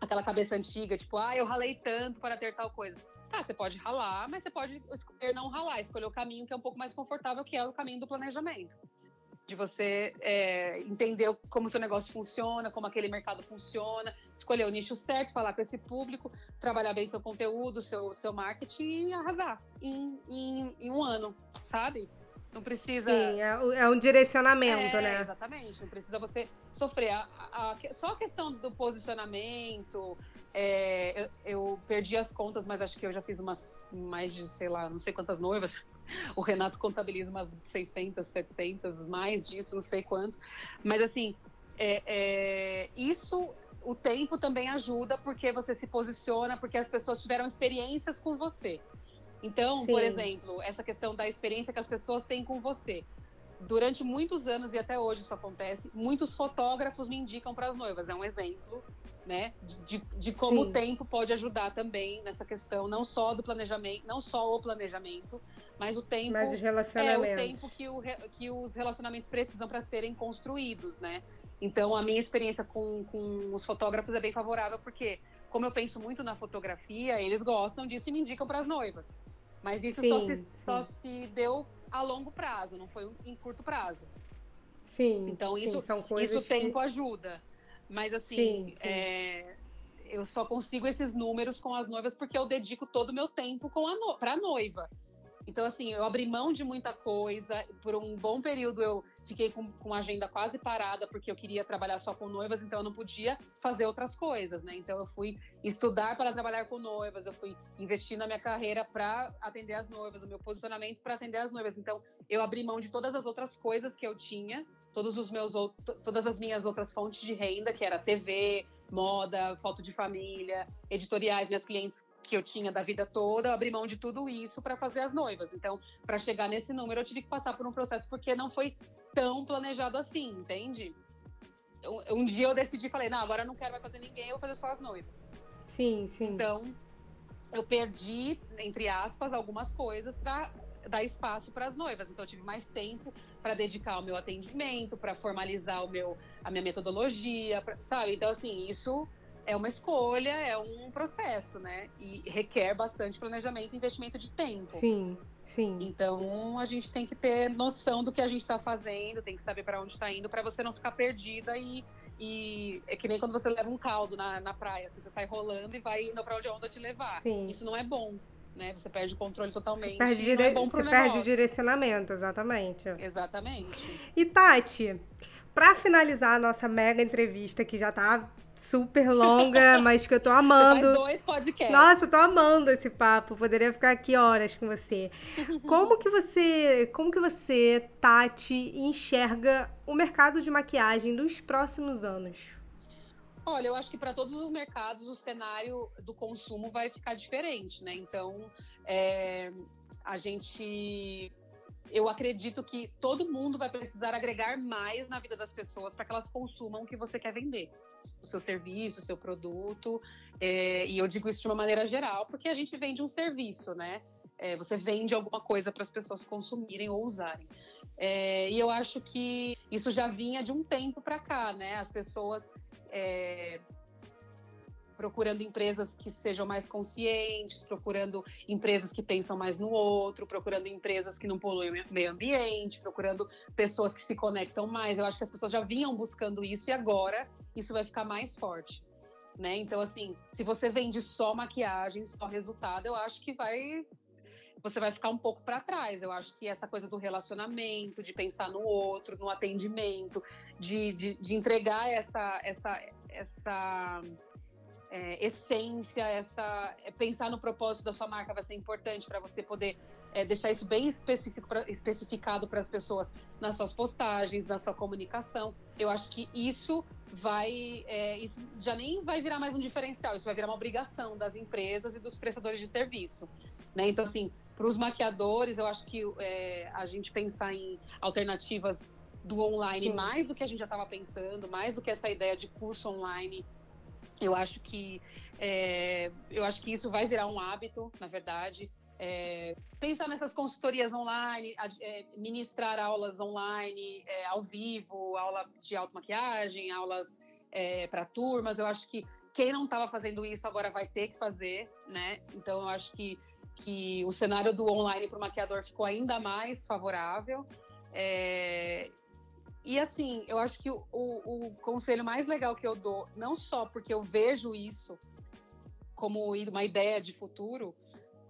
aquela cabeça antiga, tipo, ah, eu ralei tanto para ter tal coisa. Ah, você pode ralar, mas você pode escolher não ralar, escolher o caminho que é um pouco mais confortável, que é o caminho do planejamento de você é, entender como o seu negócio funciona, como aquele mercado funciona, escolher o nicho certo, falar com esse público, trabalhar bem seu conteúdo, seu, seu marketing e arrasar em, em, em um ano, sabe? Não precisa. Sim, é, é um direcionamento, é, né? Exatamente. Não precisa você sofrer. A, a, a, só a questão do posicionamento. É, eu, eu, perdi as contas, mas acho que eu já fiz umas mais de, sei lá, não sei quantas noivas. O Renato contabiliza umas 600, 700, mais disso, não sei quanto. Mas, assim, é, é, isso o tempo também ajuda porque você se posiciona, porque as pessoas tiveram experiências com você. Então, Sim. por exemplo, essa questão da experiência que as pessoas têm com você. Durante muitos anos, e até hoje isso acontece, muitos fotógrafos me indicam para as noivas. É um exemplo né, de, de como Sim. o tempo pode ajudar também nessa questão, não só do planejamento, não só o planejamento, mas o tempo mas é o tempo que, o, que os relacionamentos precisam para serem construídos, né? Então a minha experiência com, com os fotógrafos é bem favorável porque, como eu penso muito na fotografia, eles gostam disso e me indicam para as noivas. Mas isso sim, só, se, só se deu a longo prazo, não foi em curto prazo. Sim. Então sim, isso, isso o tempo que... ajuda. Mas assim, sim, sim. É, eu só consigo esses números com as noivas porque eu dedico todo o meu tempo com a no, para a noiva. Então, assim, eu abri mão de muita coisa. Por um bom período eu fiquei com, com a agenda quase parada, porque eu queria trabalhar só com noivas, então eu não podia fazer outras coisas, né? Então eu fui estudar para trabalhar com noivas, eu fui investir na minha carreira para atender as noivas, o meu posicionamento para atender as noivas. Então eu abri mão de todas as outras coisas que eu tinha, todos os meus todas as minhas outras fontes de renda, que era TV, moda, foto de família, editoriais, minhas clientes que eu tinha da vida toda, eu abri mão de tudo isso para fazer as noivas. Então, para chegar nesse número, eu tive que passar por um processo porque não foi tão planejado assim, entende? Um, um dia eu decidi, falei, não, agora eu não quero mais fazer ninguém, eu vou fazer só as noivas. Sim, sim. Então, eu perdi, entre aspas, algumas coisas para dar espaço para as noivas. Então eu tive mais tempo para dedicar ao meu atendimento, para formalizar o meu a minha metodologia, pra, sabe? Então assim, isso é uma escolha, é um processo, né? E requer bastante planejamento e investimento de tempo. Sim, sim. Então a gente tem que ter noção do que a gente está fazendo, tem que saber para onde está indo, para você não ficar perdida e, e é que nem quando você leva um caldo na, na praia, assim, você sai rolando e vai indo para onde a onda te levar. Sim. Isso não é bom. Né? Você perde o controle totalmente. Você perde, dire... é você perde o direcionamento, exatamente. Exatamente. E Tati, para finalizar a nossa mega entrevista, que já tá super longa, mas que eu tô amando. Você faz dois podcasts. Nossa, eu tô amando esse papo. Poderia ficar aqui horas com você. Como que você, como que você, Tati, enxerga o mercado de maquiagem dos próximos anos? Olha, eu acho que para todos os mercados o cenário do consumo vai ficar diferente, né? Então, é, a gente eu acredito que todo mundo vai precisar agregar mais na vida das pessoas para que elas consumam o que você quer vender o seu serviço, o seu produto. É, e eu digo isso de uma maneira geral, porque a gente vende um serviço, né? É, você vende alguma coisa para as pessoas consumirem ou usarem. É, e eu acho que isso já vinha de um tempo para cá, né? As pessoas é, procurando empresas que sejam mais conscientes, procurando empresas que pensam mais no outro, procurando empresas que não poluem o meio ambiente, procurando pessoas que se conectam mais. Eu acho que as pessoas já vinham buscando isso e agora isso vai ficar mais forte. Né? Então, assim, se você vende só maquiagem, só resultado, eu acho que vai. Você vai ficar um pouco para trás. Eu acho que essa coisa do relacionamento, de pensar no outro, no atendimento, de, de, de entregar essa, essa, essa é, essência, essa é, pensar no propósito da sua marca vai ser importante para você poder é, deixar isso bem pra, especificado para as pessoas nas suas postagens, na sua comunicação. Eu acho que isso vai, é, isso já nem vai virar mais um diferencial, isso vai virar uma obrigação das empresas e dos prestadores de serviço, né? Então assim, para os maquiadores, eu acho que é, a gente pensar em alternativas do online Sim. mais do que a gente já estava pensando, mais do que essa ideia de curso online eu acho que é, eu acho que isso vai virar um hábito, na verdade. É, pensar nessas consultorias online, é, ministrar aulas online, é, ao vivo, aula de automaquiagem, aulas é, para turmas. Eu acho que quem não estava fazendo isso agora vai ter que fazer, né? Então eu acho que, que o cenário do online para o maquiador ficou ainda mais favorável. É, e assim, eu acho que o, o, o, conselho mais legal que eu dou, não só porque eu vejo isso como uma ideia de futuro,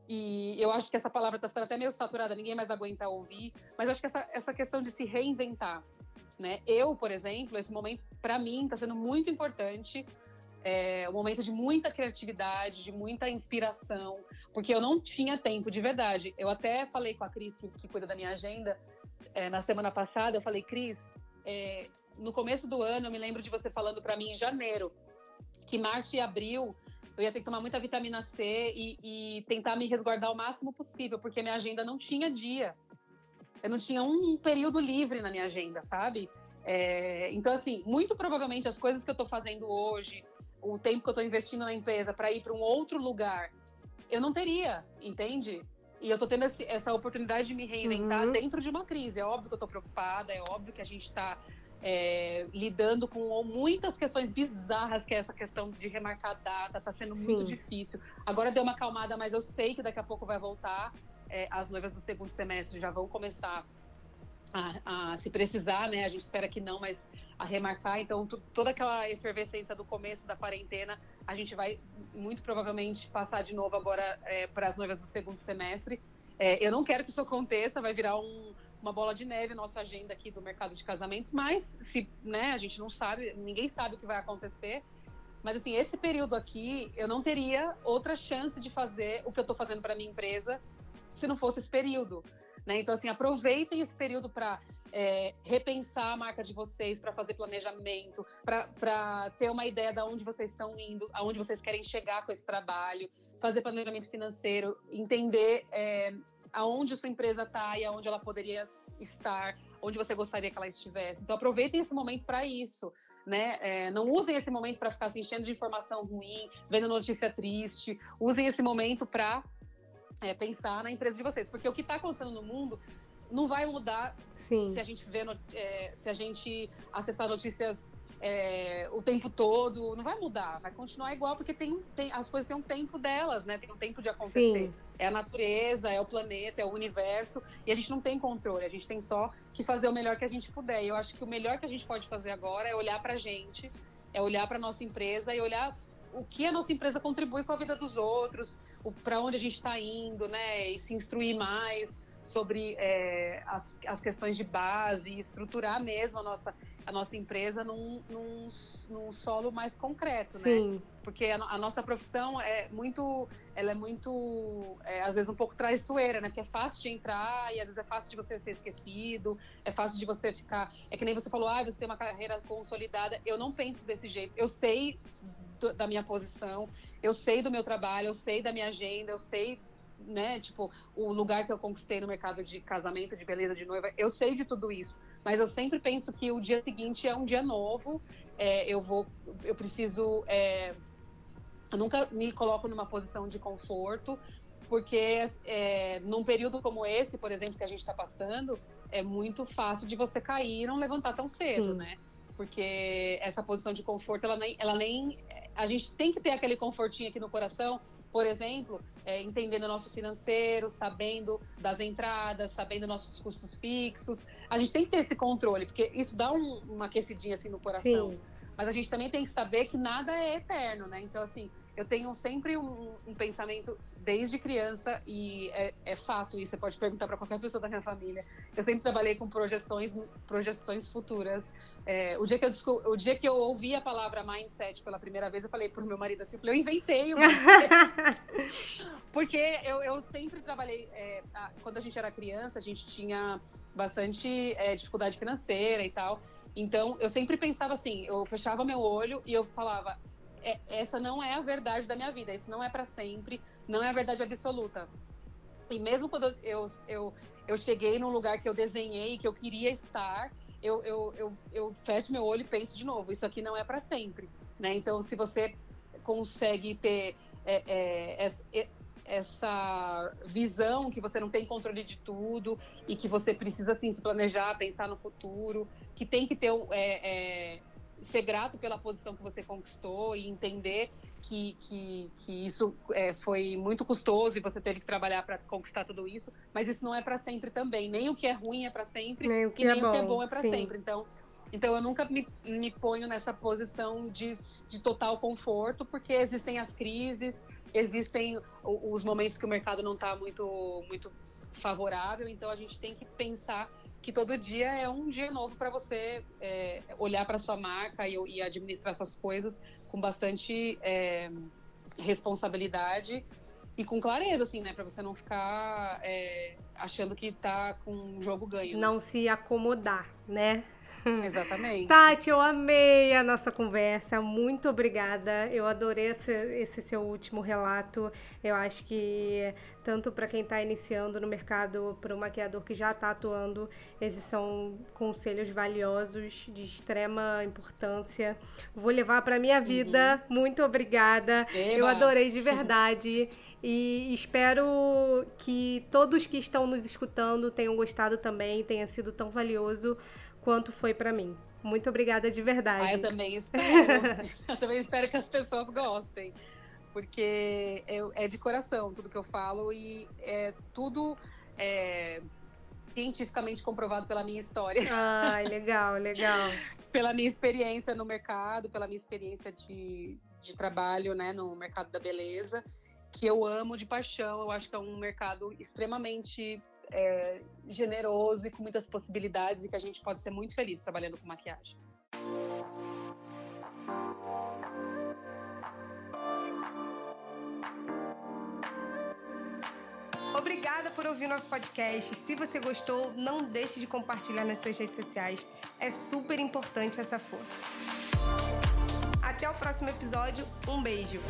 e eu acho que essa palavra está ficando até meio saturada, ninguém mais aguenta ouvir, mas acho que essa, essa questão de se reinventar. Né? Eu, por exemplo, esse momento, para mim, está sendo muito importante. É um momento de muita criatividade, de muita inspiração, porque eu não tinha tempo de verdade. Eu até falei com a Cris, que, que cuida da minha agenda, é, na semana passada, eu falei, Cris, é, no começo do ano, eu me lembro de você falando para mim em janeiro que março e abril eu ia ter que tomar muita vitamina C e, e, tentar me resguardar o máximo possível, porque minha agenda não tinha dia. Eu não tinha um período livre na minha agenda, sabe? É, então, assim, muito provavelmente as coisas que eu estou fazendo hoje, o tempo que eu estou investindo na empresa para ir para um outro lugar, eu não teria, entende? E eu tô tendo esse, essa oportunidade de me reinventar uhum. dentro de uma crise. É óbvio que eu tô preocupada, é óbvio que a gente está é, lidando com muitas questões bizarras, que é essa questão de remarcar a data, tá sendo Sim. muito difícil. Agora deu uma acalmada, mas eu sei que daqui a pouco vai voltar. É, as noivas do segundo semestre já vão começar a, a, se precisar, né? A gente espera que não, mas a remarcar. Então, toda aquela efervescência do começo da quarentena, a gente vai muito provavelmente passar de novo agora é, para as noivas do segundo semestre. É, eu não quero que isso aconteça, vai virar um, uma bola de neve nossa agenda aqui do mercado de casamentos, mas se, né, a gente não sabe, ninguém sabe o que vai acontecer. Mas assim, esse período aqui, eu não teria outra chance de fazer o que eu estou fazendo para minha empresa se não fosse esse período. Né? Então, assim, aproveitem esse período para é, repensar a marca de vocês, para fazer planejamento, para ter uma ideia de onde vocês estão indo, aonde vocês querem chegar com esse trabalho, fazer planejamento financeiro, entender é, aonde sua empresa está e aonde ela poderia estar, onde você gostaria que ela estivesse. Então, aproveitem esse momento para isso. Né? É, não usem esse momento para ficar se enchendo de informação ruim, vendo notícia triste. Usem esse momento para é, pensar na empresa de vocês, porque o que está acontecendo no mundo não vai mudar Sim. se a gente vê, é, se a gente acessar notícias é, o tempo todo, não vai mudar, vai continuar igual, porque tem, tem, as coisas têm um tempo delas, né? Tem um tempo de acontecer. Sim. É a natureza, é o planeta, é o universo, e a gente não tem controle, a gente tem só que fazer o melhor que a gente puder. E eu acho que o melhor que a gente pode fazer agora é olhar pra gente, é olhar para nossa empresa e olhar o que a nossa empresa contribui com a vida dos outros, para onde a gente está indo, né? E se instruir mais sobre é, as, as, questões de base e estruturar mesmo a nossa, a nossa empresa num, num, num solo mais concreto, né? Sim. né? Porque a, a, nossa profissão é muito, ela é muito, é, às vezes um pouco traiçoeira, né? Porque é fácil de entrar e às vezes é fácil de você ser esquecido, é fácil de você ficar, é que nem você falou, ah, você tem uma carreira consolidada. Eu não penso desse jeito. Eu sei do, da minha posição, eu sei do meu trabalho, eu sei da minha agenda, eu sei né, tipo, o lugar que eu conquistei no mercado de casamento, de beleza de noiva, eu sei de tudo isso, mas eu sempre penso que o dia seguinte é um dia novo, é, eu vou, eu preciso, é, eu nunca me coloco numa posição de conforto, porque é, num período como esse, por exemplo, que a gente está passando, é muito fácil de você cair e não levantar tão cedo, Sim. né? Porque essa posição de conforto, ela nem, ela nem. A gente tem que ter aquele confortinho aqui no coração por exemplo, é, entendendo o nosso financeiro, sabendo das entradas, sabendo nossos custos fixos. A gente tem que ter esse controle, porque isso dá um, uma aquecidinha assim no coração. Sim. Mas a gente também tem que saber que nada é eterno, né? Então, assim, eu tenho sempre um, um pensamento desde criança, e é, é, fato isso, você pode perguntar para qualquer pessoa da minha família. Eu sempre trabalhei com projeções, projeções futuras. É, o, dia que eu, o dia que eu ouvi a palavra mindset pela primeira vez, eu falei pro meu marido assim, eu, inventei o mindset. Porque eu, eu sempre trabalhei, é, quando a gente era criança, a gente tinha bastante é, dificuldade financeira e tal. Então, eu sempre pensava assim, eu fechava meu olho e eu falava, é, essa não é a verdade da minha vida, isso não é para sempre, não é a verdade absoluta. E mesmo quando eu, eu, eu cheguei num lugar que eu desenhei, que eu queria estar, eu, eu, eu, eu fecho meu olho e penso de novo, isso aqui não é para sempre. Né? Então, se você consegue ter é, é, essa visão que você não tem controle de tudo e que você precisa assim, se planejar, pensar no futuro, que tem que ter é, é, ser grato pela posição que você conquistou e entender que, que, que isso é, foi muito custoso e você teve que trabalhar para conquistar tudo isso, mas isso não é para sempre também. Nem o que é ruim é para sempre, nem o que e é nem bom, o que é bom é para sempre. Então, então eu nunca me, me ponho nessa posição de, de total conforto, porque existem as crises, existem os momentos que o mercado não está muito, muito favorável, então a gente tem que pensar que todo dia é um dia novo para você é, olhar para sua marca e, e, administrar suas coisas com bastante é, responsabilidade e com clareza, assim, né? Para você não ficar é, achando que está com um jogo ganho. Não se acomodar, né? Exatamente. Tati, eu amei a nossa conversa. Muito obrigada. Eu adorei esse, esse seu último relato. Eu acho que tanto para quem está iniciando no mercado, para o maquiador que já está atuando, esses são conselhos valiosos de extrema importância. Vou levar para minha vida. Uhum. Muito obrigada. Eba. Eu adorei de verdade. E espero que todos que estão nos escutando tenham gostado também, tenha sido tão valioso quanto foi para mim. Muito obrigada de verdade. Ah, eu também espero. eu também espero que as pessoas gostem. Porque é, é, de coração tudo que eu falo e é tudo. É, cientificamente comprovado pela minha história. Ai, legal, legal. pela minha experiência no mercado, pela minha experiência de, de trabalho né, no mercado da beleza, que eu amo de paixão. Eu acho que é um mercado extremamente é, generoso e com muitas possibilidades e que a gente pode ser muito feliz trabalhando com maquiagem. Obrigada por ouvir nosso podcast. Se você gostou, não deixe de compartilhar nas suas redes sociais. É super importante essa força. Até o próximo episódio. Um beijo.